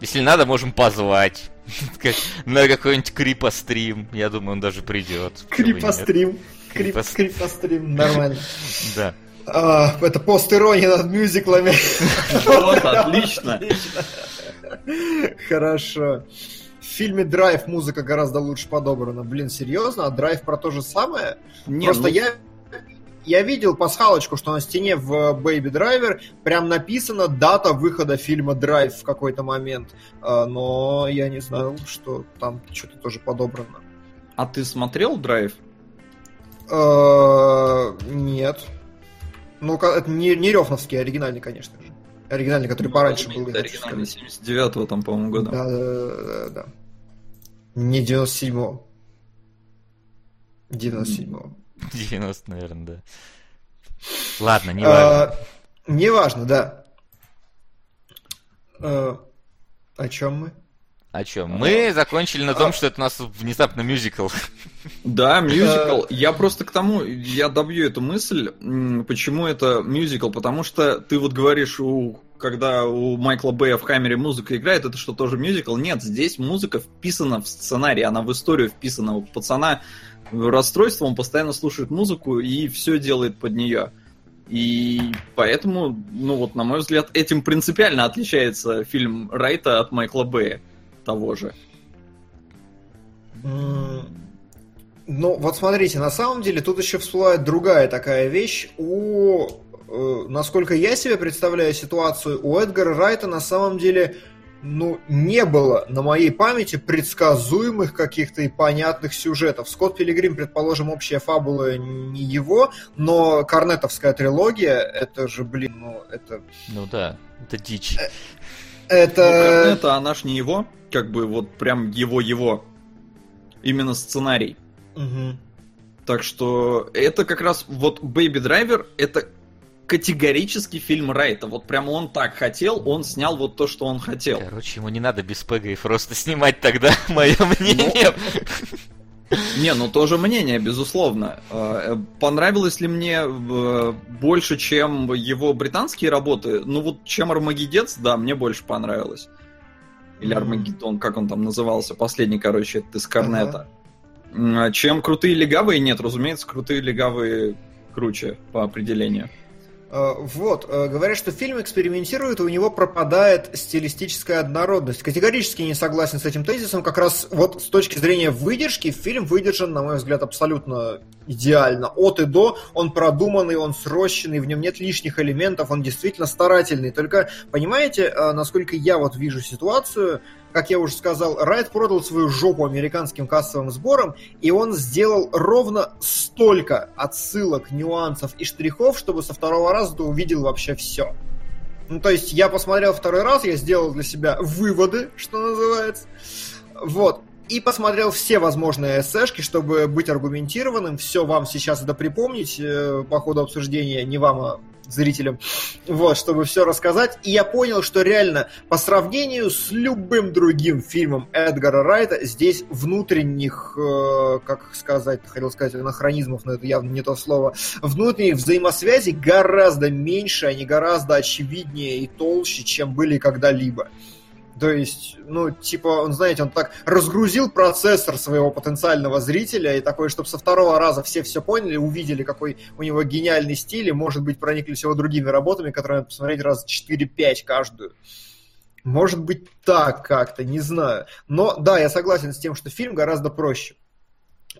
Если надо, можем позвать. [LAUGHS] На какой-нибудь крипострим. Я думаю, он даже придет. Крипострим. Крип, Крипос- крипострим, нормально. [LAUGHS] Да. А, это пост-ирония над мюзиклами. [LAUGHS] Вот, отлично. Хорошо. В фильме Драйв музыка гораздо лучше подобрана. Блин, серьезно? А Драйв про то же самое? Просто ну, я я видел пасхалочку, что на стене в Baby Driver прям написана дата выхода фильма Драйв в какой-то момент. А, Но я не знаю, что там что-то тоже подобрано. А ты смотрел Драйв? Э, Нет. Ну, это не, не Рёфновский, а оригинальный, конечно же. Оригинальный, который пораньше был. оригинальный сказать. 79-го там, по-моему, года. Да, да, да, да, да. Не 97-го. 97-го. 90, наверное, да. Ладно, не важно. А, Неважно, да. А, О чем мы? О чем? Мы закончили на том, что это у нас внезапно мюзикл. Да, мюзикл. Я просто к тому, я добью эту мысль, почему это мюзикл, потому что ты вот говоришь, у, когда у Майкла Бэя в Хаммере музыка играет, это что, тоже мюзикл? Нет, здесь музыка вписана в сценарий, она в историю вписана. У пацана расстройство, он постоянно слушает музыку и все делает под нее. И поэтому, ну вот, на мой взгляд, этим принципиально отличается фильм Райта от Майкла Бэя того же. Ну, вот смотрите, на самом деле тут еще всплывает другая такая вещь. У, э, насколько я себе представляю ситуацию, у Эдгара Райта на самом деле, ну, не было на моей памяти предсказуемых каких-то и понятных сюжетов. Скотт Пилигрим, предположим, общая фабула не его, но Корнетовская трилогия, это же, блин, ну, это... Ну да, это дичь. Это... Ну, Корнетто, она ж не его, как бы вот прям его-его. Именно сценарий. Мгм. Так что это как раз вот Baby Driver это категорически фильм Райта. Вот прям он так хотел, он снял вот то, что он хотел. Короче, ему не надо без Пега и Фроста снимать тогда, [LAUGHS] мое мнение. Не, ну тоже мнение, безусловно. Э, Понравилось ли мне э, больше, чем его британские работы? Ну вот, чем Армагеддец, да, мне больше понравилось. Или. Армагеддон, как он там назывался, последний, короче, это из Корнета. А Чем крутые легавые? Нет, разумеется, крутые легавые круче по определению. Э, Вот, э, говорят, что фильм экспериментирует, у него пропадает стилистическая однородность. Категорически не согласен с этим тезисом. Как раз вот с точки зрения выдержки, фильм выдержан, на мой взгляд, абсолютно идеально. От и до он продуманный, он срощенный, в нем нет лишних элементов, он действительно старательный. Только, понимаете, э, насколько я вот вижу ситуацию, как я уже сказал, Райт продал свою жопу американским кассовым сборам, и он сделал ровно столько отсылок, нюансов и штрихов, чтобы со второго раза ты увидел вообще все. Ну, то есть я посмотрел второй раз, я сделал для себя выводы, что называется. Вот. И посмотрел все возможные эсэшки, чтобы быть аргументированным. Все вам сейчас это припомнить э, по ходу обсуждения, не вам, а зрителям. Вот, чтобы все рассказать. И я понял, что реально по сравнению с любым другим фильмом Эдгара Райта, здесь внутренних, э, как сказать, хотел сказать анахронизмов, но это явно не то слово, внутренних взаимосвязей гораздо меньше, они гораздо очевиднее и толще, чем были когда-либо. То есть, ну, типа, он, знаете, он так разгрузил процессор своего потенциального зрителя, и такой, чтобы со второго раза все все поняли, увидели, какой у него гениальный стиль, и, может быть, прониклись его другими работами, которые надо посмотреть раз 4-5 каждую. Может быть, так как-то, не знаю. Но, да, я согласен с тем, что фильм гораздо проще.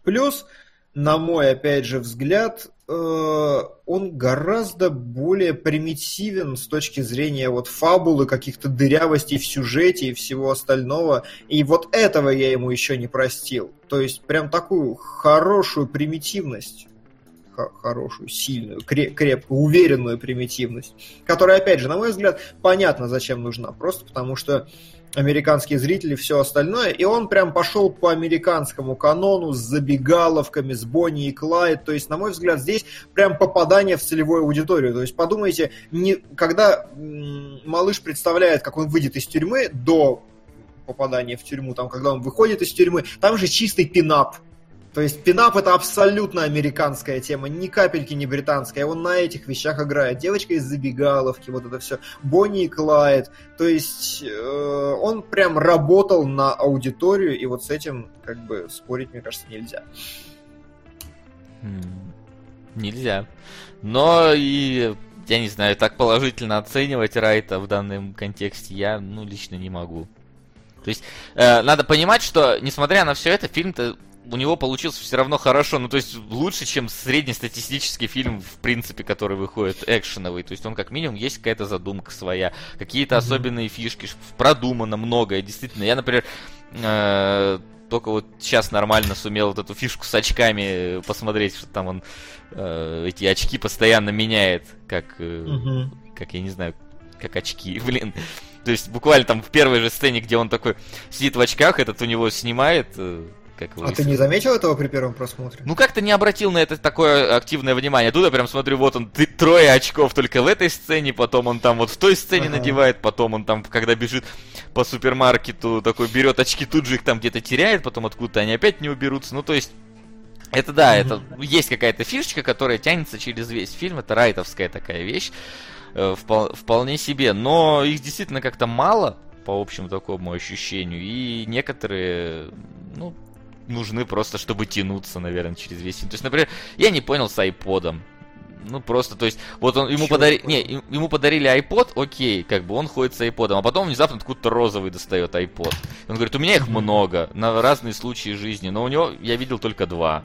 Плюс, на мой, опять же, взгляд, он гораздо более примитивен с точки зрения вот фабулы, каких-то дырявостей в сюжете и всего остального. И вот этого я ему еще не простил. То есть прям такую хорошую примитивность хорошую, сильную, кре- крепкую, уверенную примитивность, которая, опять же, на мой взгляд, понятно, зачем нужна. Просто потому что американские зрители, все остальное, и он прям пошел по американскому канону с забегаловками, с Бонни и Клайд, то есть, на мой взгляд, здесь прям попадание в целевую аудиторию, то есть, подумайте, не, когда малыш представляет, как он выйдет из тюрьмы до попадания в тюрьму, там, когда он выходит из тюрьмы, там же чистый пинап, то есть пинап это абсолютно американская тема, ни капельки не британская. Он на этих вещах играет. Девочка из забегаловки, вот это все. Бонни и Клайд. То есть э, он прям работал на аудиторию, и вот с этим как бы спорить, мне кажется, нельзя. Нельзя. Но и, я не знаю, так положительно оценивать Райта в данном контексте я, ну, лично не могу. То есть, э, надо понимать, что, несмотря на все это, фильм-то у него получился все равно хорошо, ну то есть лучше, чем среднестатистический фильм, в принципе, который выходит экшеновый. То есть он как минимум есть какая-то задумка своя, какие-то особенные фишки, продумано многое, действительно. Я, например, э, только вот сейчас нормально сумел вот эту фишку с очками посмотреть, что там он э, эти очки постоянно меняет, как, э, Мгм. как я не знаю, как очки, [LAUGHS] блин. То есть буквально там в первой же сцене, где он такой сидит в очках, этот у него снимает, э, как его А ты не заметил этого при первом просмотре? ну как-то не обратил на это такое активное внимание. Тут я прям смотрю, вот он, ты, трое очков только в этой сцене, потом он там вот в той сцене Ага. надевает, потом он там, когда бежит по супермаркету, такой берет очки, тут же их там где-то теряет, потом откуда-то они опять не уберутся. Ну то есть, это да, это есть какая-то фишечка, которая тянется через весь фильм, это райтовская такая вещь, э, впол- вполне себе, но их действительно как-то мало, по общему такому ощущению, и некоторые, ну, нужны просто, чтобы тянуться, наверное, через весь фильм. То есть, например, я не понял с айподом. Ну, просто, то есть, вот он, ему Чё подарили, не ему подарили iPod, окей, как бы он ходит с айподом, а потом внезапно откуда-то розовый достает iPod. Он говорит, у меня их много, на разные случаи жизни, но у него, я видел только два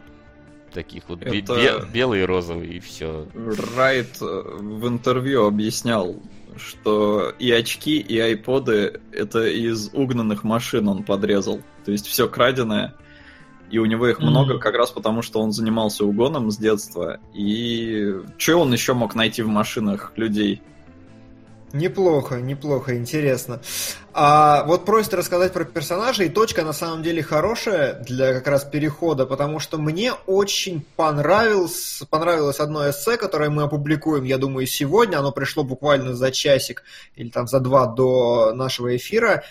таких вот, Это- бе- белый и розовый, и все. Райт э, в интервью объяснял, что и очки, и айподы это из угнанных машин он подрезал. То есть все краденое. И у него их Мгм. много как раз потому, что он занимался угоном с детства. И что он еще мог найти в машинах людей? Неплохо, неплохо, интересно. А вот просит рассказать про персонажа, и точка на самом деле хорошая для как раз перехода, потому что мне очень понравилось, понравилось одно эссе, которое мы опубликуем, я думаю, сегодня. Оно пришло буквально за часик или там за два до нашего эфира.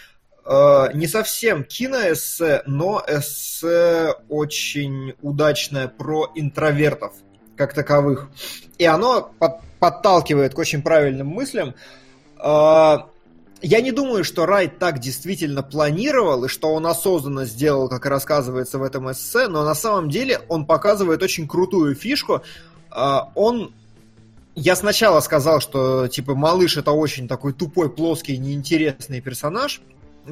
Э, Не совсем киноэссе, но эссе очень удачное про интровертов как таковых. И оно под- подталкивает к очень правильным мыслям. А, Я не думаю, что Райт так действительно планировал, и что он осознанно сделал, как и рассказывается в этом эссе, но на самом деле он показывает очень крутую фишку. А, Он я сначала сказал, что типа малыш это очень такой тупой, плоский, неинтересный персонаж.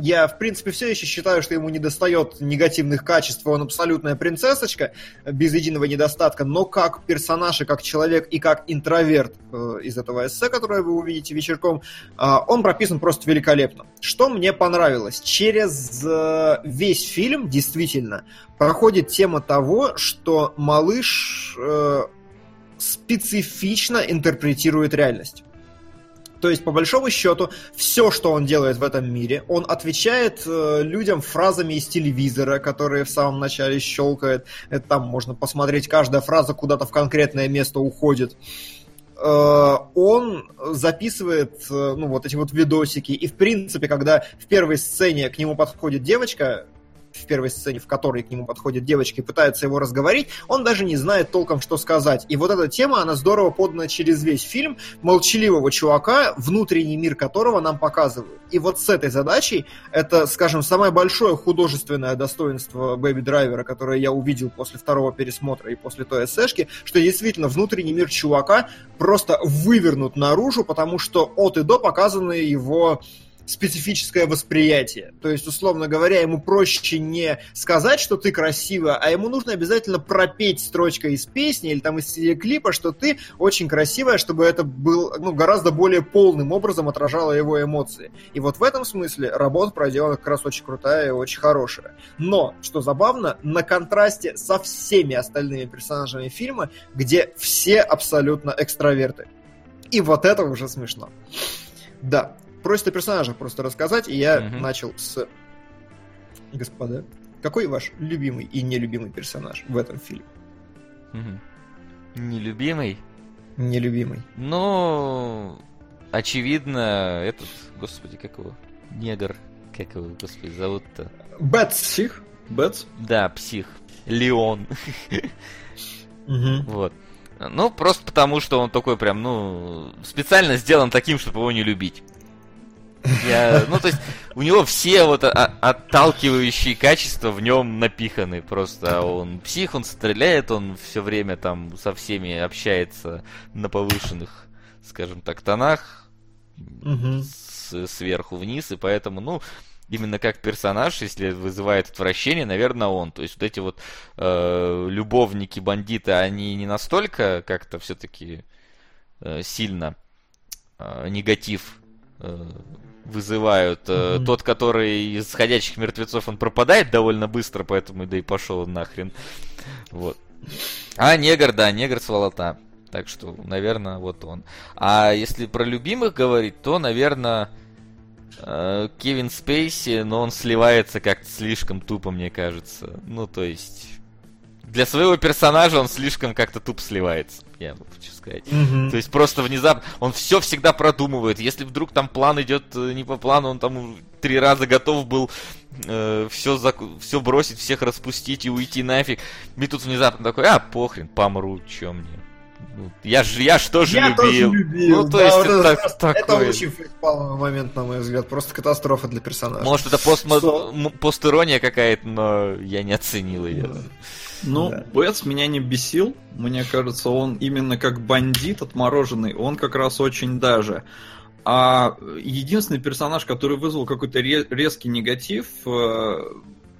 Я, в принципе, все еще считаю, что ему не достает негативных качеств, он абсолютная принцессочка, без единого недостатка, но как персонаж и как человек и как интроверт э, из этого эссе, которое вы увидите вечерком, э, он прописан просто великолепно. Что мне понравилось? Через э, весь фильм, действительно, проходит тема того, что малыш э, специфично интерпретирует реальность. То есть, по большому счету, все, что он делает в этом мире, он отвечает э, людям фразами из телевизора, которые в самом начале щелкает. Это там можно посмотреть, каждая фраза куда-то в конкретное место уходит. Э, он записывает, э, ну, вот эти вот видосики. И, в принципе, когда в первой сцене к нему подходит девочка, в первой сцене, в которой к нему подходит девочка и пытается его разговорить, он даже не знает толком, что сказать. И вот эта тема, она здорово подана через весь фильм молчаливого чувака, внутренний мир которого нам показывают. И вот с этой задачей, это, скажем, самое большое художественное достоинство Бэби Драйвера, которое я увидел после второго пересмотра и после той эсэшки, что действительно внутренний мир чувака просто вывернут наружу, потому что от и до показаны его специфическое восприятие. То есть, условно говоря, ему проще не сказать, что ты красивая, а ему нужно обязательно пропеть строчкой из песни или там из клипа, что ты очень красивая, чтобы это был ну, гораздо более полным образом отражало его эмоции. И вот в этом смысле работа проделана как раз очень крутая и очень хорошая. Но, что забавно, на контрасте со всеми остальными персонажами фильма, где все абсолютно экстраверты. И вот это уже смешно. Да, просит о персонажах просто рассказать, и я Мгм. начал с... Господа, какой ваш любимый и нелюбимый персонаж в этом фильме? Нелюбимый? Нелюбимый. Ну, очевидно, этот, господи, как его, негр, как его, господи, зовут-то? Бэтс! Псих? Бэтс? Да, псих. Леон. Вот. Ну, просто потому, что он такой прям, ну, специально сделан таким, чтобы его не любить. Я, ну, то есть, у него все вот отталкивающие качества в нем напиханы. Просто он псих, он стреляет, он все время там со всеми общается на повышенных, скажем так, тонах Мгм. с- сверху вниз, и поэтому, ну, именно как персонаж, если вызывает отвращение, наверное, он. То есть вот эти вот э, любовники бандиты, они не настолько как-то все-таки сильно э, негатив э, вызывают. Э, Мгм. Тот, который из ходячих мертвецов, он пропадает довольно быстро, поэтому да и пошел он нахрен. Вот. А негр, да, негр сволота. Так что, наверное, вот он. А если про любимых говорить, то, наверное, Кевин Спейси, но он сливается как-то слишком тупо, мне кажется. Ну, то есть... Для своего персонажа он слишком как-то тупо сливается, я хочу сказать. Мгм. То есть просто внезапно он все всегда продумывает. Если вдруг там план идет э, не по плану, он там три раза готов был все, все бросить, всех распустить и уйти нафиг. И тут внезапно такой, а, похрен, помру, чё мне. Я ж, я ж тоже Я любил. тоже любил. Ну, то Да, есть вот это, это так- просто- Это такое. очень фейспалмовый момент, на мой взгляд. Просто катастрофа для персонажа. Может, это постмо- Что? постирония какая-то, но я не оценил ее. Ну, Да. Бэтс меня не бесил. Мне кажется, он именно как бандит отмороженный, он как раз очень даже. А единственный персонаж, который вызвал какой-то ре- резкий негатив, э,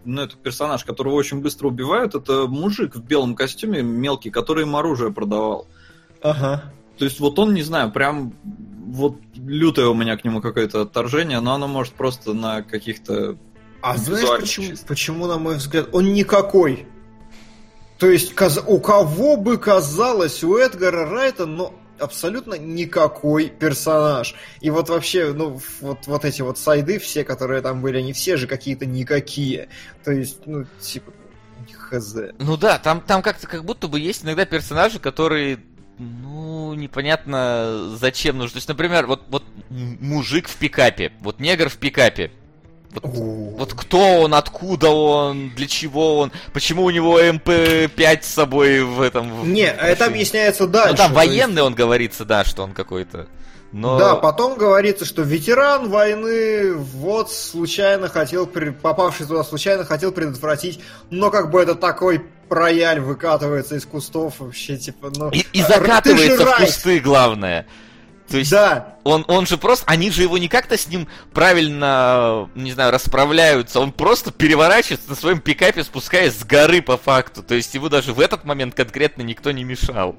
ну, это персонаж, которого очень быстро убивают, это мужик в белом костюме мелкий, который им оружие продавал. Ага. То есть вот он, не знаю, прям вот лютое у меня к нему какое-то отторжение, но оно может просто на каких-то... А знаешь, почему, почему, на мой взгляд, он никакой? То есть, у кого бы казалось, у Эдгара Райта, но абсолютно никакой персонаж. И вот вообще, ну, вот, вот эти вот сайды все, которые там были, они все же какие-то никакие. То есть, ну, типа, хз. Ну да, там, там как-то как будто бы есть иногда персонажи, которые, ну, непонятно зачем нужны. То есть, например, вот, вот мужик в пикапе, вот негр в пикапе. Вот, вот кто он, откуда он, для чего он, почему у него МП-5 с собой в этом... Не, в а это объясняется дальше. Ну там то есть- военный он говорится, да, что он какой-то. Но... Да, потом говорится, что ветеран войны вот случайно хотел, попавший туда случайно хотел предотвратить, но как бы это такой рояль выкатывается из кустов вообще, типа, ну... И, и ты закатывается в кусты, главное. То есть Да, он, он же просто, они же его не как-то с ним правильно, не знаю, расправляются, он просто переворачивается на своем пикапе, спускаясь с горы по факту. То есть его даже в этот момент конкретно никто не мешал.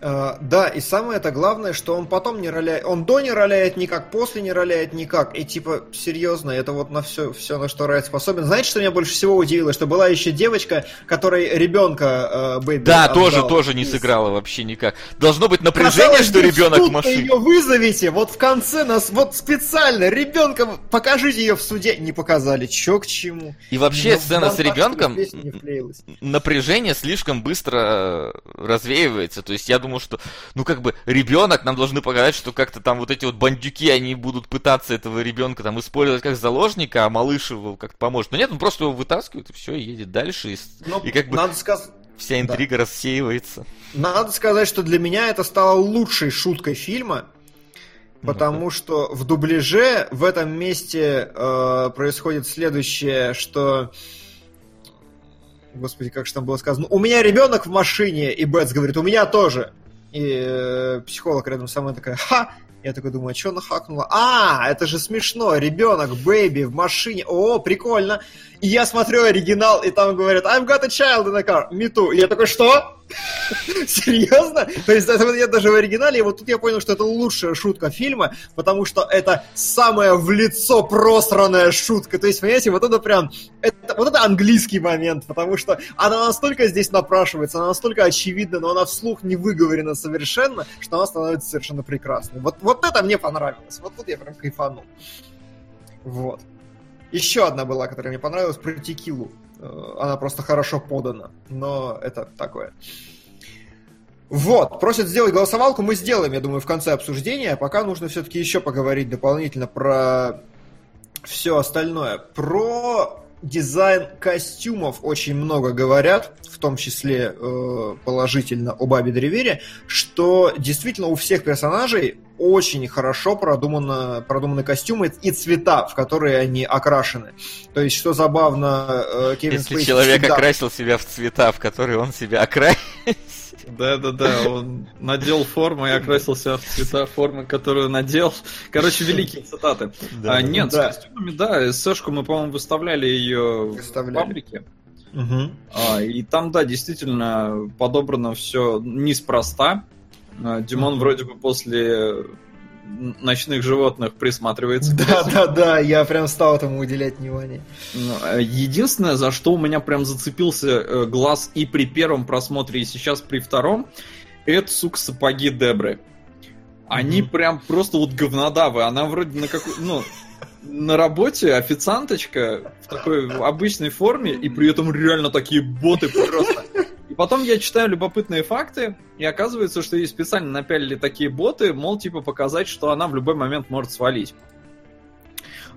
Э, да, и самое это главное, что он потом не роляет, он до не роляет никак, после не роляет никак, и типа, серьезно, это вот на все, все на что Райт способен. Знаете, что меня больше всего удивило? Что была еще девочка, которой ребенка э, Бэйби Да, отдал. тоже, тоже не сыграла вообще никак. Должно быть напряжение, Казалось что ребенок машине. ее вызовите, вот в конце нас, вот специально, ребенка, покажите ее в суде. Не показали, чё к чему. И вообще Ну, сцена с ребенком, напряжение слишком быстро э, развеивается. То есть я думал, что, ну как бы, ребенок, нам должны показать, что как-то там вот эти вот бандюки, они будут пытаться этого ребенка там использовать как заложника, а малыш его как-то поможет. Но нет, он просто его вытаскивает и все, и едет дальше, и, Но и как бы надо, сказ- вся интрига рассеивается. надо сказать, что для меня это стало лучшей шуткой фильма, потому что в дубляже в этом месте э, происходит следующее, что... Господи, как же там было сказано? У меня ребенок в машине, и Бэтс говорит, у меня тоже. И э, психолог рядом со мной такая, ха! Я такой думаю, а что она хакнула? А, это же смешно, ребенок, baby в машине, о, прикольно. И я смотрю оригинал, и там говорят, I've got a child in the car, me too. И я такой, что? [LAUGHS] Серьезно? То есть это нет даже в оригинале, и вот тут я понял, что это лучшая шутка фильма, потому что это самая в лицо просранная шутка. То есть, понимаете, вот это прям, это, вот это английский момент, потому что она настолько здесь напрашивается, она настолько очевидна, но она вслух не выговорена совершенно, что она становится совершенно прекрасной. Вот, вот это мне понравилось, вот тут я прям кайфанул. Вот. Еще одна была, которая мне понравилась, про текилу. Э, Она просто хорошо подана, но это такое. Вот, просят сделать голосовалку, мы сделаем, я думаю, в конце обсуждения. Пока нужно все-таки еще поговорить дополнительно про все остальное. Про дизайн костюмов очень много говорят, в том числе э, положительно о Бабе Древере, что действительно у всех персонажей очень хорошо продумано, продуманы костюмы и цвета, в которые они окрашены. То есть, что забавно, э, Кевин Если Спейси человек всегда- окрасил себя в цвета, в которые он себя окрасил. Да-да-да, он надел форму и окрасился в цвета формы, которую надел. Короче, великие цитаты. а, нет, Да. с костюмами, да, Сэшку мы, по-моему, выставляли ее в Выставляли. фабрике. Мгм. А, и там, да, действительно подобрано все неспроста. А, Димон Мгм. вроде бы после ночных животных присматривается. Да, да, да, я прям стал этому уделять внимание. Ну, э, Единственное, за что у меня прям зацепился э, глаз и при первом просмотре, и сейчас при втором, это, сука, сапоги Дебры. Они Мгм. прям просто вот говнодавы. Она вроде на какой... Ну, на работе официанточка в такой обычной форме, и при этом реально такие боты просто. Потом я читаю любопытные факты, и оказывается, что ей специально напялили такие боты, мол, типа показать, что она в любой момент может свалить.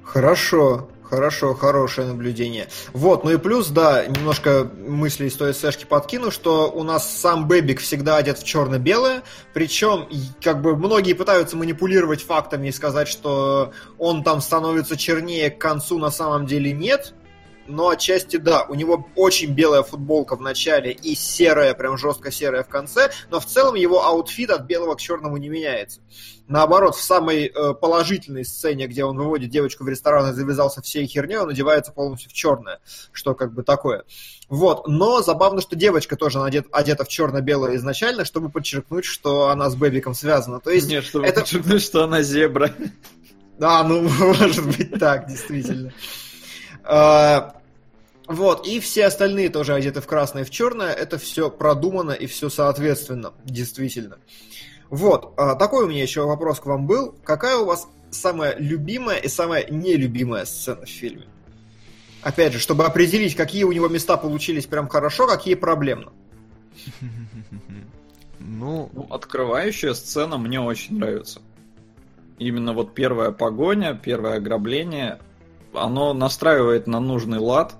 Хорошо, хорошо, хорошее наблюдение. Вот, ну и плюс, да, немножко мыслей из той сэшки подкину, что у нас сам Бэбик всегда одет в черно-белое, причем, как бы, многие пытаются манипулировать фактами и сказать, что он там становится чернее к концу, на самом деле нет, но отчасти да, у него очень белая футболка в начале и серая, прям жестко серая в конце, но в целом его outfit от белого к черному не меняется. Наоборот, в самой э, положительной сцене, где он выводит девочку в ресторан и завязался всей херней, он одевается полностью в черное, что как бы такое. Вот, но забавно, что девочка тоже одет, одета в черно-белое изначально, чтобы подчеркнуть, что она с Бэбиком связана. То есть, Нет, чтобы это- подчеркнуть, что она зебра. да, ну, [LAUGHS] может быть так, действительно. А, Вот, и все остальные тоже одеты в красное и в черное. Это все продумано и все соответственно, действительно. Вот, а, такой у меня еще вопрос к вам был. Какая у вас самая любимая и самая нелюбимая сцена в фильме? Опять же, чтобы определить, какие у него места получились прям хорошо, какие проблемно. Ну, открывающая сцена мне очень нравится. Именно вот первая погоня, первое ограбление, оно настраивает на нужный лад.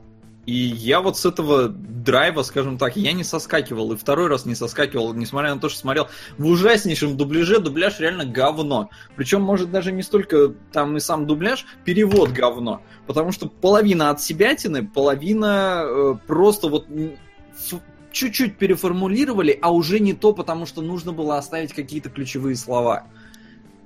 И я вот с этого драйва, скажем так, я не соскакивал. И второй раз не соскакивал, несмотря на то, что смотрел в ужаснейшем дубляже. Дубляж реально говно. Причем, может, даже не столько там и сам дубляж, перевод говно. Потому что половина от себятины, половина э, просто вот чуть-чуть переформулировали, а уже не то, потому что нужно было оставить какие-то ключевые слова.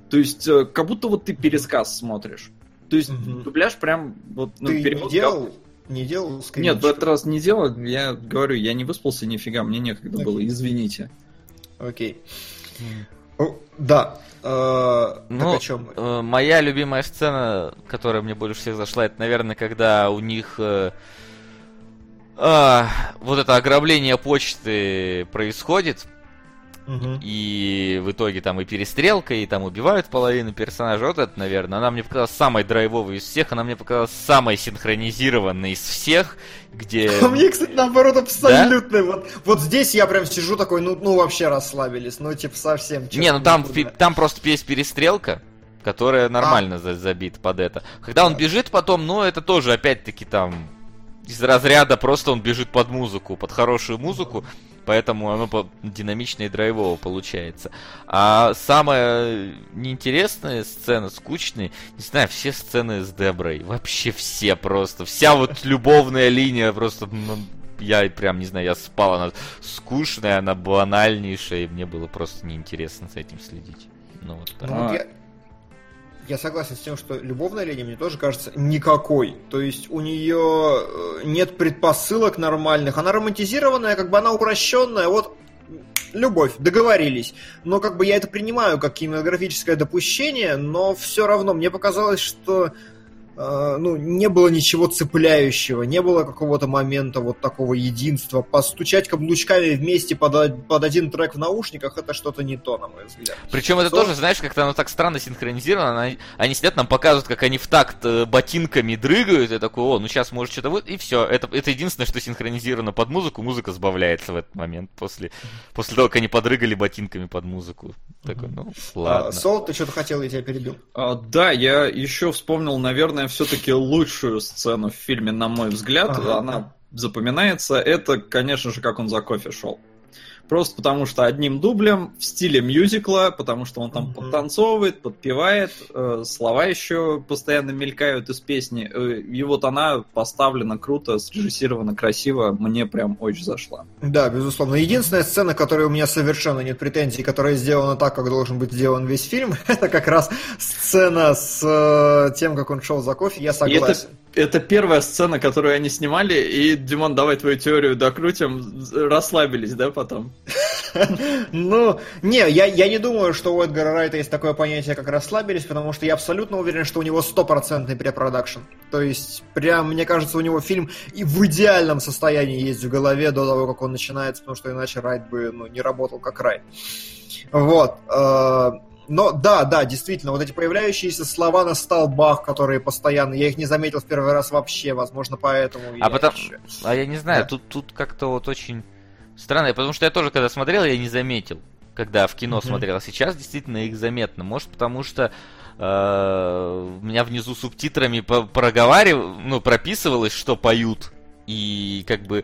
То есть, э, как будто вот ты пересказ смотришь. То есть, Мгм. дубляж прям вот... ну, Ты перевод не делал? Не делал Нет, в скринчик? этот раз не делал. Я говорю, я не выспался нифига, мне некогда Окей. было, извините. Окей. О, Да. э, Ну, Так о чем мы? э, моя любимая сцена, которая мне больше всех зашла, это, наверное, когда у них э, а, вот это ограбление почты происходит, И в итоге там и перестрелка, и там убивают половину персонажей. Вот это, наверное, она мне показалась самой драйвовой из всех, она мне показалась самой синхронизированной из всех, где... [LAUGHS] А мне, кстати, наоборот, абсолютно. Вот, вот здесь я прям сижу такой, ну, ну вообще расслабились. Ну, типа, совсем. Не, ну там, никуда. там просто есть перестрелка, которая нормально за- забита под это. Когда он бежит потом, ну это тоже опять-таки там из разряда просто он бежит под музыку, под хорошую музыку, поэтому оно по- динамично и драйвово получается. А самая неинтересная сцена, скучная, не знаю, все сцены с Деброй, вообще все просто, вся вот любовная линия просто, ну, я прям, не знаю, я спал, она скучная, она банальнейшая, и мне было просто неинтересно за этим следить. Ну вот так. Ну, я согласен с тем, что любовная линия мне тоже кажется никакой. То есть у нее э, нет предпосылок нормальных. Она романтизированная, как бы она упрощенная. Вот любовь, договорились. Но как бы я это принимаю как кинематографическое допущение, но все равно мне показалось, что ну, не было ничего цепляющего, не было какого-то момента вот такого единства. Постучать каблучками вместе под, под один трек в наушниках это что-то не то, на мой взгляд. Причем это Со- тоже, знаешь, как-то оно так странно синхронизировано. Они, они сидят, нам показывают, как они в такт э, ботинками дрыгают, и такой, о, ну сейчас может что-то будет, и все. Это, это единственное, что синхронизировано под музыку, музыка сбавляется в этот момент, после, после того, как они подрыгали ботинками под музыку. Такой, ну, ладно. А, Сол, ты что-то хотел, я тебя перебил. А, да, я еще вспомнил, наверное, все-таки лучшую сцену в фильме, на мой взгляд. Ага. Она запоминается. Это, конечно же, как он за кофе шел. Просто потому что одним дублем в стиле мюзикла, потому что он там Мгм. подтанцовывает, подпевает, э, слова еще постоянно мелькают из песни. Э, и вот она поставлена круто, срежиссирована красиво, мне прям очень зашла. Да, безусловно. Единственная сцена, которой у меня совершенно нет претензий, которая сделана так, как должен быть сделан весь фильм, [LAUGHS] это как раз сцена с э, тем, как он шел за кофе. Я И это, согласен. Это первая сцена, которую они снимали, и, Димон, давай твою теорию докрутим, расслабились, да, потом? Ну, не, я, я не думаю, что у Эдгара Райта есть такое понятие, как расслабились, потому что я абсолютно уверен, что у него стопроцентный препродакшн. То есть, прям, мне кажется, у него фильм и в идеальном состоянии есть в голове до того, как он начинается, потому что иначе Райт бы ну, не работал как Райт. Вот. Но да, да, действительно, вот эти появляющиеся слова на столбах, которые постоянно, я их не заметил в первый раз вообще, возможно, поэтому. А потом, а я не знаю, да. тут тут как-то вот очень странно, потому что я тоже когда смотрел, я не заметил, когда в кино mm-hmm. смотрел, а сейчас действительно их заметно, может потому что э, у меня внизу субтитрами проговаривал, ну прописывалось, что поют, и как бы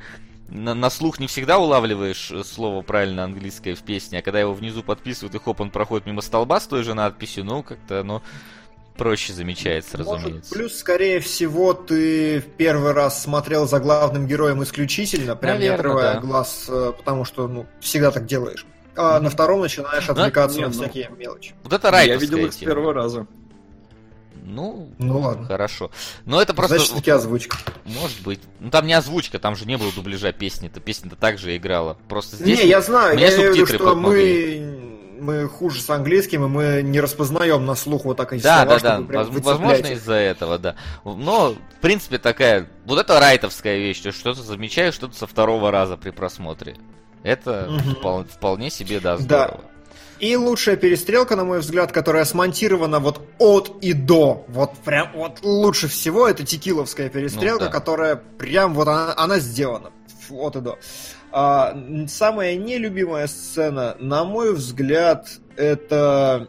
на, на слух не всегда улавливаешь э, слово правильно английское в песне, а когда его внизу подписывают, и хоп, он проходит мимо столба с той же надписью, ну, как-то оно проще замечается, разумеется. Может, плюс, скорее всего, ты в первый раз смотрел за главным героем исключительно, прям Наверное, не отрывая да. глаз, э, потому что, ну, всегда так делаешь. А mm-hmm. на втором начинаешь отвлекаться да? на ну, всякие мелочи. Вот это рай. Я видел их с первого раза. Ну, ну ладно. Хорошо. Но это просто... Значит, таки озвучка. Может быть. Ну там не озвучка, там же не было дубляжа песни-то. Песня-то также играла. Просто здесь... Не, я знаю, я имею в виду, что мы мы хуже с английским, и мы не распознаем на слух вот так эти да, слова, да, да. Возможно, из-за этого, да. Но, в принципе, такая... Вот это райтовская вещь, что что-то замечаешь, что-то со второго раза при просмотре. Это угу. вполне, вполне себе, да, здорово. Да. И лучшая перестрелка, на мой взгляд, которая смонтирована вот от и до. Вот прям вот лучше всего это текиловская перестрелка, ну, да. которая прям вот она, она сделана от и до. А, самая нелюбимая сцена, на мой взгляд, это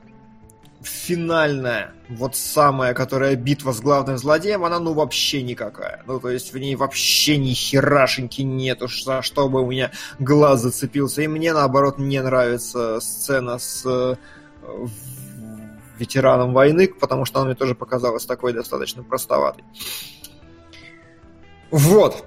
финальная, вот самая, которая битва с главным злодеем, она ну вообще никакая. Ну, то есть в ней вообще ни херашеньки нету, за что бы у меня глаз зацепился. И мне, наоборот, не нравится сцена с э, ветераном войны, потому что она мне тоже показалась такой достаточно простоватой. Вот.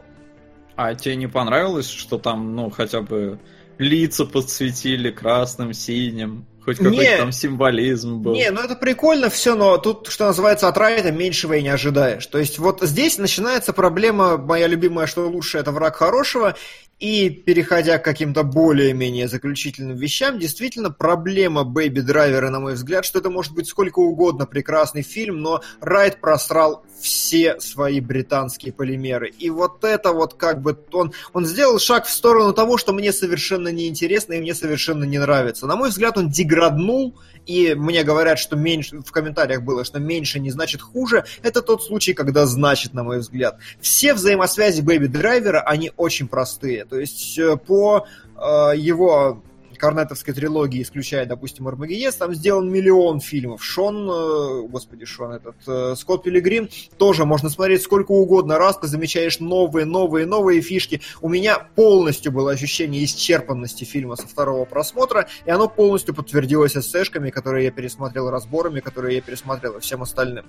А тебе не понравилось, что там, ну, хотя бы лица подсветили красным, синим? Хоть какой-то там символизм был. Не, ну это прикольно все, но тут, что называется, от Райта меньшего и не ожидаешь. То есть вот здесь начинается проблема, моя любимая, что лучше это враг хорошего, и переходя к каким-то более-менее заключительным вещам, действительно проблема Бэйби Драйвера, на мой взгляд, что это может быть сколько угодно прекрасный фильм, но Райт просрал все свои британские полимеры. И вот это вот как бы он, он сделал шаг в сторону того, что мне совершенно неинтересно и мне совершенно не нравится. На мой взгляд, он деграднул, и мне говорят, что меньше, в комментариях было, что меньше не значит хуже. Это тот случай, когда значит, на мой взгляд. Все взаимосвязи Бэйби Драйвера, они очень простые. То есть э, по э, его корнетовской трилогии, исключая, допустим, Армагеддес, там сделан миллион фильмов. Шон, э, господи, Шон этот, Скотт Пилигрим, тоже можно смотреть сколько угодно раз, ты замечаешь новые, новые, новые фишки. У меня полностью было ощущение исчерпанности фильма со второго просмотра, и оно полностью подтвердилось эссешками, которые я пересмотрел, разборами, которые я пересмотрел и всем остальным.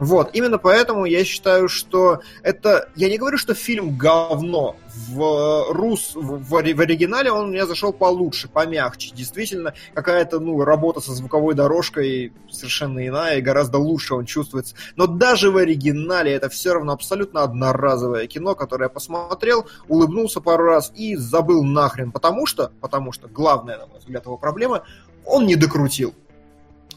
Вот, именно поэтому я считаю, что это... Я не говорю, что фильм говно, в рус, в, в оригинале он мне зашел получше, помягче. Действительно, какая-то ну, работа со звуковой дорожкой совершенно иная и гораздо лучше он чувствуется. Но даже в оригинале это все равно абсолютно одноразовое кино, которое я посмотрел, улыбнулся пару раз и забыл нахрен. Потому что, потому что главная, на мой взгляд, его проблема, он не докрутил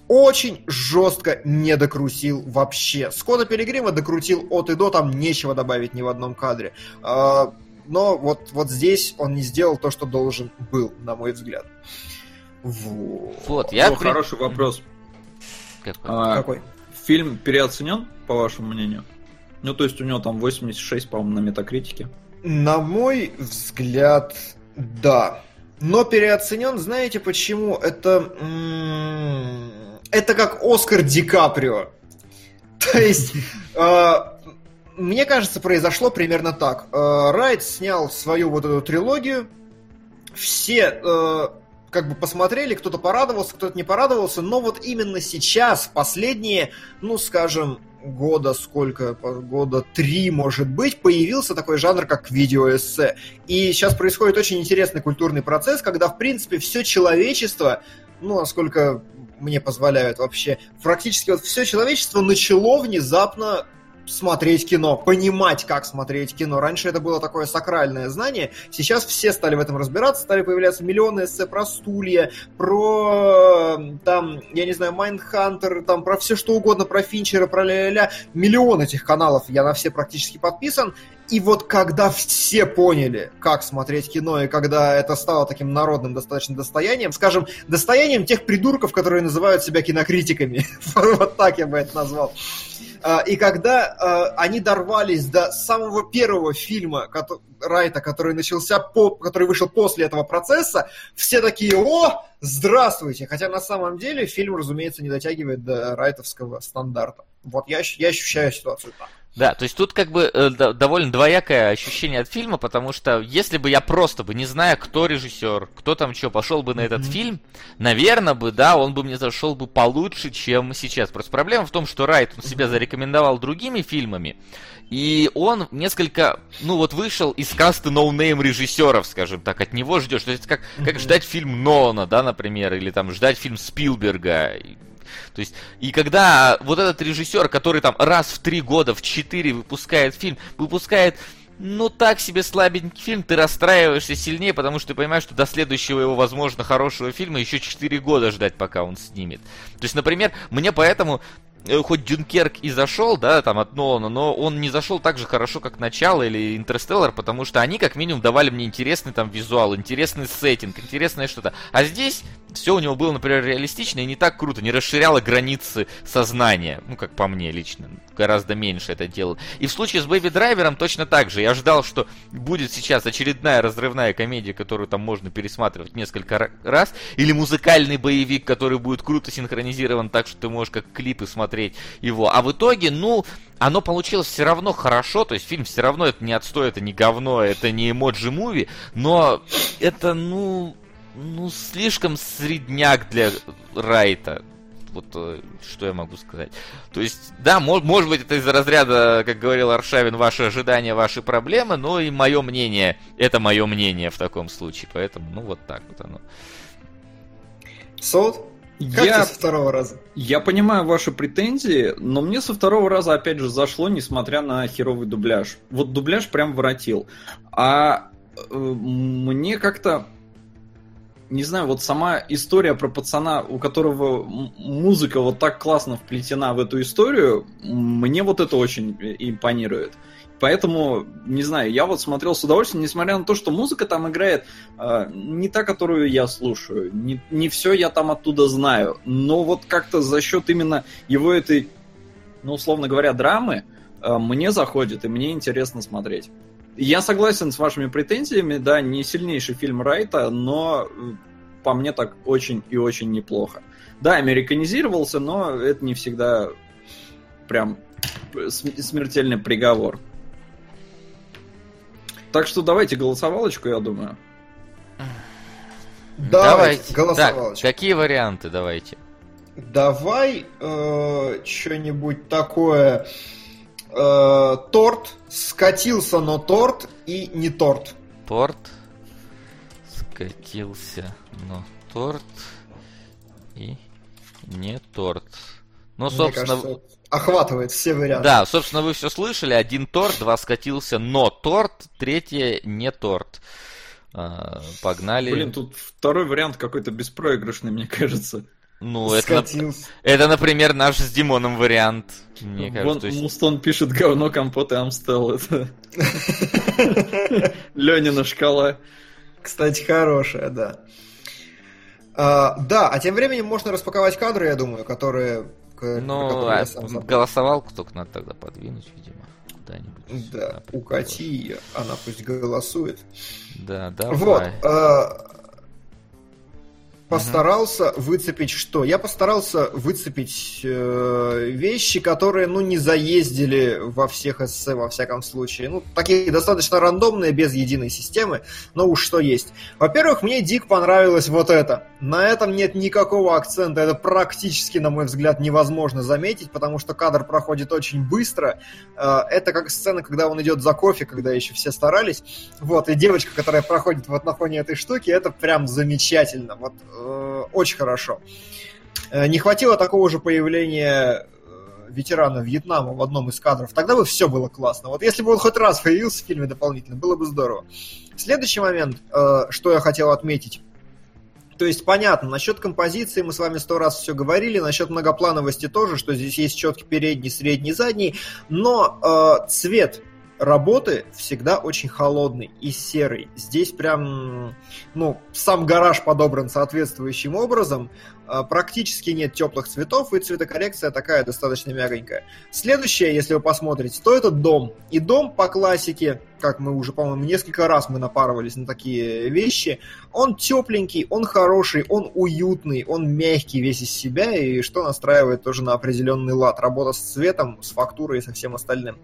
очень жестко не докрутил вообще. Скотта Пилигрима докрутил от и до, там нечего добавить ни в одном кадре. Но вот, вот здесь он не сделал то, что должен был, на мой взгляд. Вот, вот я... О, при... Хороший вопрос. Какой? А, Какой? Фильм переоценен, по вашему мнению? Ну, то есть у него там 86, по-моему, на метакритике. На мой взгляд, да. Но переоценен, знаете почему? Это... Это как Оскар Ди Каприо. [LAUGHS] То есть... А, мне кажется, произошло примерно так. Э, Райт снял свою вот эту трилогию. Все э, как бы посмотрели, кто-то порадовался, кто-то не порадовался, но вот именно сейчас, последние, ну, скажем, года сколько, года три, может быть, появился такой жанр, как видеоэссе. И сейчас происходит очень интересный культурный процесс, когда, в принципе, все человечество, ну, насколько мне позволяют вообще, практически вот все человечество начало внезапно смотреть кино, понимать, как смотреть кино. Раньше это было такое сакральное знание, сейчас все стали в этом разбираться, стали появляться миллионы эссе про стулья, про, там, я не знаю, Майндхантер, там, про все что угодно, про Финчера, про ля-ля-ля. Миллион этих каналов, я на все практически подписан. И вот когда все поняли, как смотреть кино, и когда это стало таким народным достаточно достоянием, скажем, достоянием тех придурков, которые называют себя кинокритиками, [LAUGHS] вот так я бы это назвал, и когда а, они дорвались до самого первого фильма Райта, который начался, который вышел после этого процесса, все такие, о, здравствуйте! Хотя на самом деле фильм, разумеется, не дотягивает до райтовского стандарта. Вот я, я ощущаю ситуацию так. Да, то есть тут как бы э, довольно двоякое ощущение от фильма, потому что если бы я просто бы, не зная, кто режиссер, кто там что, пошел бы на этот mm-hmm. фильм, наверное бы, да, он бы мне зашел бы получше, чем сейчас. Просто проблема в том, что Райт он себя зарекомендовал другими фильмами, и он несколько, ну вот вышел из каста no-name режиссеров, скажем так, от него ждешь. То есть как, как ждать фильм Нолана, да, например, или там ждать фильм Спилберга. То есть, и когда вот этот режиссер, который там раз в три года, в четыре выпускает фильм, выпускает ну, так себе слабенький фильм, ты расстраиваешься сильнее, потому что ты понимаешь, что до следующего его, возможно, хорошего фильма еще 4 года ждать, пока он снимет. То есть, например, мне поэтому хоть Дюнкерк и зашел, да, там от Нолана, но он не зашел так же хорошо, как Начало или Интерстеллар, потому что они как минимум давали мне интересный там визуал, интересный сеттинг, интересное что-то. А здесь все у него было, например, реалистично и не так круто, не расширяло границы сознания, ну, как по мне лично, гораздо меньше это делал. И в случае с Бэби Драйвером точно так же. Я ждал, что будет сейчас очередная разрывная комедия, которую там можно пересматривать несколько раз, или музыкальный боевик, который будет круто синхронизирован так, что ты можешь как клипы смотреть его. А в итоге, ну, оно получилось все равно хорошо, то есть фильм все равно это не отстой, это не говно, это не эмоджи муви, но это, ну, ну, слишком средняк для Райта. Вот э, что я могу сказать. То есть, да, может, может быть, это из разряда, как говорил Аршавин, ваши ожидания, ваши проблемы, но и мое мнение, это мое мнение в таком случае. Поэтому, ну, вот так вот оно. Солд? Как я, со второго раза? Я понимаю ваши претензии, но мне со второго раза опять же зашло, несмотря на херовый дубляж. Вот дубляж прям воротил. А э, мне как-то не знаю, вот сама история про пацана, у которого музыка вот так классно вплетена в эту историю, мне вот это очень импонирует. Поэтому, не знаю, я вот смотрел с удовольствием, несмотря на то, что музыка там играет э, не та, которую я слушаю, не, не все я там оттуда знаю, но вот как-то за счет именно его этой, ну, условно говоря, драмы, э, мне заходит и мне интересно смотреть. Я согласен с вашими претензиями, да, не сильнейший фильм Райта, но э, по мне так очень и очень неплохо. Да, американизировался, но это не всегда прям смертельный приговор. Так что давайте голосовалочку, я думаю. Давайте, голосовалочку. Так, какие варианты давайте? Давай э, что-нибудь такое. Э, торт, скатился, но торт и не торт. Торт, скатился, но торт и не торт. Ну, собственно, кажется, охватывает все варианты. Да, собственно, вы все слышали. Один торт, два скатился, но торт, третье не торт. А, погнали. Блин, тут второй вариант какой-то беспроигрышный, мне кажется. Ну, это, это, например, наш с Димоном вариант. Мне кажется, есть... Мустон пишет говно, компот и Амстел. Это... Ленина шкала. Кстати, хорошая, да. А, да, а тем временем можно распаковать кадры, я думаю, которые ну, а голосовалку только надо тогда подвинуть, видимо, куда-нибудь. Да, укати ее, она пусть голосует. Да, давай. Вот, а, постарался угу. выцепить что? Я постарался выцепить э, вещи, которые, ну, не заездили во всех эссе, во всяком случае. Ну, такие достаточно рандомные, без единой системы, но уж что есть. Во-первых, мне дик понравилось вот это. На этом нет никакого акцента, это практически, на мой взгляд, невозможно заметить, потому что кадр проходит очень быстро. Э, это как сцена, когда он идет за кофе, когда еще все старались. Вот, и девочка, которая проходит вот на фоне этой штуки, это прям замечательно. Вот э, очень хорошо. Э, не хватило такого же появления ветерана Вьетнама в одном из кадров, тогда бы все было классно. Вот если бы он хоть раз появился в фильме дополнительно, было бы здорово. Следующий момент, э, что я хотел отметить. То есть понятно, насчет композиции мы с вами сто раз все говорили, насчет многоплановости тоже, что здесь есть четкий передний, средний, задний, но э, цвет работы всегда очень холодный и серый. Здесь прям, ну, сам гараж подобран соответствующим образом. А, практически нет теплых цветов, и цветокоррекция такая достаточно мягонькая. Следующее, если вы посмотрите, то это дом. И дом по классике, как мы уже, по-моему, несколько раз мы напарывались на такие вещи, он тепленький, он хороший, он уютный, он мягкий весь из себя, и что настраивает тоже на определенный лад. Работа с цветом, с фактурой и со всем остальным.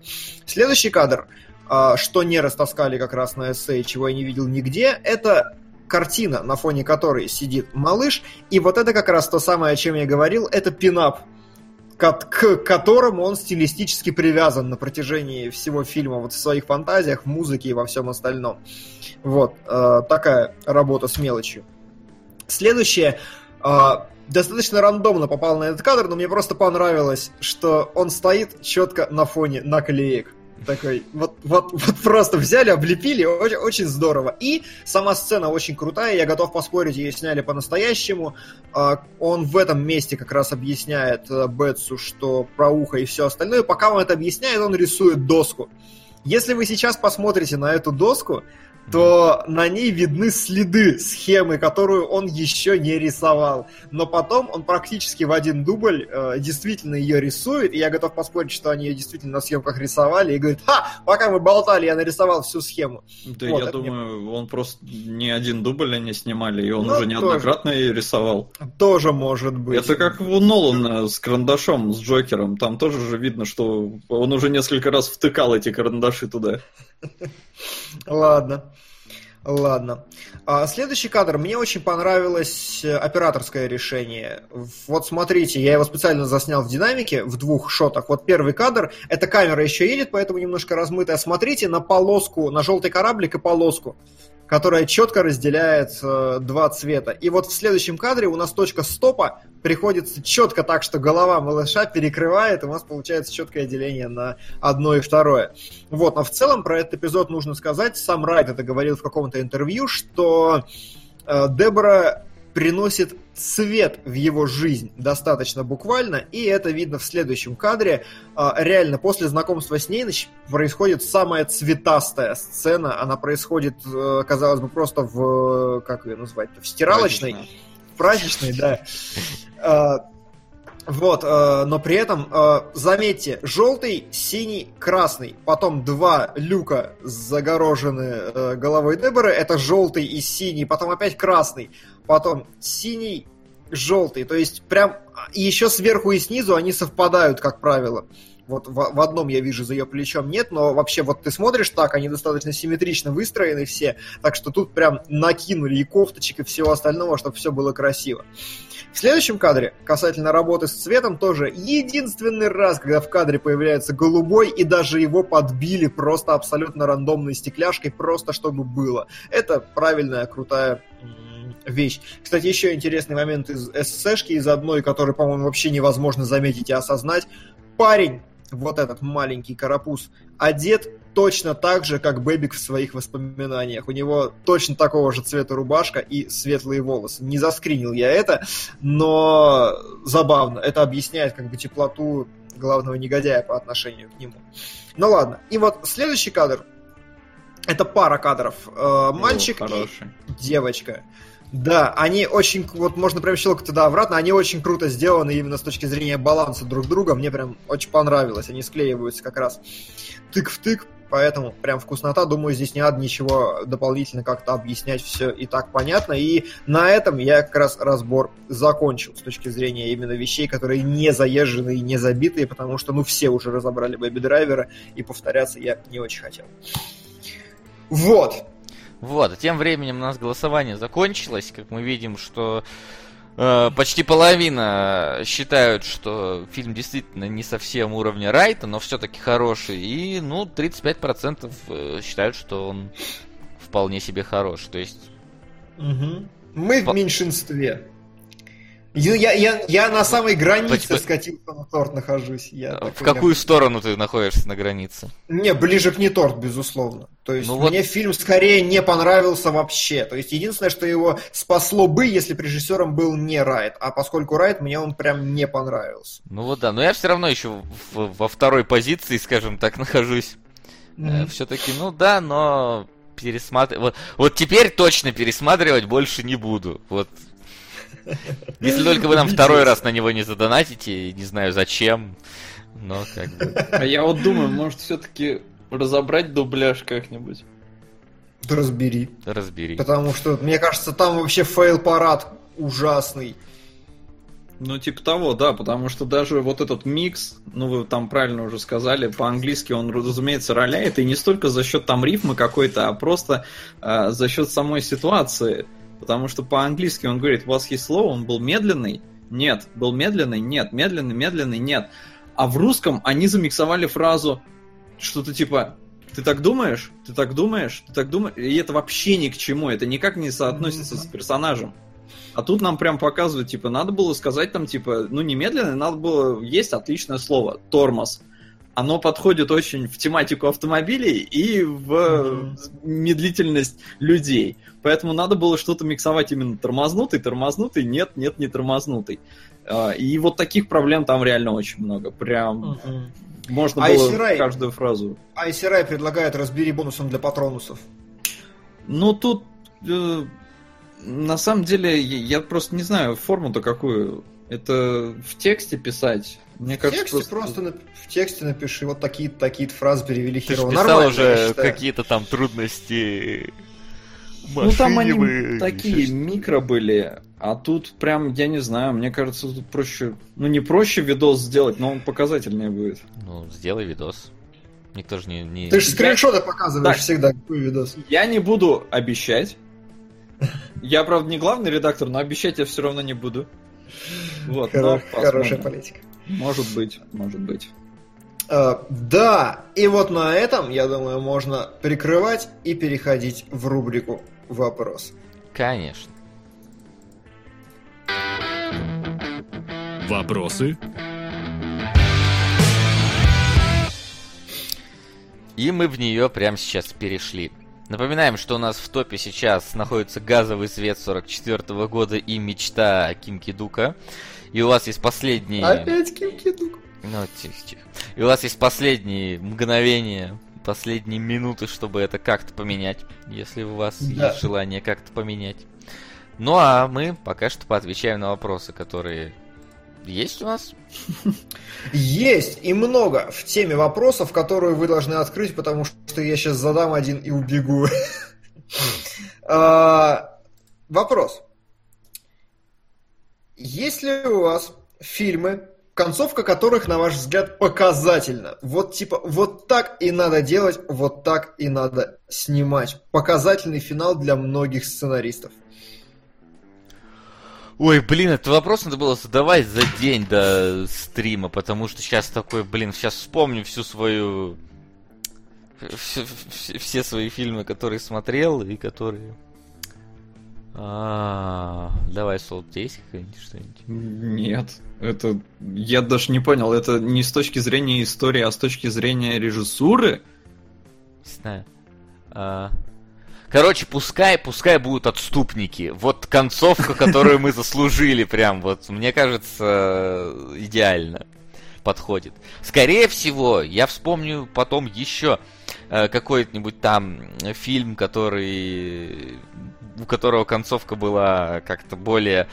Следующий кадр а, что не растаскали как раз на эссе, чего я не видел нигде, это картина, на фоне которой сидит малыш, и вот это как раз то самое, о чем я говорил, это пинап, к которому он стилистически привязан на протяжении всего фильма, вот в своих фантазиях, музыке и во всем остальном. Вот, э, такая работа с мелочью. Следующее, э, достаточно рандомно попал на этот кадр, но мне просто понравилось, что он стоит четко на фоне наклеек. Такой, вот, вот, вот просто взяли, облепили, очень, очень здорово. И сама сцена очень крутая, я готов поспорить, ее сняли по-настоящему. А, он в этом месте как раз объясняет э, Бетсу, что про ухо и все остальное. Пока он это объясняет, он рисует доску. Если вы сейчас посмотрите на эту доску, то на ней видны следы схемы, которую он еще не рисовал. Но потом он практически в один дубль э, действительно ее рисует, и я готов поспорить, что они ее действительно на съемках рисовали, и говорит, ха, пока мы болтали, я нарисовал всю схему. Да, вот, я думаю, мне... он просто не один дубль они снимали, и он ну, уже неоднократно тоже. ее рисовал. Тоже может быть. Это как у Нолана с карандашом, с Джокером, там тоже же видно, что он уже несколько раз втыкал эти карандаши туда. [LAUGHS] Ладно. Ладно. А следующий кадр. Мне очень понравилось э, операторское решение. Вот смотрите, я его специально заснял в динамике в двух шотах. Вот первый кадр. Эта камера еще едет, поэтому немножко размытая. Смотрите на полоску, на желтый кораблик и полоску которая четко разделяет э, два цвета. И вот в следующем кадре у нас точка стопа приходится четко так, что голова малыша перекрывает, и у нас получается четкое деление на одно и второе. Вот, но в целом про этот эпизод нужно сказать, сам Райт это говорил в каком-то интервью, что э, Дебора приносит свет в его жизнь достаточно буквально, и это видно в следующем кадре. А, реально, после знакомства с ней происходит самая цветастая сцена. Она происходит, э, казалось бы, просто в... как ее назвать В стиралочной. В праздничной, да. А, вот, э, но при этом, э, заметьте, желтый, синий, красный. Потом два люка загорожены головой Деборы. Это желтый и синий. Потом опять красный потом синий, желтый. То есть прям еще сверху и снизу они совпадают, как правило. Вот в, в одном я вижу за ее плечом нет, но вообще вот ты смотришь так, они достаточно симметрично выстроены все, так что тут прям накинули и кофточек, и всего остального, чтобы все было красиво. В следующем кадре, касательно работы с цветом, тоже единственный раз, когда в кадре появляется голубой, и даже его подбили просто абсолютно рандомной стекляшкой, просто чтобы было. Это правильная, крутая вещь. Кстати, еще интересный момент из ССшки, из одной, который, по-моему, вообще невозможно заметить и осознать. Парень, вот этот маленький карапуз, одет точно так же, как Бэбик в своих воспоминаниях. У него точно такого же цвета рубашка и светлые волосы. Не заскринил я это, но забавно. Это объясняет как бы теплоту главного негодяя по отношению к нему. Ну ладно. И вот следующий кадр. Это пара кадров. Э, мальчик О, и девочка. Да, они очень, вот можно прям щелкать туда обратно, они очень круто сделаны именно с точки зрения баланса друг друга, мне прям очень понравилось, они склеиваются как раз тык в тык, поэтому прям вкуснота, думаю, здесь не надо ничего дополнительно как-то объяснять, все и так понятно, и на этом я как раз разбор закончил с точки зрения именно вещей, которые не заезжены и не забитые, потому что, ну, все уже разобрали Baby Драйвера, и повторяться я не очень хотел. Вот, вот, а тем временем у нас голосование закончилось. Как мы видим, что э, почти половина считают, что фильм действительно не совсем уровня Райта, но все-таки хороший. И, ну, 35% э, считают, что он вполне себе хорош. То есть... Угу. Мы в меньшинстве. Я, я, я, я на самой границе Типа- скатился на торт нахожусь. Я В такой, какую сторону ты находишься на границе? Не, ближе к не торт, безусловно. То есть Ну вот- мне фильм скорее не понравился вообще. То есть единственное, что его спасло бы, если бы режиссером был не Райт. А поскольку Райт, мне он прям не понравился. Ну вот да, но я все равно еще в- во второй позиции, скажем так, [LAUGHS] нахожусь. Мгм. Все-таки, ну да, но пересматривать. Вот, вот теперь точно пересматривать больше не буду. Вот. Если только вы нам второй раз на него не задонатите, не знаю зачем, но как бы. А я вот думаю, может все-таки разобрать дубляж как-нибудь. Да разбери. Разбери. Потому что, мне кажется, там вообще фейл-парад ужасный. Ну, типа того, да, потому что даже вот этот микс, ну, вы там правильно уже сказали, по-английски он, разумеется, роляет, и не столько за счет там рифмы какой-то, а просто э, за счет самой ситуации. Потому что по-английски он говорит, was he slow, он был медленный? Нет. Был медленный? Нет. Медленный, медленный? Нет. А в русском они замиксовали фразу что-то типа ты так думаешь? Ты так думаешь? Ты так думаешь? И это вообще ни к чему, это никак не соотносится с персонажем. А тут нам прям показывают, типа, надо было сказать там, типа, ну, немедленно, надо было... Есть отличное слово, тормоз. Оно подходит очень в тематику автомобилей и в э, медлительность людей. Поэтому надо было что-то миксовать именно тормознутый, тормознутый, нет, нет, не тормознутый. А, И вот таких проблем там реально очень много. Прям можно А было Рай- каждую фразу. ICRI предлагает разбери бонусом для патронусов. Ну, тут э, на самом деле я просто не знаю форму-то какую. Это в тексте писать. Мне В кажется, тексте просто, нап- в тексте напиши, вот такие-то такие фразы перевели Ты же херово. писал Нормально, я уже какие-то там трудности. Ну там они машине, такие микро были, а тут прям, я не знаю, мне кажется, тут проще, ну не проще видос сделать, но он показательнее будет. Ну, сделай видос. Никто же не... не... Ты же скриншоты показываешь Так. всегда, какой видос. Я не буду обещать. Я, правда, не главный редактор, но обещать я все равно не буду. Вот, Хоро- Хорошая политика. Может быть, может быть. А, да, и вот на этом, я думаю, можно прикрывать и переходить в рубрику «Вопрос». Конечно. Вопросы? И мы в нее прямо сейчас перешли. Напоминаем, что у нас в топе сейчас находится газовый свет 44 года и мечта Ким Кидука. И у вас есть последние... Опять Ким Кидук. Ну, тихо, тихо. И у вас есть последние мгновения, последние минуты, чтобы это как-то поменять, если у вас Да. есть желание как-то поменять. Ну а мы пока что поотвечаем на вопросы, которые есть у нас. Есть и много в теме вопросов, которые вы должны открыть, потому что я сейчас задам один и убегу. [LAUGHS] А, Вопрос. Есть ли у вас фильмы, концовка которых, на ваш взгляд, показательна? Вот типа, вот так и надо делать, вот так и надо снимать. Показательный финал для многих сценаристов. Ой, блин, этот вопрос надо было задавать за день до стрима, потому что сейчас такой, блин, сейчас вспомню всю свою... Все, все- все свои фильмы, которые смотрел и которые... А, давай, Сол, у тебя есть какое-нибудь что-нибудь? Нет, это я даже не понял, это не с точки зрения истории, а с точки зрения режиссуры. Не знаю. А, Короче, пускай, пускай будут отступники. Вот концовка, [LAUGHS] которую мы заслужили, прям вот, мне кажется, идеально подходит. Скорее всего, я вспомню потом еще э, какой-нибудь там фильм, который у которого концовка была как-то более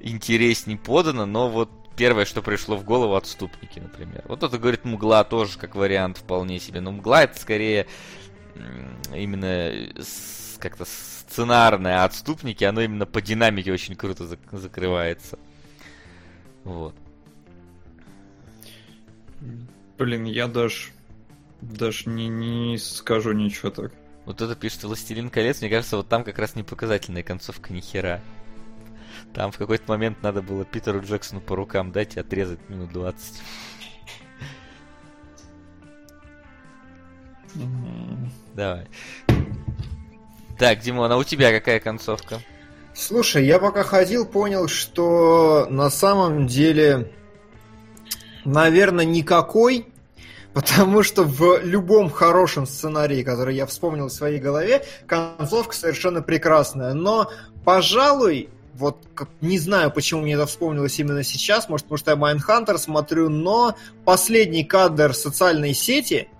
интересней подана, но вот первое, что пришло в голову, отступники, например. Вот это говорит Мгла тоже как вариант вполне себе. Но Мгла это скорее именно как-то сценарное, а отступники, оно именно по динамике очень круто зак- закрывается. Вот. Блин, я даже даже не, не скажу ничего так. Вот это пишет Властелин колец, мне кажется, вот там как раз не показательная концовка ни хера. Там в какой-то момент надо было Питеру Джексону по рукам дать и отрезать минут 20. М, Давай. Так, Димон, а у тебя какая концовка? Слушай, я пока ходил, понял, что на самом деле, наверное, никакой, потому что в любом хорошем сценарии, который я вспомнил в своей голове, концовка совершенно прекрасная. Но, пожалуй, вот как- не знаю, почему мне это вспомнилось именно сейчас, может, потому что я Mindhunter смотрю, но последний кадр социальной сети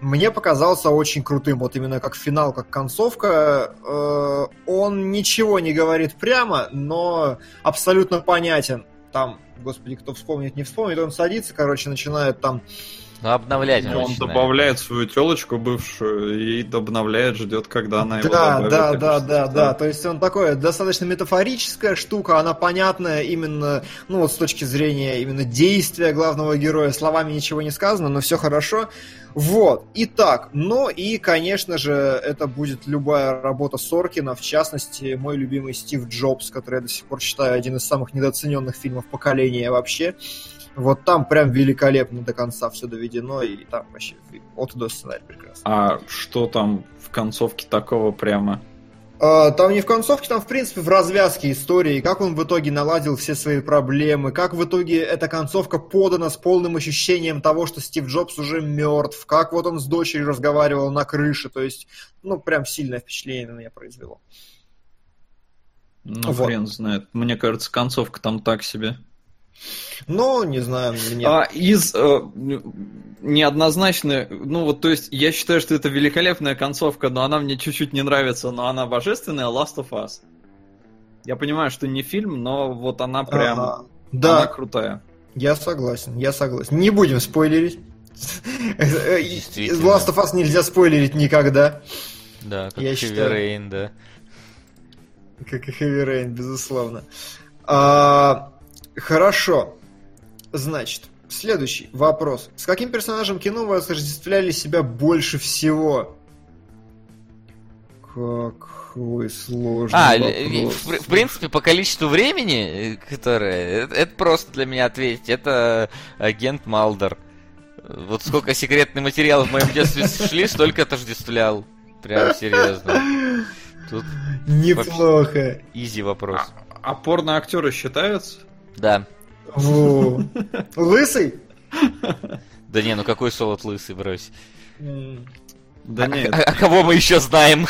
мне показался очень крутым, вот именно как финал, как концовка. Э, он ничего не говорит прямо, но абсолютно понятен. Там, господи, кто вспомнит, не вспомнит, он садится, короче, начинает там Ну, обновлять он, Он начинает. добавляет свою телочку бывшую и обновляет, ждет, когда она его Да, добавит. да, да, что, да, да. То есть он такой достаточно метафорическая штука, она понятная именно, ну вот с точки зрения именно действия главного героя. Словами ничего не сказано, но все хорошо. Вот. Итак, ну и, конечно же, это будет любая работа Соркина, в частности, мой любимый Стив Джобс, который я до сих пор считаю один из самых недооцененных фильмов поколения вообще. Вот там прям великолепно до конца все доведено, и там вообще от и до сценарий прекрасно. А что там в концовке такого прямо? А, Там не в концовке, там, в принципе, в развязке истории, как он в итоге наладил все свои проблемы, как в итоге эта концовка подана с полным ощущением того, что Стив Джобс уже мертв, как вот он с дочерью разговаривал на крыше, то есть, ну, прям сильное впечатление на меня произвело. Ну, Вот. хрен знает. Мне кажется, концовка там так себе. Но, не знаю, мне... А из э, неоднозначно, ну вот, то есть, я считаю, что это великолепная концовка, но она мне чуть-чуть не нравится, но она божественная, Last of Us. Я понимаю, что не фильм, но вот она прям, Ага. она Да, крутая. я согласен, я согласен. Не будем спойлерить. Last of Us нельзя спойлерить никогда, Да, как Я Heavy считаю. Rain, да. как и Heavy Rain, безусловно. А, хорошо. Значит, следующий вопрос. С каким персонажем кино вы осуществляли себя больше всего? Какой сложный А, вопрос. в, в принципе, по количеству времени, э, которое... Это, это просто для меня ответить. Это агент Малдер. Вот сколько секретный материал в моем детстве шли, столько отождествлял. Прям серьезно. Тут [LAUGHS] Неплохо. изи вопрос. А порно-актеры считаются? Да. Лысый? Да не, ну какой солод лысый, брось. Да А- нет, А, а кого мы еще знаем,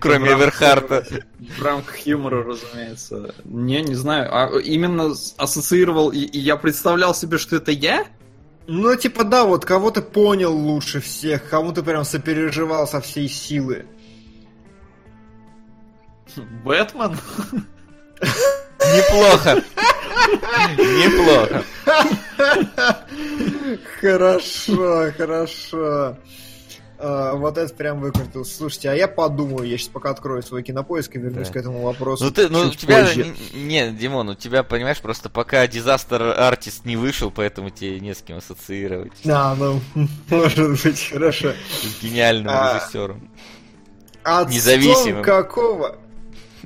кроме Эверхарта? В рамках юмора, разумеется. Не, не знаю. А именно ассоциировал, и, и я представлял себе, что это я? Ну, типа, да, вот кого ты понял лучше всех, кому ты прям сопереживал со всей силы. Бэтмен? Неплохо. Неплохо. Хорошо, хорошо. А, вот это прям выкрутил. Слушайте, а я подумаю, я сейчас пока открою свой кинопоиск и вернусь Да. к этому вопросу. Ну ты, ну у тебя, позже. не, Димон, у тебя, понимаешь, просто пока Disaster Artist не вышел, поэтому тебе не с кем ассоциировать А, ну, может быть, хорошо. с гениальным А. режиссером. Независимым. какого...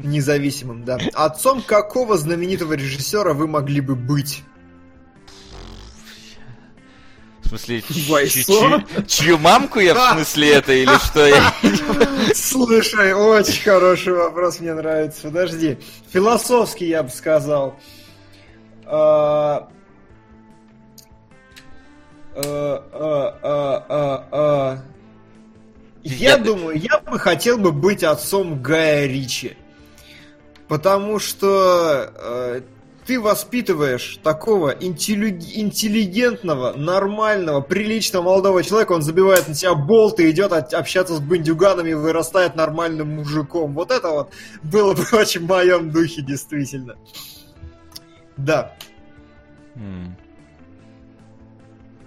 Независимым, да. Отцом какого знаменитого режиссера вы могли бы быть? В смысле, чью- чью мамку я в смысле это или что я? Слушай, очень хороший вопрос, мне нравится. Подожди. Философский, я бы сказал. А, а, а, Я- думаю, я бы хотел бы быть отцом Гая Ричи. Потому что э, ты воспитываешь такого интеллиг- интеллигентного, нормального, приличного молодого человека, он забивает на тебя болт и идет общаться с бандюганами вырастает нормальным мужиком. Вот это вот было бы [LAUGHS] очень в моем духе, действительно. Да. М.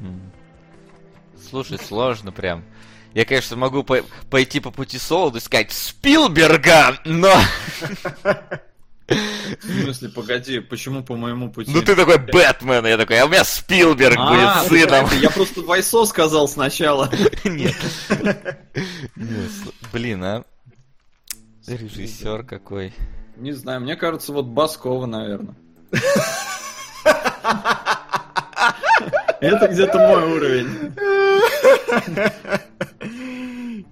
М. Слушай, сложно прям. Я, конечно, могу по- пойти по пути Солода и сказать Спилберга, но... В смысле, погоди, почему по моему пути? Ну ты такой Бэтмен, я такой, а у меня Спилберг А, будет сыном. Я просто Вайсо сказал сначала. [LAUGHS] Нет. Блин, а? Режиссер какой. Не знаю, мне кажется, вот Баскова, наверное. [LAUGHS] Это где-то мой уровень. [LAUGHS]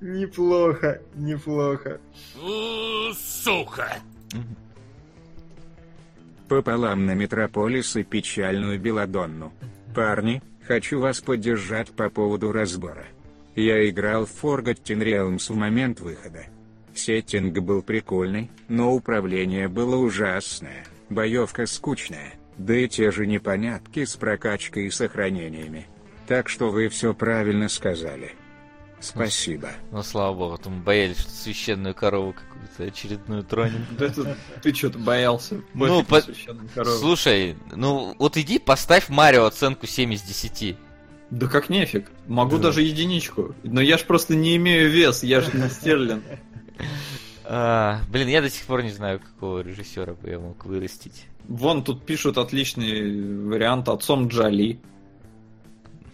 Неплохо, неплохо. Сука! Пополам на Метрополис и печальную Беладонну. Парни, хочу вас поддержать по поводу разбора. Я играл в Forgotten Realms в момент выхода. Сеттинг был прикольный, но управление было ужасное, боевка скучная, да и те же непонятки с прокачкой и сохранениями. Так что вы все правильно сказали. Спасибо. Ну, слава богу, там боялись, что священную корову какую-то очередную тронем. Да это ты что-то боялся. Ну, по-. Слушай, ну вот иди поставь Марио оценку 7 из 10. Да как нефиг. Могу Да. даже единичку. Но я ж просто не имею вес, я же не Стерлин. А, блин, я до сих пор не знаю, какого режиссера бы я мог вырастить. Вон тут пишут отличный вариант отцом Джоли.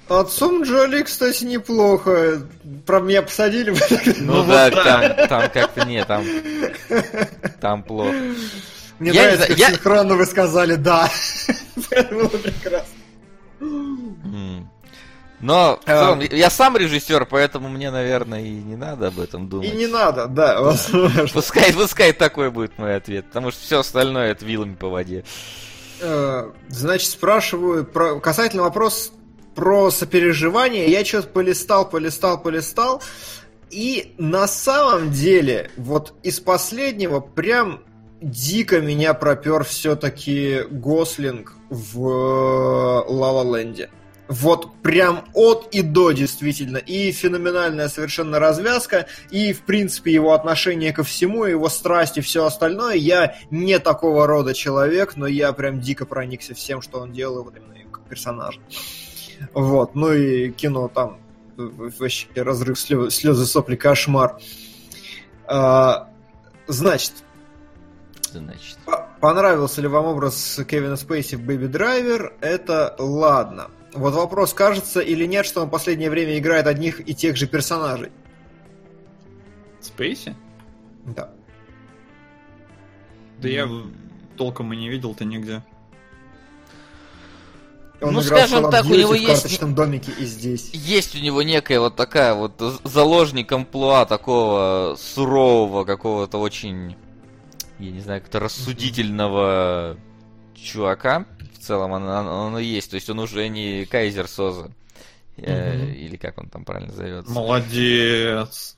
Отцом Джоли, кстати, неплохо. Про меня посадили бы. Ну, да, там, там как-то не, там, там плохо. Мне Я не нравится, знаю, как я- синхронно вы сказали «да». [LAUGHS] Это было прекрасно. Но в целом, я сам режиссер, поэтому мне, наверное, и не надо об этом И думать. не надо, да, возможно. Пускай, пускай такой будет мой ответ, потому что все остальное это вилами по воде. Э, Значит, спрашиваю про... касательно вопрос про сопереживание. Я что-то полистал, полистал, полистал. И на самом деле, вот из последнего прям дико меня пропер все-таки Гослинг в Ла Ленде. Вот прям от и до, действительно. И феноменальная совершенно развязка, и, в принципе, его отношение ко всему, его страсть и все остальное. Я не такого рода человек, но я прям дико проникся всем, что он делал именно как персонажа. Вот, ну и кино там вообще разрыв слезы, сопли, кошмар. А, значит, Значит, Понравился ли вам образ Кевина Спейси в Бэби Драйвер? Это ладно. Вот вопрос, кажется или нет, что он в последнее время играет одних и тех же персонажей. Спейси? Да. Да я толком и не видел-то нигде. Он Ну, скажем Call of так, у него в есть- карточном домике и здесь. есть у него некая вот такая вот заложник амплуа такого сурового, какого-то очень, я не знаю, как-то рассудительного чувака. В целом он, он- он и есть. То есть он уже не Кайзер Соза. Мгм. Или как он там правильно зовется. Молодец.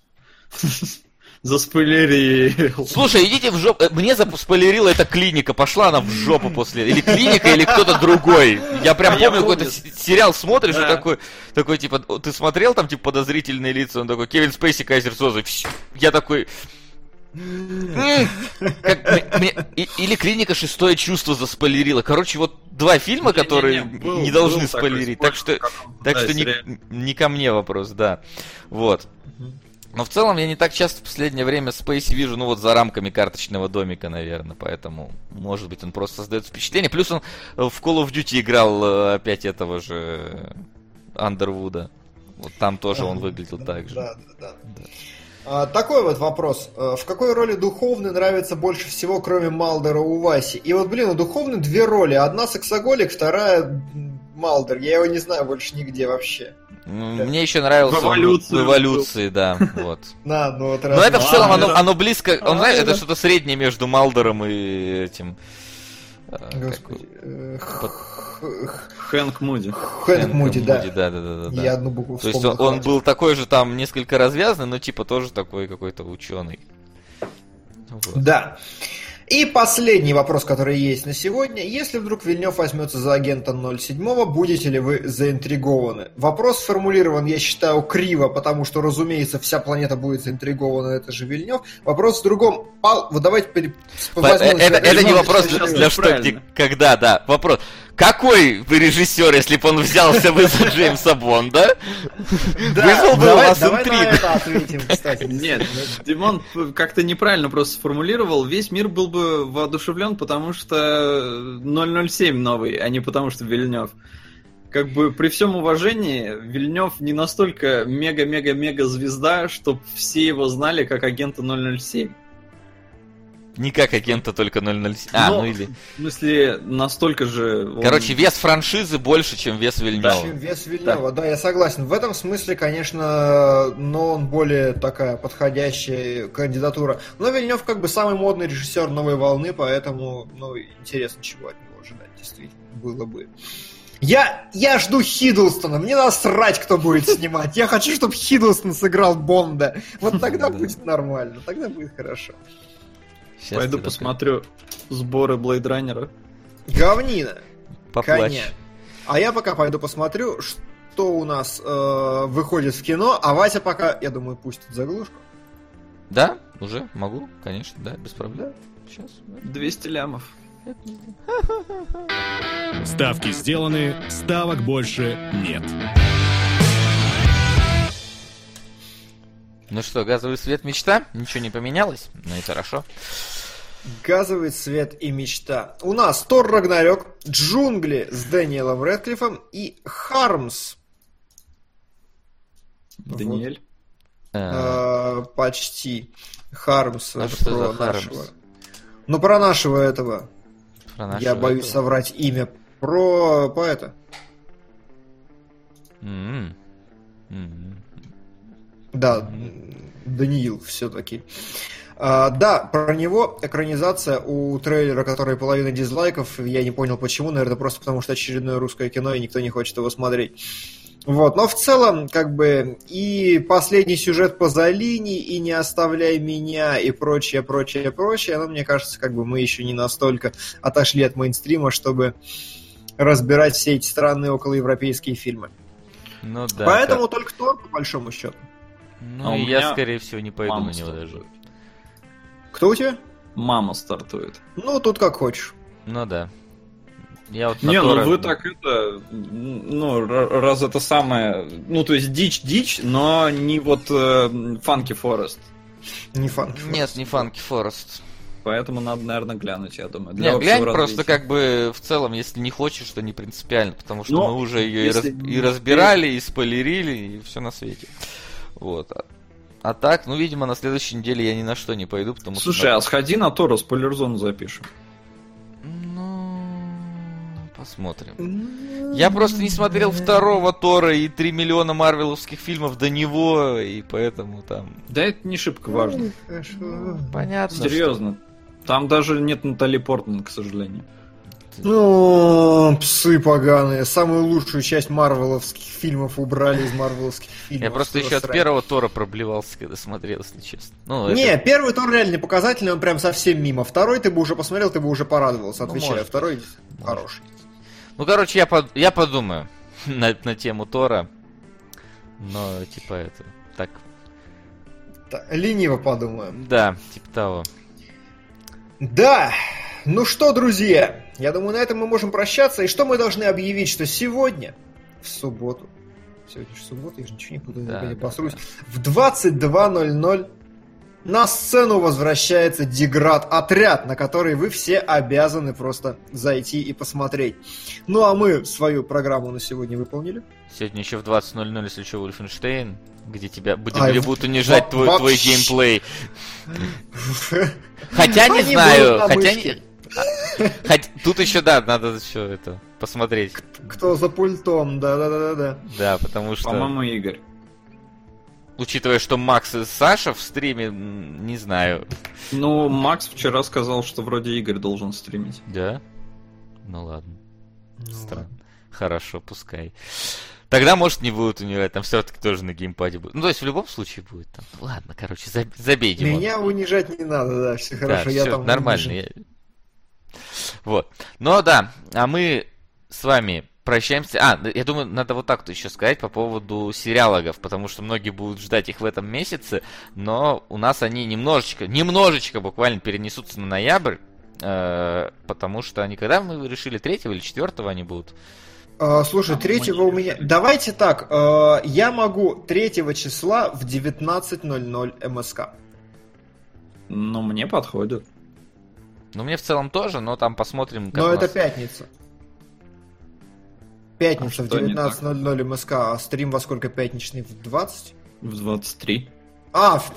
Заспойлерил. Слушай, идите в жопу. Э, Мне заспойлерила эта клиника. Пошла она в жопу после. Или клиника, или кто-то другой. Я прям А я помню, какой-то помню. с- сериал смотришь, и Да. такой, такой, типа, «О, ты смотрел там, типа, подозрительные лица? Он такой, Кевин Спейси, Кайзер Соза. Я такой... «М, как мне- мне- и- Или клиника шестое чувство заспойлерила. Короче, вот два фильма, Не-не-не, которые был- не должны был такой спойлерить. спойлер Так что, так да, что не, не ко мне вопрос, да. Вот. Но в целом я не так часто в последнее время Спейси вижу, ну вот за рамками карточного домика, наверное, поэтому, может быть, он просто создает впечатление. Плюс он э, в Call of Duty играл э, опять этого же Андервуда. Вот там тоже он выглядел так же. Да, да, да. А, такой вот вопрос. Э, В какой роли духовный нравится больше всего, кроме Малдера у Васи? И вот, блин, у духовный две роли. Одна сексоголик, вторая Малдер. Я его не знаю больше нигде вообще. Ну, Мне еще нравился В он эволюции в эволюции, да, [LAUGHS] вот. На, ну вот Но это в целом, оно, оно близко, он, А, знаешь, это да. что-то среднее между Малдером и этим... э, Господи. э, Хэнк Муди. Хэнк Муди, да. да, да, да, да. Я одну букву То есть он, он был такой же там несколько развязанный, но типа тоже такой какой-то ученый. Вот. Да. И последний вопрос, который есть на сегодня. Если вдруг Вильнев возьмется за агента 07, будете ли вы заинтригованы? Вопрос сформулирован, я считаю, криво, потому что, разумеется, вся планета будет заинтригована, это же Вильнев. Вопрос в другом. Пал, вот давайте пере... Э, Это, это не вопрос для, для что, где, когда, да. Вопрос. Какой вы режиссер, если бы он взялся бы за Джеймса Бонда? Вызвал бы у давай, вас давай на интригу. это ответим, кстати. Нет, Димон как-то неправильно просто сформулировал. Весь мир был бы воодушевлен, потому что 007 новый, а не потому что Вильнев. Как бы при всем уважении, Вильнев не настолько мега-мега-мега звезда, чтобы все его знали как агента 007. Не как агента только 007. А, Но- ну или... В смысле, настолько же... он- Короче, вес франшизы больше, чем вес Вильнёва. Чем вес Вильнева, да. я согласен. В этом смысле, конечно, но он более такая подходящая кандидатура. Но Вильнев как бы самый модный режиссер новой волны, поэтому, ну, интересно, чего от него ожидать, действительно, было бы. Я, я жду Хиддлстона, мне насрать, кто будет снимать. Я хочу, чтобы Хиддлстон сыграл Бонда. Вот тогда Да. будет нормально, тогда будет хорошо. Сейчас Пойду посмотрю сборы Блейдранера. Говнина. Поплачь. Коня. А я пока пойду посмотрю, что у нас э, выходит в кино, а Вася пока, я думаю, пустит заглушку. Да? Уже? Могу? Конечно, да, без проблем. Сейчас. 200 лямов. Ставки сделаны, ставок больше нет. Ну что, газовый свет мечта? Ничего не поменялось? Ну и хорошо. Газовый цвет и мечта. У нас Тор Рагнарёк, Джунгли с Дэниелом Рэдклиффом и Хармс. Даниэль. Э, почти. Хармс. А что про за Хармс? нашего. Ну, про нашего этого. про нашего я боюсь этого. соврать имя. Про поэта. М-м. М-м. Да, Даниил все-таки. да, про него экранизация у трейлера, который половина дизлайков. Я не понял почему, наверное, просто потому что очередное русское кино, и никто не хочет его смотреть. Вот, но в целом, как бы, и последний сюжет по Залини, и не оставляй меня, и прочее, прочее, прочее, но мне кажется, как бы мы еще не настолько отошли от мейнстрима, чтобы разбирать все эти странные околоевропейские фильмы. Ну да. Поэтому только Тор, по большому счету. Ну А и я, скорее всего, не пойду на него даже. Кто у тебя? Мама стартует. Ну, тут как хочешь. Ну да. Я вот Не, Тора- ну вы так это, ну, раз это самое, ну, то есть дичь-дичь, но не вот Фанки Форест. Не фан. Нет, не Фанки Форест. Поэтому надо, наверное, глянуть, я думаю. Не, общего глянь просто развития. как бы в целом, если не хочешь, то не принципиально, потому что Ну, мы уже ее и, раз- и не- разбирали, и спойлерили, и все на свете. Вот. А, а так, ну, видимо, на следующей неделе я ни на что не пойду, потому Слушай, что... а сходи на Тора, спойлер-зону запишем. Ну, посмотрим. Я просто не смотрел второго Тора и 3 миллиона марвеловских фильмов до него, и поэтому там... Да это не шибко важно. Хорошо. Понятно. Серьезно. Там даже нет Натали Портман, к сожалению. Ну, псы поганые. Самую лучшую часть марвеловских фильмов убрали из марвеловских фильмов. Я просто еще от первого Тора проблевался, когда смотрел, если честно. Ну, Не, это- первый Тор реально показательный, он прям совсем мимо. Второй ты бы уже посмотрел, ты бы уже порадовался, Ну, отвечаю. может Второй хороший. Ну, короче, я, под- я подумаю [LAUGHS] на, на тему Тора. Но, типа, это... Так, Та- Лениво подумаем. да, типа того. Да, ну что, друзья, я думаю, на этом мы можем прощаться. И что мы должны объявить, что сегодня, в субботу, сегодня же суббота, я же ничего не буду, Да, я да, посрусь, в 22.00 на сцену возвращается Деград отряд, на который вы все обязаны просто зайти и посмотреть. Ну а мы свою программу на сегодня выполнили. Сегодня еще в 20.00, если что, Wolfenstein, где тебя где, где будут унижать во- твой, твой геймплей. [LAUGHS] Хотя не знаю, хотя не... а, хоть- Тут еще, да, надо еще это посмотреть. Кто за пультом, да-да-да-да. Да, потому что, По-моему, Игорь. учитывая, что Макс и Саша в стриме, не знаю. Ну, Макс вчера сказал, что вроде Игорь должен стримить. Да? Ну ладно. Странно. Хорошо, пускай. Тогда, может, не будут унижать, там все-таки тоже на геймпаде будет. Ну, то есть, в любом случае будет там. Ладно, короче, заб- забей, Димон. Меня унижать не надо, да, все хорошо, Да, я всё там нормально. унижен. я- Вот. Ну да, а мы с вами прощаемся. А, я думаю, надо вот так-то еще сказать по поводу сериалогов, потому что многие будут ждать их в этом месяце, но у нас они немножечко, немножечко буквально перенесутся на ноябрь, э, потому что они когда мы решили, третьего или четвертого они будут? А, слушай, А, третьего мы- у меня... Давайте так, э, я могу третьего числа в 19.00 МСК. Ну, мне подходит. Ну, мне в целом тоже, но там посмотрим, как Но это нас- пятница. Пятница А в что не 19.00 МСК, а стрим во сколько пятничный? В 20? В 23. А, в-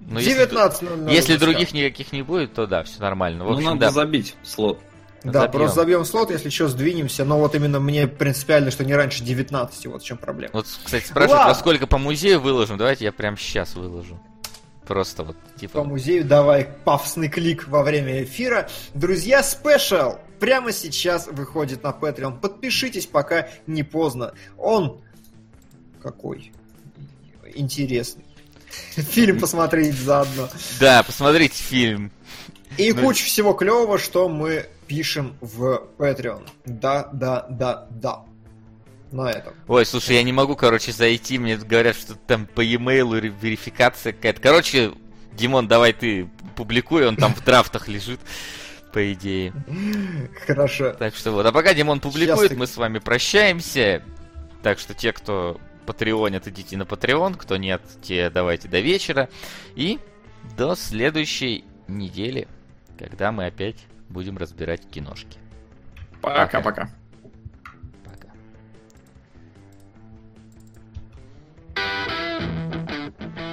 Ну, если, 19.00 если других никаких не будет, то да, все нормально. В Ну, общем, надо да. забить слот. Да, Забьем. просто забьем слот, если что, сдвинемся. Но вот именно мне принципиально, что не раньше 19, вот в чем проблема. Вот, кстати, спрашивают, Ладно. во сколько по музею выложим? Давайте я прям сейчас выложу. Просто вот, По типа... музею давай пафосный клик во время эфира. Друзья, спешл прямо сейчас выходит на Patreon. Подпишитесь, пока не поздно. Он какой интересный. Фильм посмотреть заодно. Да, посмотрите фильм. И Ну, куча всего клевого, что мы пишем в Patreon. Да, да, да, да. На этом. Ой, слушай, я не могу, короче, зайти. Мне говорят, что там по e-mail верификация какая-то. Короче, Димон, давай ты публикуй, он там в драфтах лежит, по идее. Хорошо. Так что вот. А пока Димон публикует, мы с вами прощаемся. Так что те, кто патреонят, идите на Patreon. Кто нет, те давайте до вечера. И до следующей недели, когда мы опять будем разбирать киношки. Пока-пока.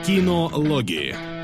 Кинологии.